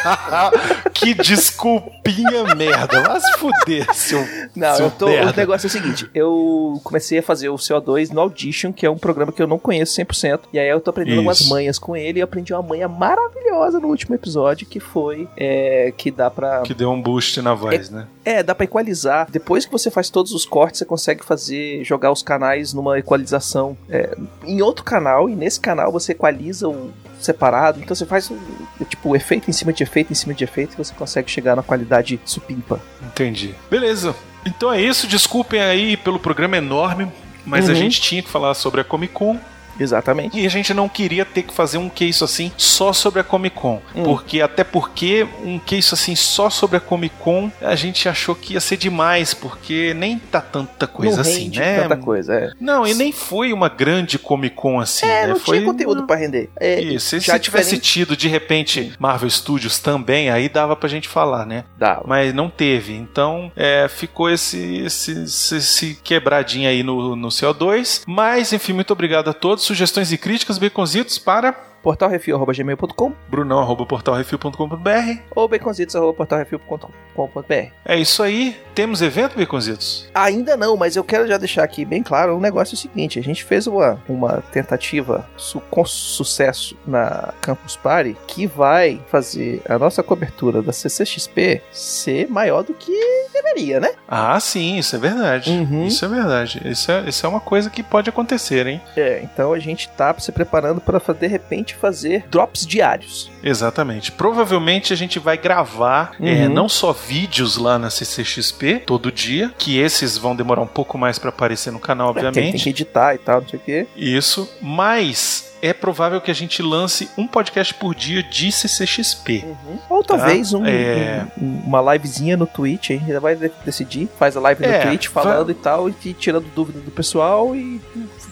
Speaker 1: que desculpinha merda. Se fuder, seu.
Speaker 2: Não,
Speaker 1: seu
Speaker 2: eu tô.
Speaker 1: merda.
Speaker 2: O negócio é o seguinte: eu comecei a fazer o CO2 no Audition, que é um programa que eu não conheço 100%. E aí eu tô aprendendo
Speaker 1: Isso.
Speaker 2: umas manhas com ele. E eu aprendi uma manha maravilhosa no último episódio, que foi é, que dá pra.
Speaker 1: Que deu um boost na voz, né?
Speaker 2: É, dá pra equalizar. Depois que você faz todos os cortes, você consegue fazer. jogar os canais numa equalização é, em outro canal. E nesse canal você equaliza o. separado. Então você faz tipo efeito em cima de efeito em cima de efeito e você consegue chegar na qualidade supimpa.
Speaker 1: Entendi. Beleza. Então é isso. Desculpem aí pelo programa enorme, mas a
Speaker 2: Uhum.
Speaker 1: gente tinha que falar sobre a Comic Con.
Speaker 2: Exatamente.
Speaker 1: E a gente não queria ter que fazer um case assim só sobre a Comic Con.
Speaker 2: Hum.
Speaker 1: Porque, até porque, um case assim só sobre a Comic Con, a gente achou que ia ser demais, porque nem tá tanta coisa
Speaker 2: não
Speaker 1: assim, né?
Speaker 2: tanta coisa, é.
Speaker 1: Não, e nem foi uma grande Comic Con assim,
Speaker 2: É,
Speaker 1: né?
Speaker 2: não
Speaker 1: foi
Speaker 2: tinha conteúdo pra render. É,
Speaker 1: Isso, e
Speaker 2: já
Speaker 1: se tivesse tido de repente Marvel Studios também, aí dava pra gente falar, né?
Speaker 2: Dava.
Speaker 1: Mas não teve. Então é, ficou esse, esse, esse, esse quebradinho aí no, no CO2. Mas, enfim, muito obrigado a todos. Sugestões e críticas, baconzitos, para
Speaker 2: portalrefil.gmail.com
Speaker 1: brunão.portalrefil.com.br.
Speaker 2: ou baconzitos.portalrefil.com.br
Speaker 1: É isso aí. Temos evento, baconzitos?
Speaker 2: Ainda não, mas eu quero já deixar aqui bem claro um negócio é o seguinte: a gente fez uma, uma tentativa su com sucesso na Campus Party que vai fazer a nossa cobertura da CCXP ser maior do que deveria, né?
Speaker 1: Ah, sim, isso é verdade.
Speaker 2: Uhum.
Speaker 1: Isso é verdade. Isso é, isso é uma coisa que pode acontecer, hein?
Speaker 2: É, então a gente tá se preparando para de repente fazer drops diários.
Speaker 1: Exatamente. Provavelmente a gente vai gravar é,
Speaker 2: Uhum.
Speaker 1: não só vídeos lá na CCXP todo dia, que esses vão demorar um pouco mais para aparecer no canal,
Speaker 2: Porque tem
Speaker 1: obviamente.
Speaker 2: que editar e tal, não sei o quê.
Speaker 1: Isso, mas é provável que a gente lance um podcast por dia de CCXP.
Speaker 2: Ou talvez um-
Speaker 1: é.
Speaker 2: um- uma livezinha no Twitch, a gente vai de- decidir. Faz a live
Speaker 1: É,
Speaker 2: no Twitch falando e tal, e tirando dúvida do pessoal e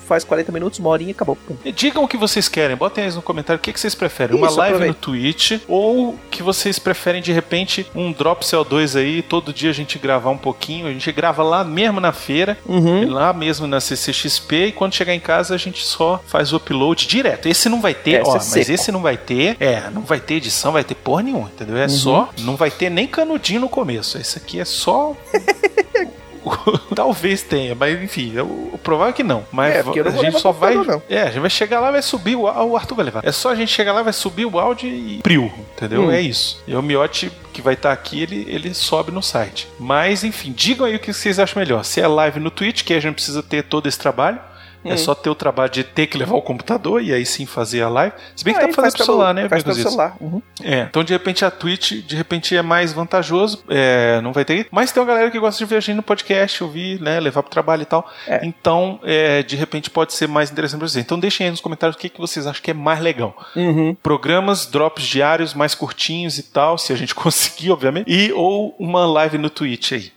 Speaker 2: faz 40 minutos, uma horinha e acabou.
Speaker 1: E Digam o que vocês querem, botem aí no comentário o que, que vocês preferem. Uma
Speaker 2: Isso,
Speaker 1: live
Speaker 2: aproveita.
Speaker 1: no Twitch ou que vocês preferem de repente um Drop CO2 aí, todo dia a gente gravar um pouquinho. A gente grava lá mesmo na feira,
Speaker 2: Uhum.
Speaker 1: lá mesmo na CCXP e quando chegar em casa a gente só faz o upload direto. Esse não vai ter,
Speaker 2: É,
Speaker 1: ó,
Speaker 2: é
Speaker 1: mas
Speaker 2: seco.
Speaker 1: esse não vai ter, é, não vai ter edição, vai ter porra nenhuma, entendeu? É
Speaker 2: Uhum.
Speaker 1: só, não vai ter nem canudinho no começo. Esse aqui é só Talvez tenha, mas enfim, o, o provável é que não. Mas
Speaker 2: É,
Speaker 1: a gente só vai.
Speaker 2: não.
Speaker 1: É, a gente vai chegar lá, vai subir o, o Arthur vai levar. É só a gente chegar lá, vai subir o áudio e priu, entendeu?
Speaker 2: Hum.
Speaker 1: É isso. E o miote que vai estar aqui, ele, ele sobe no site. Mas enfim, digam aí o que vocês acham melhor. Se é live no Twitch, que a gente precisa ter todo esse trabalho. É
Speaker 2: Hum.
Speaker 1: só ter o trabalho de ter que levar o computador e aí sim fazer a live. Se bem que
Speaker 2: Aí
Speaker 1: dá pra fazer
Speaker 2: faz
Speaker 1: pro celular, né?
Speaker 2: Faz pelo celular. Uhum.
Speaker 1: É, então de repente a Twitch, de repente é mais vantajoso, é, não vai ter. Mas tem uma galera que gosta de ver a gente no podcast, ouvir, né, levar pro trabalho e tal.
Speaker 2: É.
Speaker 1: Então, é, de repente pode ser mais interessante pra vocês. Então deixem aí nos comentários o que, que vocês acham que é mais legal.
Speaker 2: Uhum.
Speaker 1: Programas, drops diários, mais curtinhos e tal, se a gente conseguir, obviamente. E ou uma live no Twitch aí.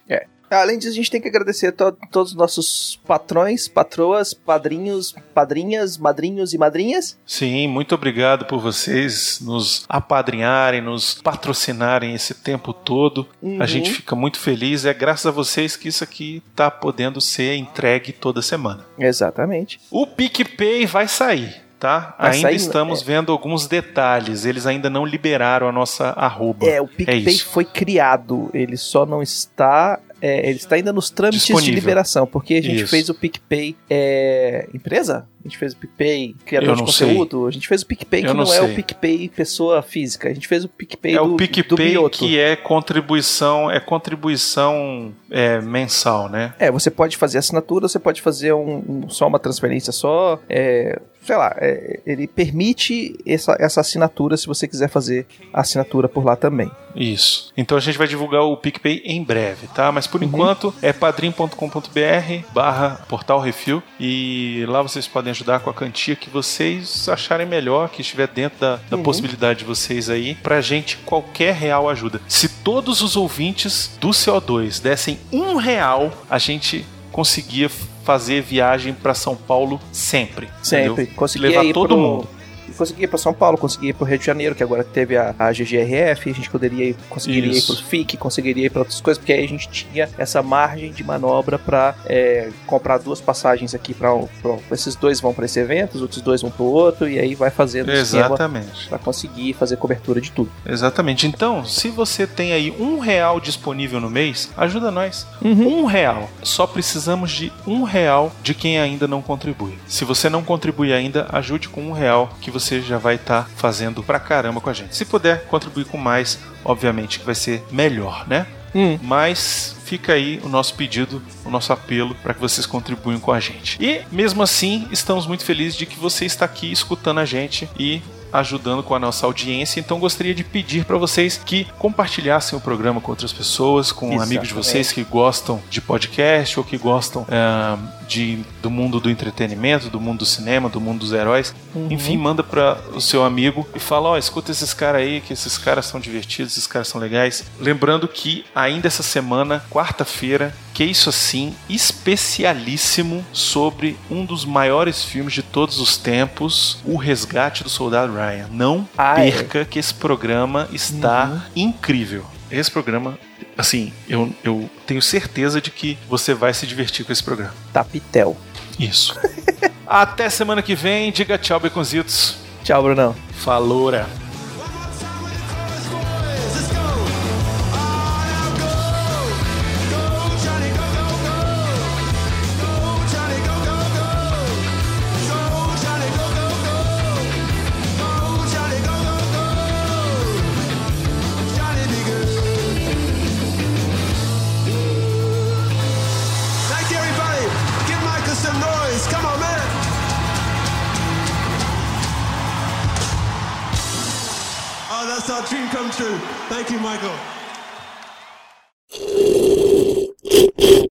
Speaker 2: Além disso, a gente tem que agradecer a to- todos os nossos patrões, patroas, padrinhos, padrinhas, madrinhos e madrinhas.
Speaker 1: Sim, muito obrigado por vocês nos apadrinharem, nos patrocinarem esse tempo todo.
Speaker 2: Uhum.
Speaker 1: A gente fica muito feliz. É graças a vocês que isso aqui tá podendo ser entregue toda semana.
Speaker 2: Exatamente.
Speaker 1: O PicPay vai sair. Tá?
Speaker 2: Vai
Speaker 1: ainda
Speaker 2: sair,
Speaker 1: estamos vendo alguns detalhes. Eles ainda não liberaram a nossa arroba.
Speaker 2: É, o PicPay
Speaker 1: isso.
Speaker 2: foi criado, ele só não está. É, ele está ainda nos trâmites de
Speaker 1: Disponível.
Speaker 2: liberação, porque a gente
Speaker 1: Isso.
Speaker 2: fez o PicPay é, empresa? A gente fez o PicPay criador de
Speaker 1: não sei.
Speaker 2: conteúdo? A gente fez o PicPay
Speaker 1: Eu
Speaker 2: que
Speaker 1: não
Speaker 2: não, é o PicPay pessoa física. A gente fez o PicPay
Speaker 1: É
Speaker 2: do,
Speaker 1: o
Speaker 2: do
Speaker 1: PicPay que é contribuição, é contribuição é, mensal, né?
Speaker 2: É, você pode fazer assinatura, você pode fazer um, um- só uma transferência só. é, sei lá, é, ele permite essa, essa assinatura se você quiser fazer a assinatura por lá também.
Speaker 1: Isso. Então a gente vai divulgar o PicPay em breve, tá? Mas por enquanto é padrim.com.br barra portal refil e lá vocês podem ajudar com a quantia que vocês acharem melhor, que estiver dentro da, da
Speaker 2: Uhum.
Speaker 1: possibilidade de vocês aí. Pra gente, qualquer real ajuda. Se todos os ouvintes do CO2 dessem um real, a gente conseguia fazer viagem pra São Paulo sempre.
Speaker 2: Sempre.
Speaker 1: entendeu?
Speaker 2: Consegui
Speaker 1: Levar todo
Speaker 2: pro-
Speaker 1: mundo.
Speaker 2: Consegui ir para São Paulo, consegui ir para o Rio de Janeiro, que agora teve a, a GGRF, a gente poderia ir, conseguiria
Speaker 1: Isso.
Speaker 2: ir para o FIC, conseguiria ir para outras coisas, porque aí a gente tinha essa margem de manobra para comprar duas passagens aqui para esses dois vão para esse evento, os outros dois vão para o outro, e aí vai fazendo
Speaker 1: Exatamente.
Speaker 2: para conseguir fazer cobertura de tudo.
Speaker 1: Exatamente. Então, se você tem aí um real disponível no mês, ajuda nós.
Speaker 2: Uhum.
Speaker 1: Um real. Só precisamos de um real de quem ainda não contribui. Se você não contribui ainda, ajude com um real que você já vai estar fazendo pra caramba com a gente. Se puder contribuir com mais, obviamente que vai ser melhor, né?
Speaker 2: Hum.
Speaker 1: Mas fica aí o nosso pedido, o nosso apelo para que vocês contribuam com a gente. E mesmo assim, estamos muito felizes de que você está aqui escutando a gente e ajudando com a nossa audiência. Então gostaria de pedir para vocês que compartilhassem o programa com outras pessoas, com
Speaker 2: Exatamente.
Speaker 1: amigos de vocês que gostam de podcast ou que gostam ah, de, do mundo do entretenimento, do mundo do cinema, do mundo dos heróis. Enfim, manda para o seu amigo e fala: Ó, escuta esses caras aí, que esses caras são divertidos, esses caras são legais. Lembrando que ainda essa semana, quarta-feira, que isso assim, especialíssimo sobre um dos maiores filmes de todos os tempos, O Resgate do Soldado Ryan. Não
Speaker 2: Ah, é?
Speaker 1: perca que esse programa está incrível. Esse programa, assim, eu, eu tenho certeza de que você vai se divertir com esse programa.
Speaker 2: Tapitel.
Speaker 1: Isso. Até semana que vem. Diga tchau, Beconzitos.
Speaker 2: Tchau, Brunão.
Speaker 1: Faloura.